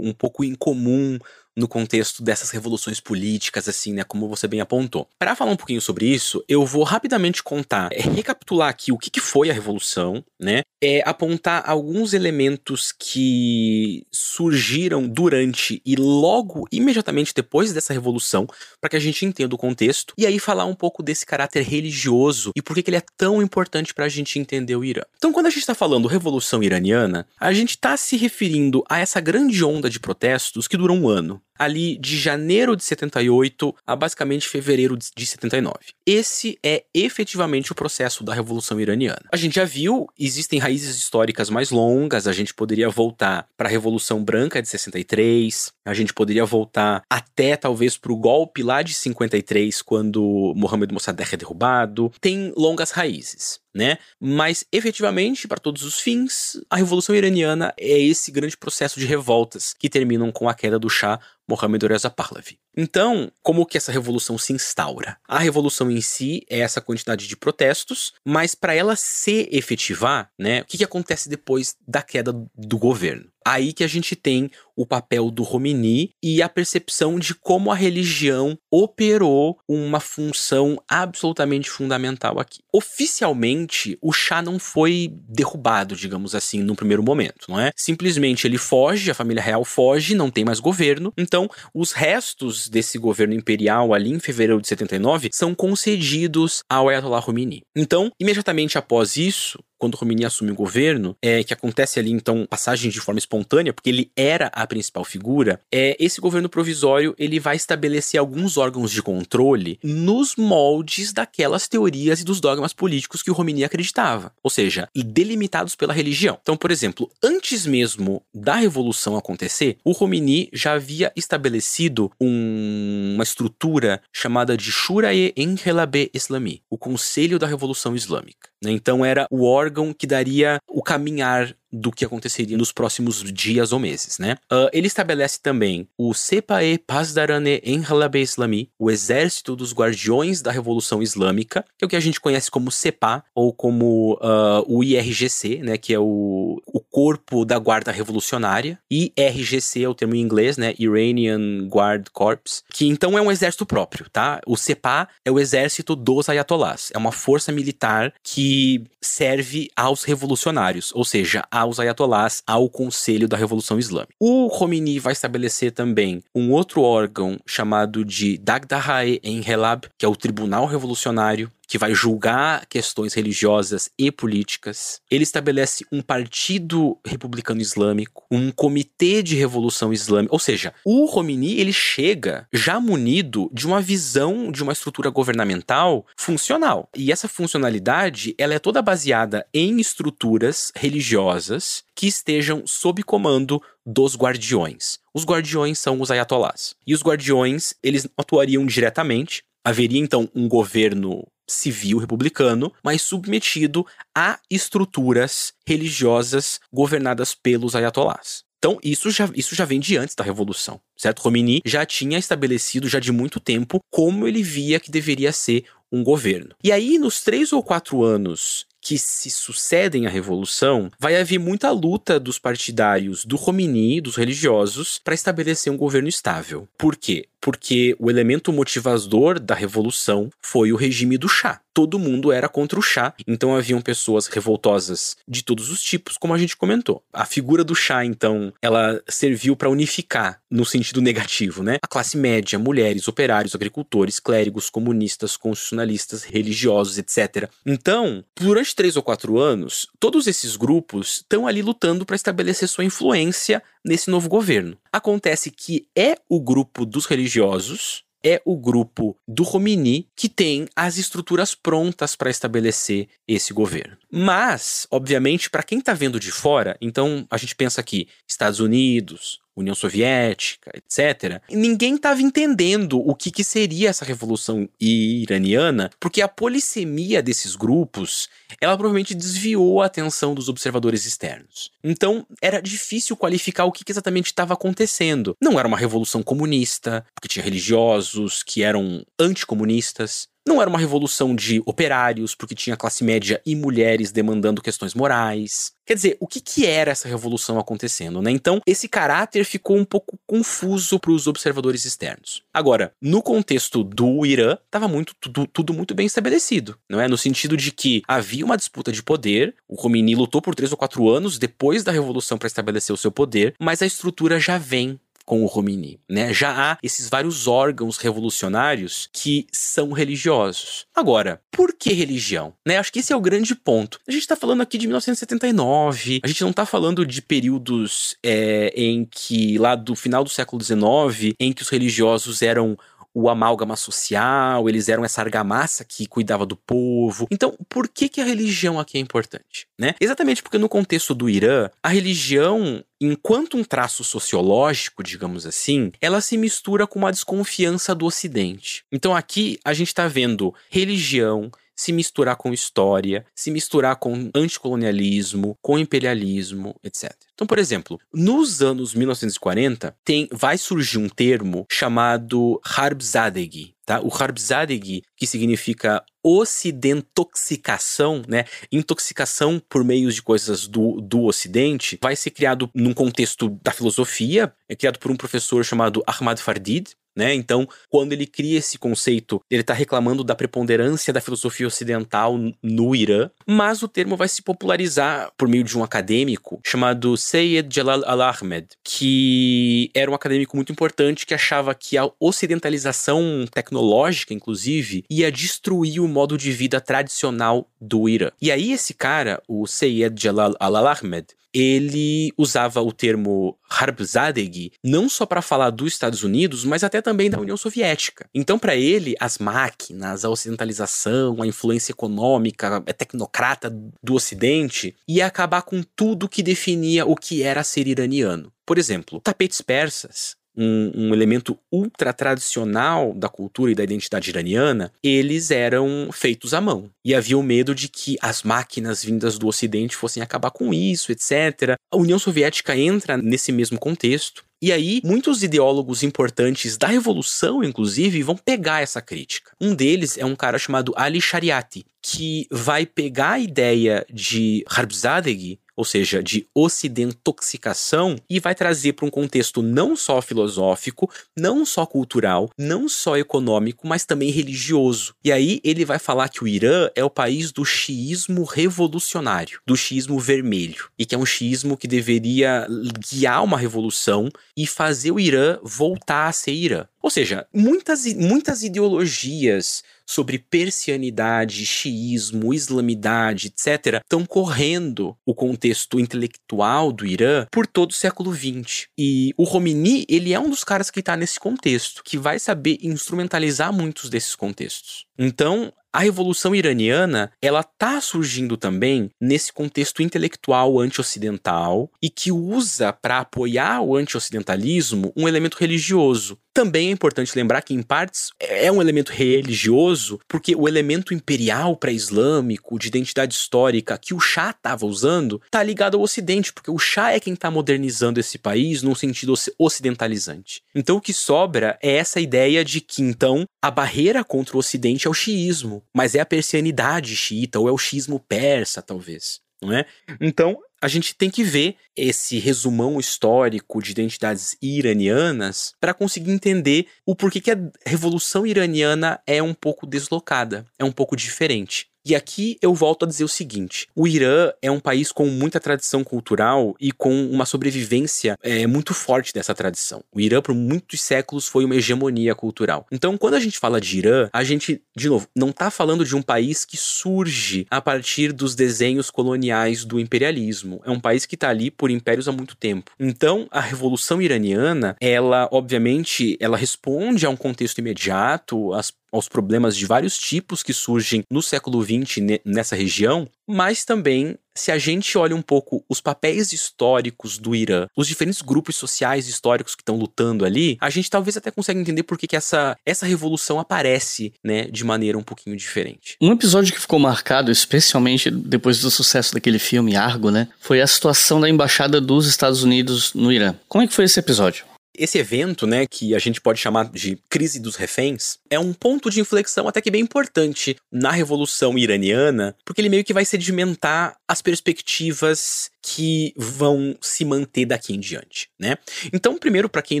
um pouco incomum no contexto dessas revoluções políticas, assim, né? Como você bem apontou. Para falar um pouquinho sobre isso, eu vou rapidamente contar, é, recapitular aqui o que, que foi a revolução, né? É apontar alguns elementos que surgiram durante e logo, imediatamente depois dessa revolução, para que a gente entenda o contexto, e aí falar um pouco desse caráter religioso e por que, que ele é tão importante para a gente entender o Irã. Então, quando a gente está falando revolução iraniana, a gente está se referindo a essa grande onda de protestos que durou um ano ali de janeiro de 78 a basicamente fevereiro de 79. Esse é efetivamente o processo da Revolução Iraniana. A gente já viu, existem raízes históricas mais longas, a gente poderia voltar para a Revolução Branca de 63, a gente poderia voltar até talvez para o golpe lá de 53, quando Mohamed Mossadegh é derrubado. Tem longas raízes né? Mas efetivamente, para todos os fins, a Revolução Iraniana é esse grande processo de revoltas que terminam com a queda do Shah Mohammad Reza Pahlavi. Então, como que essa revolução se instaura? A revolução em si é essa quantidade de protestos, mas para ela se efetivar, né, o que, que acontece depois da queda do governo? Aí que a gente tem o papel do Romini e a percepção de como a religião operou uma função absolutamente fundamental aqui. Oficialmente, o chá não foi derrubado, digamos assim, no primeiro momento, não é? Simplesmente ele foge, a família real foge, não tem mais governo. Então, os restos desse governo imperial ali em fevereiro de 79 são concedidos ao Ayatollah Khomeini. Então, imediatamente após isso, quando o Khomeini assume o governo, é, que acontece ali então passagem de forma espontânea, porque ele era a principal figura, é esse governo provisório ele vai estabelecer alguns órgãos de controle nos moldes daquelas teorias e dos dogmas políticos que o Khomeini acreditava, ou seja, delimitados pela religião. Então, por exemplo, antes mesmo da revolução acontecer, o Khomeini já havia estabelecido um, uma estrutura chamada de Shura-e-Enhelabe Islami, o Conselho da Revolução Islâmica. Né? Então era o órgão que daria o caminhar do que aconteceria nos próximos dias ou meses, né? Uh, ele estabelece também o Sepae Pazdarane Enhalabe Islami, o Exército dos Guardiões da Revolução Islâmica, que é o que a gente conhece como CEPA, ou como uh, o IRGC, né? Que é o, o Corpo da Guarda Revolucionária. IRGC é o termo em inglês, né? Iranian Guard Corps, que então é um exército próprio, tá? O CEPA é o exército dos ayatollahs, é uma força militar que serve aos revolucionários, ou seja, aos ayatolás, ao Conselho da Revolução Islâmica. O Khomeini vai estabelecer também um outro órgão chamado de Dagdahae Enhelab, que é o Tribunal Revolucionário, que vai julgar questões religiosas e políticas. Ele estabelece um partido republicano islâmico, um comitê de revolução islâmica, ou seja, o Khomeini ele chega já munido de uma visão de uma estrutura governamental funcional. E essa funcionalidade, ela é toda baseada em estruturas religiosas que estejam sob comando dos guardiões. Os guardiões são os ayatolás. E os guardiões, eles atuariam diretamente. Haveria então um governo civil republicano, mas submetido a estruturas religiosas governadas pelos ayatolás. Então, isso já, isso já vem de antes da Revolução, certo? Khomeini já tinha estabelecido, já de muito tempo, como ele via que deveria ser um governo. E aí, nos três ou quatro anos que se sucedem à Revolução, vai haver muita luta dos partidários do Khomeini, dos religiosos, para estabelecer um governo estável. Por quê? Porque o elemento motivador da revolução foi o regime do chá. Todo mundo era contra o chá, então haviam pessoas revoltosas de todos os tipos, como a gente comentou. A figura do chá, então, ela serviu para unificar no sentido negativo, né? A classe média, mulheres, operários, agricultores, clérigos, comunistas, constitucionalistas, religiosos, etc. Então, durante três ou quatro anos, todos esses grupos estão ali lutando para estabelecer sua influência nesse novo governo. Acontece que é o grupo dos religiosos, é o grupo do Romini que tem as estruturas prontas para estabelecer esse governo. Mas, obviamente, para quem está vendo de fora, então a gente pensa aqui Estados Unidos, União Soviética, etc., ninguém estava entendendo o que, que seria essa revolução iraniana, porque a polissemia desses grupos, ela provavelmente desviou a atenção dos observadores externos. Então, era difícil qualificar o que, que exatamente estava acontecendo. Não era uma revolução comunista, porque tinha religiosos que eram anticomunistas, Não era uma revolução de operários, porque tinha classe média e mulheres demandando questões morais. Quer dizer, o que, que era essa revolução acontecendo, né? Então, esse caráter ficou um pouco confuso para os observadores externos. Agora, no contexto do Irã, estava muito tudo, tudo, muito bem estabelecido, não é? No sentido de que havia uma disputa de poder, o Khomeini lutou por três ou quatro anos depois da revolução para estabelecer o seu poder, mas a estrutura já vem com o Romini, né? Já há esses vários órgãos revolucionários que são religiosos. Agora, por que religião? Né? Acho que esse é o grande ponto. A gente está falando aqui de 1979, a gente não está falando de períodos é, em que, lá do final do século XIX, em que os religiosos eram o amálgama social, eles eram essa argamassa que cuidava do povo. Então, por que, que a religião aqui é importante? Né? Exatamente porque no contexto do Irã, a religião, enquanto um traço sociológico, digamos assim, ela se mistura com uma desconfiança do Ocidente. Então aqui a gente está vendo religião, se misturar com história, se misturar com anticolonialismo, com imperialismo, etc. Então, por exemplo, nos anos 1940, tem, vai surgir um termo chamado Harbzadegi, tá? O Harbzadegi, que significa ocidentoxicação, né? Intoxicação por meios de coisas do, do Ocidente, vai ser criado num contexto da filosofia, é criado por um professor chamado Ahmad Fardid, né? Então, quando ele cria esse conceito, ele está reclamando da preponderância da filosofia ocidental no Irã, mas o termo vai se popularizar por meio de um acadêmico chamado Seyed Jalal al-Ahmed, que era um acadêmico muito importante que achava que a ocidentalização tecnológica, inclusive, ia destruir o modo de vida tradicional do Irã. E aí esse cara, o Seyed Jalal al-Ahmed, ele usava o termo Harbzadegi não só para falar dos Estados Unidos, mas até também da União Soviética. Então, para ele, as máquinas, a ocidentalização, a influência econômica, a tecnocrata do Ocidente ia acabar com tudo que definia o que era ser iraniano. Por exemplo, tapetes persas um, um, elemento ultra tradicional da cultura e da identidade iraniana, eles eram feitos à mão. E havia o medo de que as máquinas vindas do Ocidente fossem acabar com isso, etc. A União Soviética entra nesse mesmo contexto. E aí, muitos ideólogos importantes da revolução, inclusive, vão pegar essa crítica. Um deles é um cara chamado Ali Shariati, que vai pegar a ideia de Harbzadegi ou seja, de ocidentoxicação, e vai trazer para um contexto não só filosófico, não só cultural, não só econômico, mas também religioso. E aí ele vai falar que o Irã é o país do xiismo revolucionário, do xiismo vermelho, e que é um xiismo que deveria guiar uma revolução e fazer o Irã voltar a ser Irã. Ou seja, muitas, muitas ideologias sobre persianidade, xiismo, islamidade, etc., estão correndo o contexto intelectual do Irã por todo o século XX. E o Romini, ele é um dos caras que está nesse contexto, que vai saber instrumentalizar muitos desses contextos. Então, a revolução iraniana, ela tá surgindo também nesse contexto intelectual anti-ocidental e que usa para apoiar o anti-ocidentalismo um elemento religioso. Também é importante lembrar que, em partes, é um elemento religioso, porque o elemento imperial pré-islâmico, de identidade histórica, que o Shah estava usando, tá ligado ao Ocidente, porque o Shah é quem está modernizando esse país num sentido ocidentalizante. Então, o que sobra é essa ideia de que, então, a barreira contra o Ocidente é o xiismo, mas é a persianidade xiita, ou é o xismo persa, talvez. Não é? Então, a gente tem que ver esse resumão histórico de identidades iranianas para conseguir entender o porquê que a revolução iraniana é um pouco deslocada, é um pouco diferente. E aqui eu volto a dizer o seguinte: o Irã é um país com muita tradição cultural e com uma sobrevivência é, muito forte dessa tradição. O Irã, por muitos séculos, foi uma hegemonia cultural. Então, quando a gente fala de Irã, a gente, de novo, não está falando de um país que surge a partir dos desenhos coloniais do imperialismo. É um país que está ali por impérios há muito tempo. Então, a Revolução Iraniana, ela, obviamente, ela responde a um contexto imediato, às aos problemas de vários tipos que surgem no século XX nessa região, mas também se a gente olha um pouco os papéis históricos do Irã, os diferentes grupos sociais históricos que estão lutando ali, a gente talvez até consiga entender por que, que essa, essa revolução aparece, né, de maneira um pouquinho diferente. Um episódio que ficou marcado, especialmente depois do sucesso daquele filme Argo, né, foi a situação da embaixada dos Estados Unidos no Irã. Como é que foi esse episódio? Esse evento, né, que a gente pode chamar de crise dos reféns, é um ponto de inflexão até que bem importante na Revolução Iraniana, porque ele meio que vai sedimentar as perspectivas que vão se manter daqui em diante, né? Então, primeiro, para quem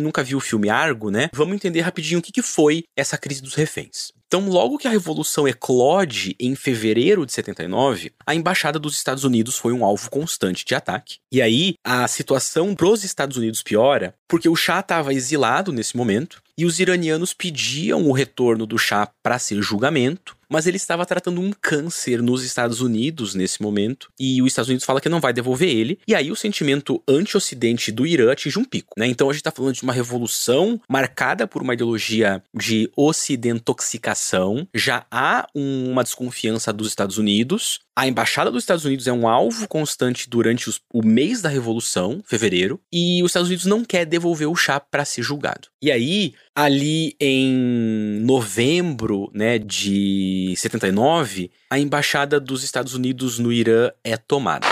nunca viu o filme Argo, né, vamos entender rapidinho o que, que foi essa crise dos reféns. Então, logo que a Revolução eclode em fevereiro de 79, a embaixada dos Estados Unidos foi um alvo constante de ataque. E aí, a situação pros Estados Unidos piora, porque o Shah estava exilado nesse momento, e os iranianos pediam o retorno do Shah para ser julgamento, mas ele estava tratando um câncer nos Estados Unidos nesse momento, e os Estados Unidos fala que não vai devolver ele, e aí o sentimento anti-ocidente do Irã atinge um pico, né? Então a gente está falando de uma revolução marcada por uma ideologia de ocidentoxicação, já há uma desconfiança dos Estados Unidos, a embaixada dos Estados Unidos é um alvo constante durante os, o mês da Revolução, fevereiro, e os Estados Unidos não quer devolver o chá para ser julgado. E aí, ali em novembro, né, de 79, a embaixada dos Estados Unidos no Irã é tomada.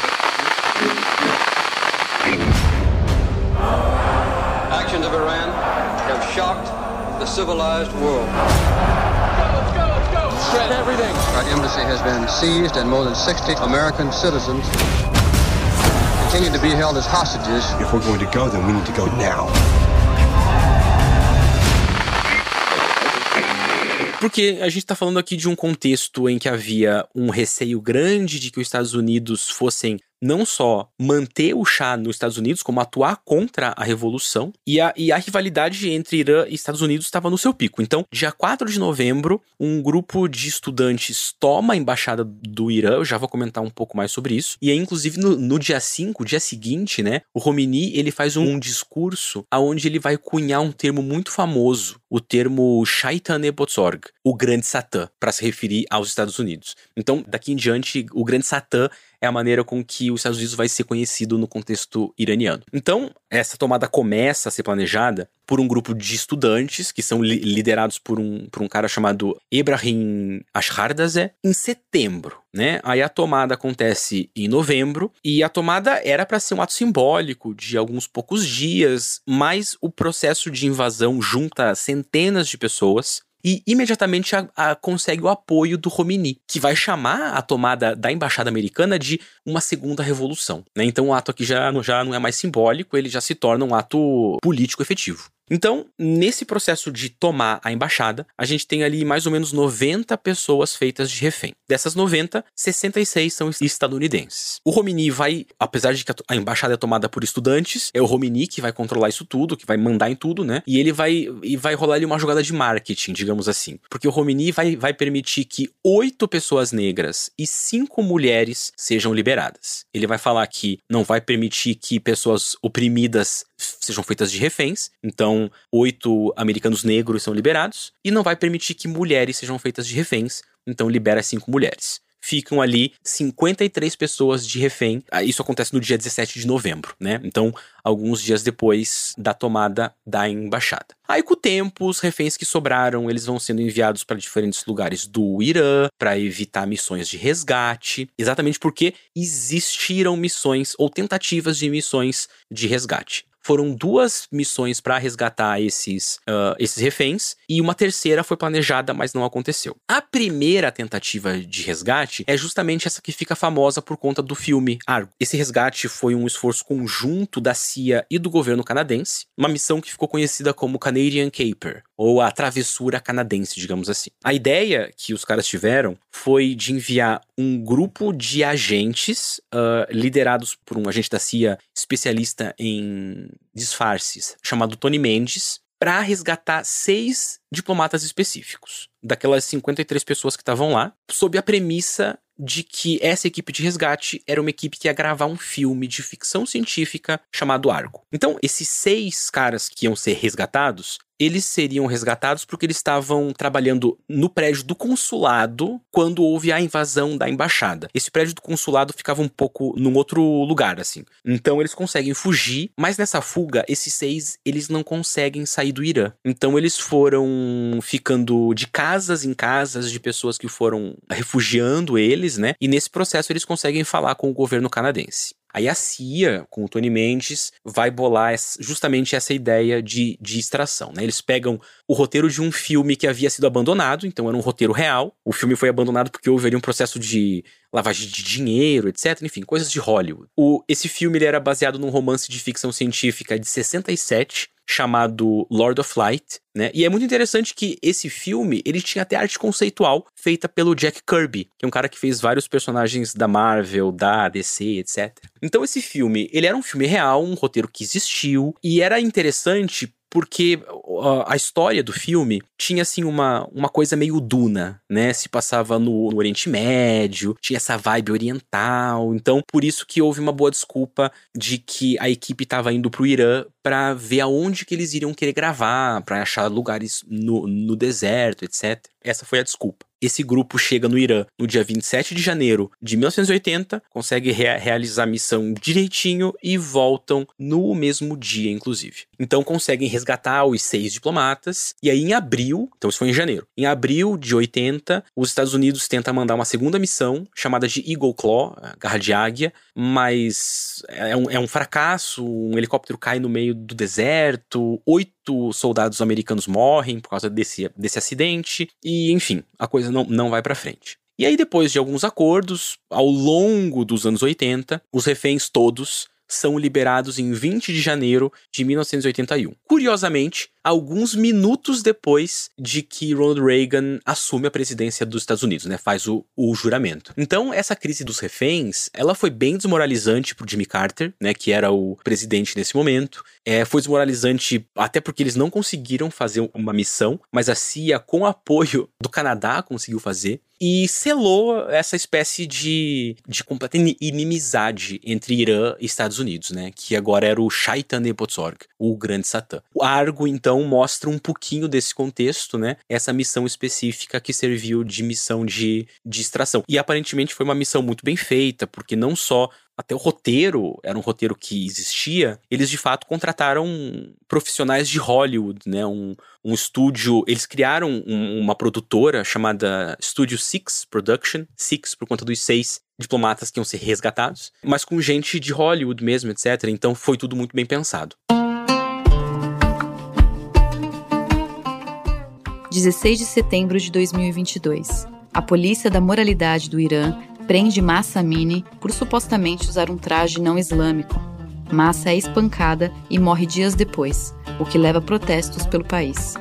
Actions of Iran have shocked the civilized world. everything. Our embassy has been seized and more than 60 American citizens continue to be held as hostages. If we're going to go, then we need to go now. Porque a gente está falando aqui de um contexto em que havia um receio grande de que os Estados Unidos fossem não só manter o Shah nos Estados Unidos, como atuar contra a revolução, e a, e a rivalidade entre Irã e Estados Unidos estava no seu pico. Então, dia 4 de novembro, um grupo de estudantes toma a embaixada do Irã, eu já vou comentar um pouco mais sobre isso, e aí, inclusive, no, no dia 5, dia seguinte, né, o Romini, ele faz um, um discurso aonde ele vai cunhar um termo muito famoso, o termo Shaitane Bozorg, o grande Satã, para se referir aos Estados Unidos. Então, daqui em diante, o grande Satã é a maneira com que os Estados Unidos vai ser conhecido no contexto iraniano. Então, essa tomada começa a ser planejada por um grupo de estudantes que são li liderados por um, por um cara chamado Ebrahim Ashardazé em setembro, né? Aí a tomada acontece em novembro e a tomada era para ser um ato simbólico de alguns poucos dias, mas o processo de invasão junta centenas de pessoas e imediatamente a, a, consegue o apoio do Romini, que vai chamar a tomada da embaixada americana de uma segunda revolução. Né? Então o ato aqui já, já não é mais simbólico, ele já se torna um ato político efetivo. Então, nesse processo de tomar a embaixada, a gente tem ali mais ou menos 90 pessoas feitas de refém. Dessas 90, 66 são estadunidenses. O Romini vai, apesar de que a embaixada é tomada por estudantes, é o Romini que vai controlar isso tudo, que vai mandar em tudo, né? E ele vai e vai rolar ali uma jogada de marketing, digamos assim. Porque o Romini vai, vai permitir que oito pessoas negras e cinco mulheres sejam liberadas. Ele vai falar que não vai permitir que pessoas oprimidas sejam feitas de reféns. Então, oito americanos negros são liberados. E não vai permitir que mulheres sejam feitas de reféns. Então, libera cinco mulheres. Ficam ali 53 pessoas de refém. Ah, isso acontece no dia 17 de novembro, né? Então, alguns dias depois da tomada da embaixada. Aí, com o tempo, os reféns que sobraram, eles vão sendo enviados para diferentes lugares do Irã para evitar missões de resgate, exatamente porque existiram missões ou tentativas de missões de resgate foram duas missões para resgatar esses, uh, esses reféns e uma terceira foi planejada, mas não aconteceu. A primeira tentativa de resgate é justamente essa que fica famosa por conta do filme Argo. Esse resgate foi um esforço conjunto da CIA e do governo canadense, uma missão que ficou conhecida como Canadian Caper, ou a travessura canadense, digamos assim. A ideia que os caras tiveram foi de enviar um grupo de agentes uh, liderados por um agente da CIA especialista em disfarces, chamado Tony Mendes, para resgatar seis diplomatas específicos, daquelas 53 pessoas que estavam lá, sob a premissa de que essa equipe de resgate era uma equipe que ia gravar um filme de ficção científica chamado Argo. Então, esses seis caras que iam ser resgatados, eles seriam resgatados porque eles estavam trabalhando no prédio do consulado quando houve a invasão da embaixada. Esse prédio do consulado ficava um pouco num outro lugar, assim. Então eles conseguem fugir, mas nessa fuga, esses seis, eles não conseguem sair do Irã. Então eles foram ficando de casas em casas de pessoas que foram refugiando eles, né? E nesse processo eles conseguem falar com o governo canadense. Aí a CIA, com o Tony Mendes, vai bolar justamente essa ideia de, de extração. Né? Eles pegam o roteiro de um filme que havia sido abandonado, então era um roteiro real. O filme foi abandonado porque houve ali um processo de lavagem de dinheiro, etc. Enfim, coisas de Hollywood. O, esse filme ele era baseado num romance de ficção científica de 67, chamado Lord of Light, né? E é muito interessante que esse filme, ele tinha até arte conceitual feita pelo Jack Kirby, que é um cara que fez vários personagens da Marvel, da DC, etc. Então esse filme, ele era um filme real, um roteiro que existiu, e era interessante porque a história do filme tinha assim uma, uma coisa meio Duna, né? Se passava no, no, Oriente Médio, tinha essa vibe oriental. Então, por isso que houve uma boa desculpa de que a equipe estava indo pro Irã para ver aonde que eles iriam querer gravar, para achar lugares no, no deserto, etc. Essa foi a desculpa. Esse grupo chega no Irã no dia 27 de janeiro de 1980, consegue rea realizar a missão direitinho e voltam no mesmo dia, inclusive. Então conseguem resgatar os seis diplomatas, e aí em abril, então isso foi em janeiro, em abril de 80, os Estados Unidos tentam mandar uma segunda missão, chamada de Eagle Claw, Garra de Águia, mas é um, é um fracasso, um helicóptero cai no meio do deserto, oito soldados americanos morrem por causa desse, desse acidente, e enfim, a coisa não, não vai para frente. E aí, depois de alguns acordos, ao longo dos anos 80, os reféns todos são liberados em 20 de janeiro de 1981. Curiosamente, alguns minutos depois de que Ronald Reagan assume a presidência dos Estados Unidos, né? Faz o, o juramento. Então, essa crise dos reféns, ela foi bem desmoralizante pro Jimmy Carter, né? Que era o presidente nesse momento. É, foi desmoralizante até porque eles não conseguiram fazer uma missão, mas a CIA, com apoio do Canadá, conseguiu fazer e selou essa espécie de, de completa inimizade entre Irã e Estados Unidos, né? Que agora era o Shaitan Nepotzorg, o grande Satã. O Argo, então, mostra um pouquinho desse contexto, né? Essa missão específica que serviu de missão de, de extração. E aparentemente foi uma missão muito bem feita, porque não só até o roteiro era um roteiro que existia, eles de fato contrataram profissionais de Hollywood, né? Um, um estúdio. Eles criaram um, uma produtora chamada Studio Six Production, Six por conta dos seis diplomatas que iam ser resgatados, mas com gente de Hollywood mesmo, etc. Então foi tudo muito bem pensado. 16 de setembro de 2022. A Polícia da Moralidade do Irã prende Massa Amini por supostamente usar um traje não islâmico. Massa é espancada e morre dias depois, o que leva a protestos pelo país.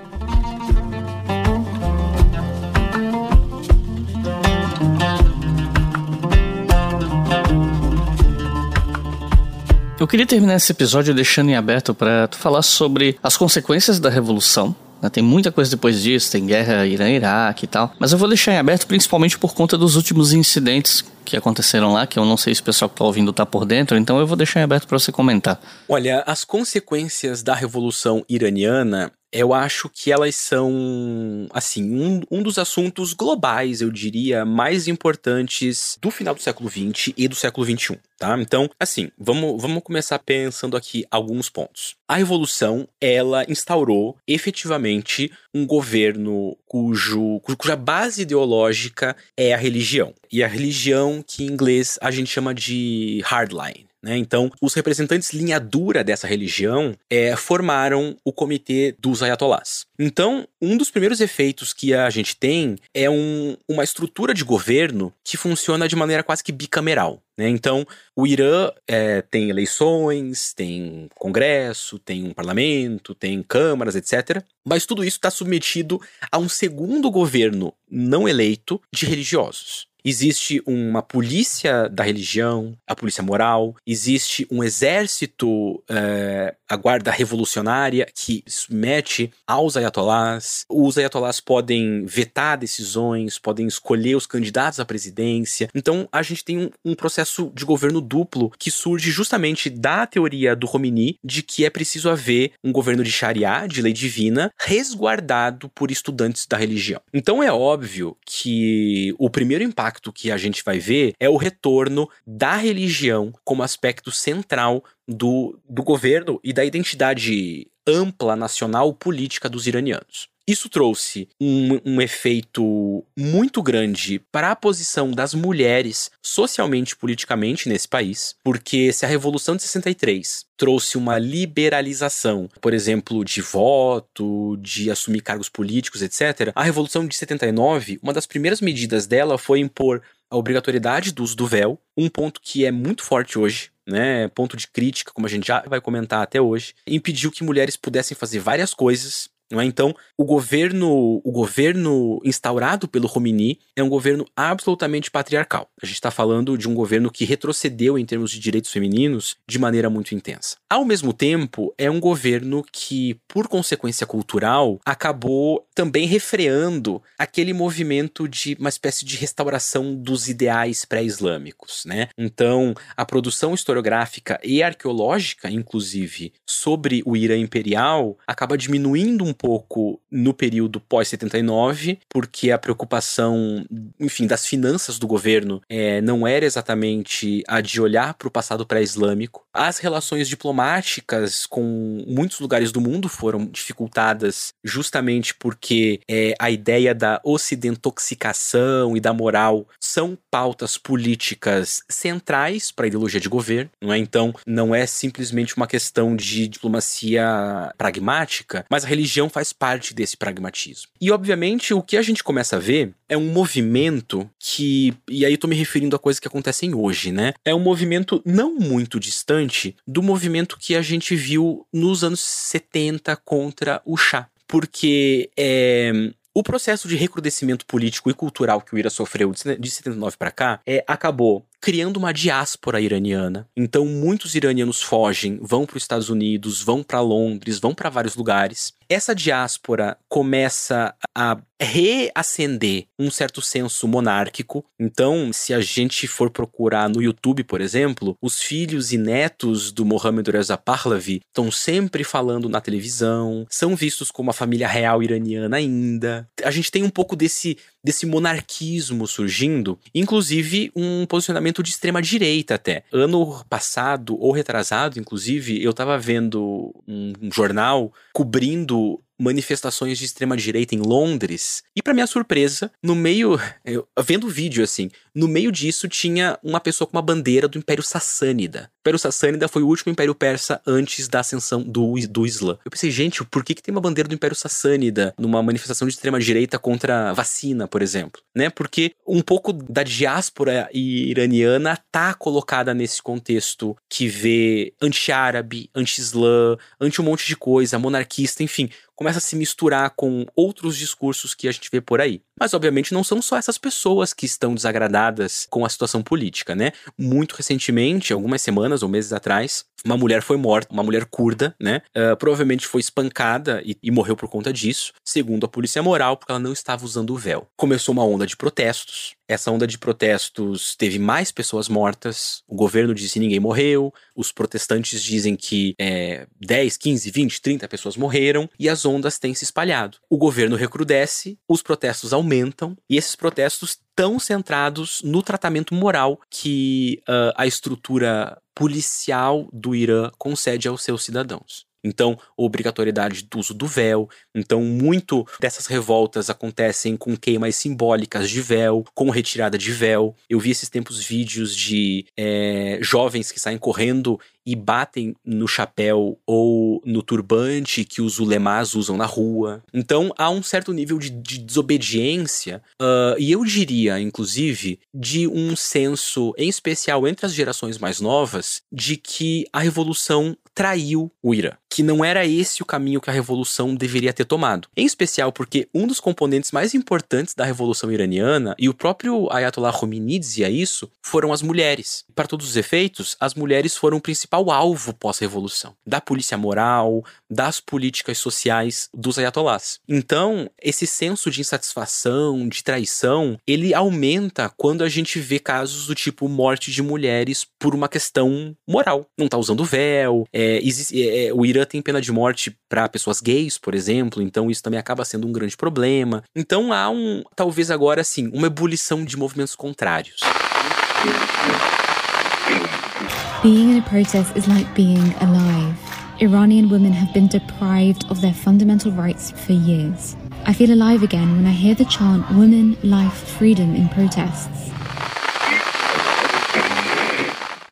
Eu queria terminar esse episódio deixando em aberto para tu falar sobre as consequências da revolução? Tem muita coisa depois disso, tem guerra Irã-Iraque e tal. Mas eu vou deixar em aberto principalmente por conta dos últimos incidentes que aconteceram lá, que eu não sei se o pessoal que tá ouvindo tá por dentro, então eu vou deixar em aberto para você comentar. Olha, as consequências da Revolução Iraniana, eu acho que elas são, assim, um, um dos assuntos globais, eu diria, mais importantes do final do século XX e do século XXI, tá? Então, assim, vamos, vamos começar pensando aqui alguns pontos. A Revolução, ela instaurou efetivamente um governo cujo, cuja base ideológica é a religião. E a religião que em inglês a gente chama de hardline. Né? Então, os representantes linha dura dessa religião é, formaram o comitê dos ayatollahs. Então, um dos primeiros efeitos que a gente tem é um, uma estrutura de governo que funciona de maneira quase que bicameral. Né? Então, o Irã é, tem eleições, tem congresso, tem um parlamento, tem câmaras, etc. Mas tudo isso está submetido a um segundo governo não eleito de religiosos. Existe uma polícia da religião, a polícia moral, existe um exército, é, a guarda revolucionária, que submete aos ayatolás. Os ayatolás podem vetar decisões, podem escolher os candidatos à presidência. Então a gente tem um, um processo de governo duplo que surge justamente da teoria do Khomeini de que é preciso haver um governo de Sharia, de lei divina, resguardado por estudantes da religião. Então é óbvio que o primeiro impacto que a gente vai ver é o retorno da religião como aspecto central do, do governo e da identidade ampla nacional política dos iranianos. Isso trouxe um, um efeito muito grande para a posição das mulheres socialmente e politicamente nesse país, porque se a Revolução de 63 trouxe uma liberalização, por exemplo, de voto, de assumir cargos políticos, etc., a Revolução de 79, uma das primeiras medidas dela foi impor a obrigatoriedade do uso do véu, um ponto que é muito forte hoje, né, ponto de crítica, como a gente já vai comentar até hoje, impediu que mulheres pudessem fazer várias coisas não é? Então, o governo, o governo instaurado pelo Romini é um governo absolutamente patriarcal. A gente está falando de um governo que retrocedeu em termos de direitos femininos de maneira muito intensa. Ao mesmo tempo, é um governo que, por consequência cultural, acabou também refreando aquele movimento de uma espécie de restauração dos ideais pré-islâmicos, né? Então, a produção historiográfica e arqueológica, inclusive, sobre o Irã imperial, acaba diminuindo um pouco no período pós-79, porque a preocupação, enfim, das finanças do governo é, não era exatamente a de olhar para o passado pré-islâmico. As relações diplomáticas com muitos lugares do mundo foram dificultadas justamente porque é, a ideia da ocidentoxicação e da moral são pautas políticas centrais para a ideologia de governo, não é? Então, não é simplesmente uma questão de diplomacia pragmática, mas a religião faz parte desse pragmatismo. E, obviamente, o que a gente começa a ver é um movimento que, e aí eu tô me referindo a coisas que acontecem hoje, né? É um movimento não muito distante do movimento que a gente viu nos anos 70 contra o chá. Porque é, o processo de recrudescimento político e cultural que o Ira sofreu de 79 para cá é, acabou criando uma diáspora iraniana. Então muitos iranianos fogem, vão para os Estados Unidos, vão para Londres, vão para vários lugares. Essa diáspora começa a reacender um certo senso monárquico. Então, se a gente for procurar no YouTube, por exemplo, os filhos e netos do Mohammed Reza Pahlavi estão sempre falando na televisão, são vistos como a família real iraniana ainda. A gente tem um pouco desse desse monarquismo surgindo, inclusive um posicionamento de extrema direita até. Ano passado ou retrasado, inclusive, eu estava vendo um, um jornal cobrindo manifestações de extrema direita em Londres. E para minha surpresa, no meio, eu, vendo o vídeo assim, no meio disso tinha uma pessoa com uma bandeira do Império Sassânida. O Império Sassânida foi o último império persa antes da ascensão do, do Islã. Eu pensei, gente, por que, que tem uma bandeira do Império Sassânida numa manifestação de extrema direita contra vacina, por exemplo? Né? Porque um pouco da diáspora iraniana tá colocada nesse contexto que vê anti-árabe, anti-islã, anti um monte de coisa, monarquista, enfim, começa a se misturar com outros discursos que a gente vê por aí. Mas, obviamente, não são só essas pessoas que estão desagradadas com a situação política, né? Muito recentemente, algumas semanas ou meses atrás, uma mulher foi morta, uma mulher curda, né? Uh, provavelmente foi espancada e, e, morreu por conta disso, segundo a polícia moral, porque ela não estava usando o véu. Começou uma onda de protestos. Essa onda de protestos teve mais pessoas mortas. O governo disse que ninguém morreu. Os protestantes dizem que é, 10, 15, 20, 30 pessoas morreram. E as ondas têm se espalhado. O governo recrudesce, os protestos aumentam. E esses protestos tão centrados no tratamento moral que uh, a estrutura policial do Irã concede aos seus cidadãos. Então, obrigatoriedade do uso do véu. Então, muito dessas revoltas acontecem com queimas simbólicas de véu, com retirada de véu. Eu vi esses tempos vídeos de é, jovens que saem correndo e batem no chapéu ou no turbante que os ulemás usam na rua. Então há um certo nível de, de desobediência, uh, e eu diria, inclusive, de um senso, em especial entre as gerações mais novas, de que a revolução traiu o Irã. Que não era esse o caminho que a revolução deveria ter tomado. Em especial porque um dos componentes mais importantes da revolução iraniana, e o próprio Ayatollah Khomeini dizia isso, foram as mulheres. Para todos os efeitos, as mulheres foram o principal alvo pós-revolução da polícia moral, das políticas sociais dos ayatollahs. Então, esse senso de insatisfação, de traição, ele aumenta quando a gente vê casos do tipo morte de mulheres por uma questão moral. Não tá usando véu, é, existe, é, é, o Irã tem pena de morte para pessoas gays, por exemplo, então isso também acaba sendo um grande problema. Então há um, talvez agora assim, uma ebulição de movimentos contrários. Being in a protest is like being alive. Iranian women have been deprived of their fundamental rights for years. I feel alive again when I hear the chant Women, Life, Freedom in protests.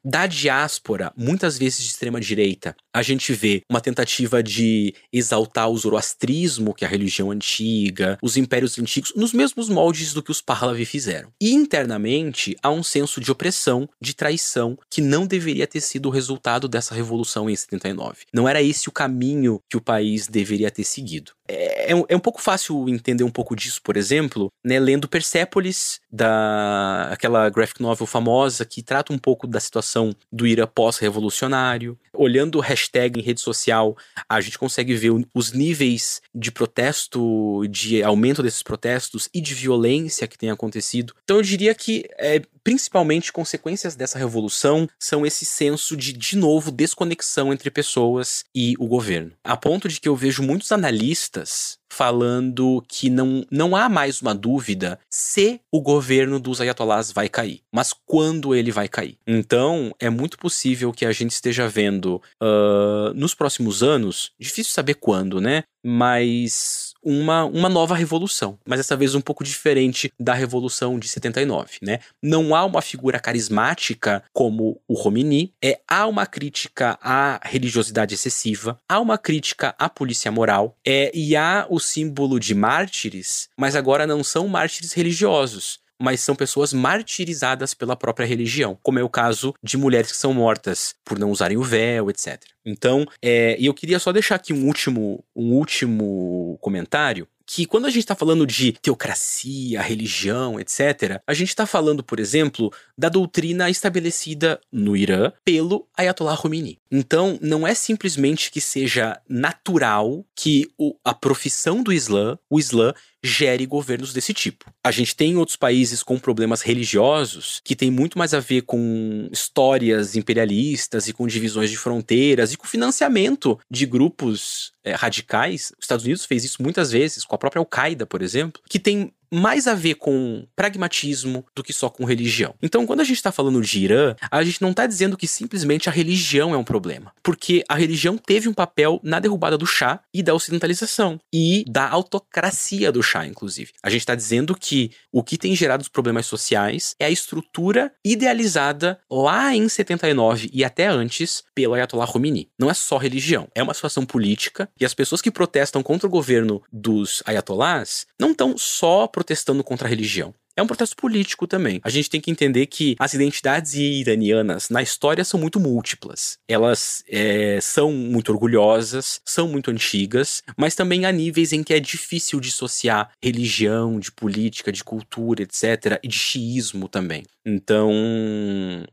Da diáspora, muitas vezes de extrema direita, a gente vê uma tentativa de exaltar o zoroastrismo, que é a religião antiga, os impérios antigos, nos mesmos moldes do que os Pahlavi fizeram. E internamente há um senso de opressão, de traição, que não deveria ter sido o resultado dessa revolução em 79. Não era esse o caminho que o país deveria ter seguido. É, é, um, é um pouco fácil entender um pouco disso, por exemplo, né, lendo Persepolis, da aquela graphic novel famosa que trata um pouco da situação do Irã pós-revolucionário. Olhando o hashtag em rede social, a gente consegue ver os níveis de protesto, de aumento desses protestos e de violência que tem acontecido. Então eu diria que é, principalmente consequências dessa revolução são esse senso de, de novo, desconexão entre pessoas e o governo. A ponto de que eu vejo muitos analistas falando que não, não há mais uma dúvida se o governo dos ayatollahs vai cair, mas quando ele vai cair. Então, é muito possível que a gente esteja vendo uh, nos próximos anos, difícil saber quando, né? Mas uma, uma nova revolução, mas dessa vez um pouco diferente da revolução de 79, né? Não há uma figura carismática como o Romini, é, há uma crítica à religiosidade excessiva, há uma crítica à polícia moral, é, e há o símbolo de mártires, mas agora não são mártires religiosos, mas são pessoas martirizadas pela própria religião, como é o caso de mulheres que são mortas por não usarem o véu, etc. Então, é, eu queria só deixar aqui um último, um último comentário que quando a gente está falando de teocracia, religião, etc., a gente está falando, por exemplo, da doutrina estabelecida no Irã pelo Ayatollah Khomeini. Então, não é simplesmente que seja natural que o, a profissão do Islã, o Islã, gere governos desse tipo. A gente tem outros países com problemas religiosos que tem muito mais a ver com histórias imperialistas e com divisões de fronteiras e com financiamento de grupos é, radicais. Os Estados Unidos fez isso muitas vezes, com a própria Al-Qaeda, por exemplo, que tem mais a ver com pragmatismo do que só com religião. Então, quando a gente está falando de Irã, a gente não está dizendo que simplesmente a religião é um problema, porque a religião teve um papel na derrubada do chá e da ocidentalização e da autocracia do chá, inclusive. A gente está dizendo que o que tem gerado os problemas sociais é a estrutura idealizada lá em 79 e até antes pelo Ayatollah Khomeini. Não é só religião, é uma situação política e as pessoas que protestam contra o governo dos ayatollahs não estão só protestando contra a religião. É um protesto político também. A gente tem que entender que as identidades iranianas na história são muito múltiplas. Elas é, são muito orgulhosas, são muito antigas, mas também há níveis em que é difícil dissociar religião, de política, de cultura, etc., e de xiismo também. Então,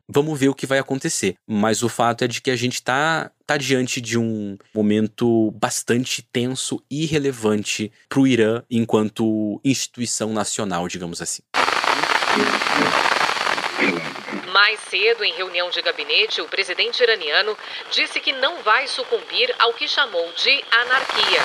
vamos ver o que vai acontecer. Mas o fato é de que a gente está tá diante de um momento bastante tenso e relevante para o Irã enquanto instituição nacional, digamos assim. Mais cedo, em reunião de gabinete, o presidente iraniano disse que não vai sucumbir ao que chamou de anarquia.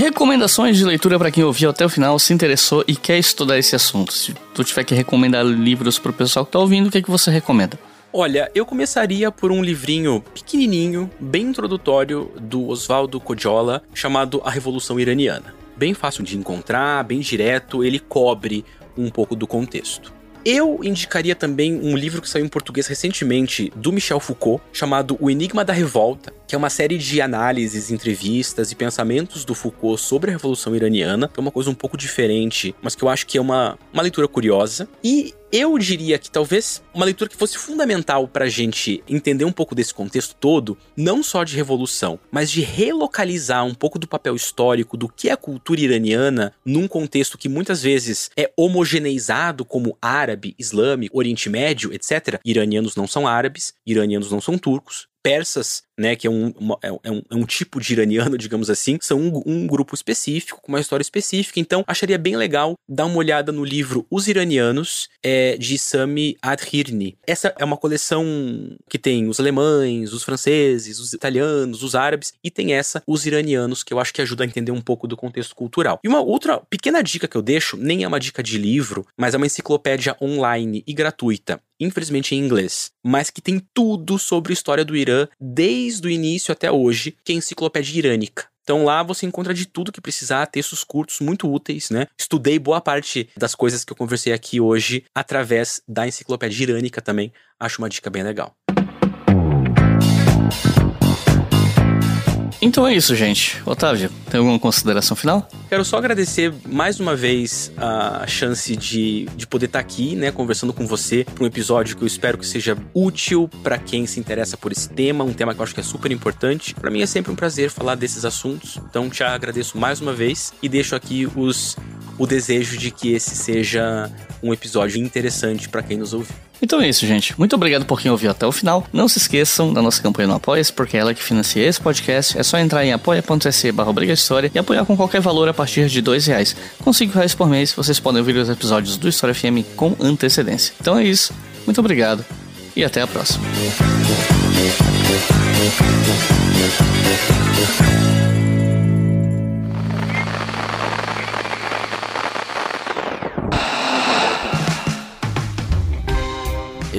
Recomendações de leitura para quem ouviu até o final, se interessou e quer estudar esse assunto. Se tu tiver que recomendar livros para o pessoal que tá ouvindo, o que, é que você recomenda? Olha, eu começaria por um livrinho pequenininho, bem introdutório, do Oswaldo Kojola, chamado A Revolução Iraniana. Bem fácil de encontrar, bem direto, ele cobre um pouco do contexto. Eu indicaria também um livro que saiu em português recentemente do Michel Foucault, chamado O Enigma da Revolta, que é uma série de análises, entrevistas e pensamentos do Foucault sobre a Revolução Iraniana, que é uma coisa um pouco diferente, mas que eu acho que é uma, uma leitura curiosa. E eu diria que talvez uma leitura que fosse fundamental para a gente entender um pouco desse contexto todo, não só de revolução, mas de relocalizar um pouco do papel histórico do que é a cultura iraniana num contexto que muitas vezes é homogeneizado como árabe, islâmico, Oriente Médio, etc. Iranianos não são árabes, iranianos não são turcos, persas, né, que é um, uma, é, um, é um tipo de iraniano, digamos assim, são um, um, grupo específico, com uma história específica. Então, acharia bem legal dar uma olhada no livro Os Iranianos, é, de Sami Adhirni. Essa é uma coleção que tem os alemães, os franceses, os italianos, os árabes, e tem essa, Os Iranianos, que eu acho que ajuda a entender um pouco do contexto cultural. E uma outra pequena dica que eu deixo, nem é uma dica de livro, mas é uma enciclopédia online e gratuita infelizmente em inglês, mas que tem tudo sobre a história do Irã desde o início até hoje, que é a Enciclopédia Irânica. Então lá você encontra de tudo que precisar, textos curtos muito úteis, né? Estudei boa parte das coisas que eu conversei aqui hoje através da Enciclopédia Irânica também. Acho uma dica bem legal. Então é isso, gente. Otávio, tem alguma consideração final? Quero só agradecer mais uma vez a chance de, de poder estar aqui, né, conversando com você para um episódio que eu espero que seja útil para quem se interessa por esse tema, um tema que eu acho que é super importante. Para mim é sempre um prazer falar desses assuntos. Então te agradeço mais uma vez e deixo aqui os o desejo de que esse seja um episódio interessante para quem nos ouve. Então é isso, gente. Muito obrigado por quem ouviu até o final. Não se esqueçam da nossa campanha no Apoia-se, porque é ela que financia esse podcast. É só entrar em apoia.se barra e apoiar com qualquer valor a partir de dois reais. Com cinco reais por mês, vocês podem ouvir os episódios do História FM com antecedência. Então é isso. Muito obrigado e até a próxima.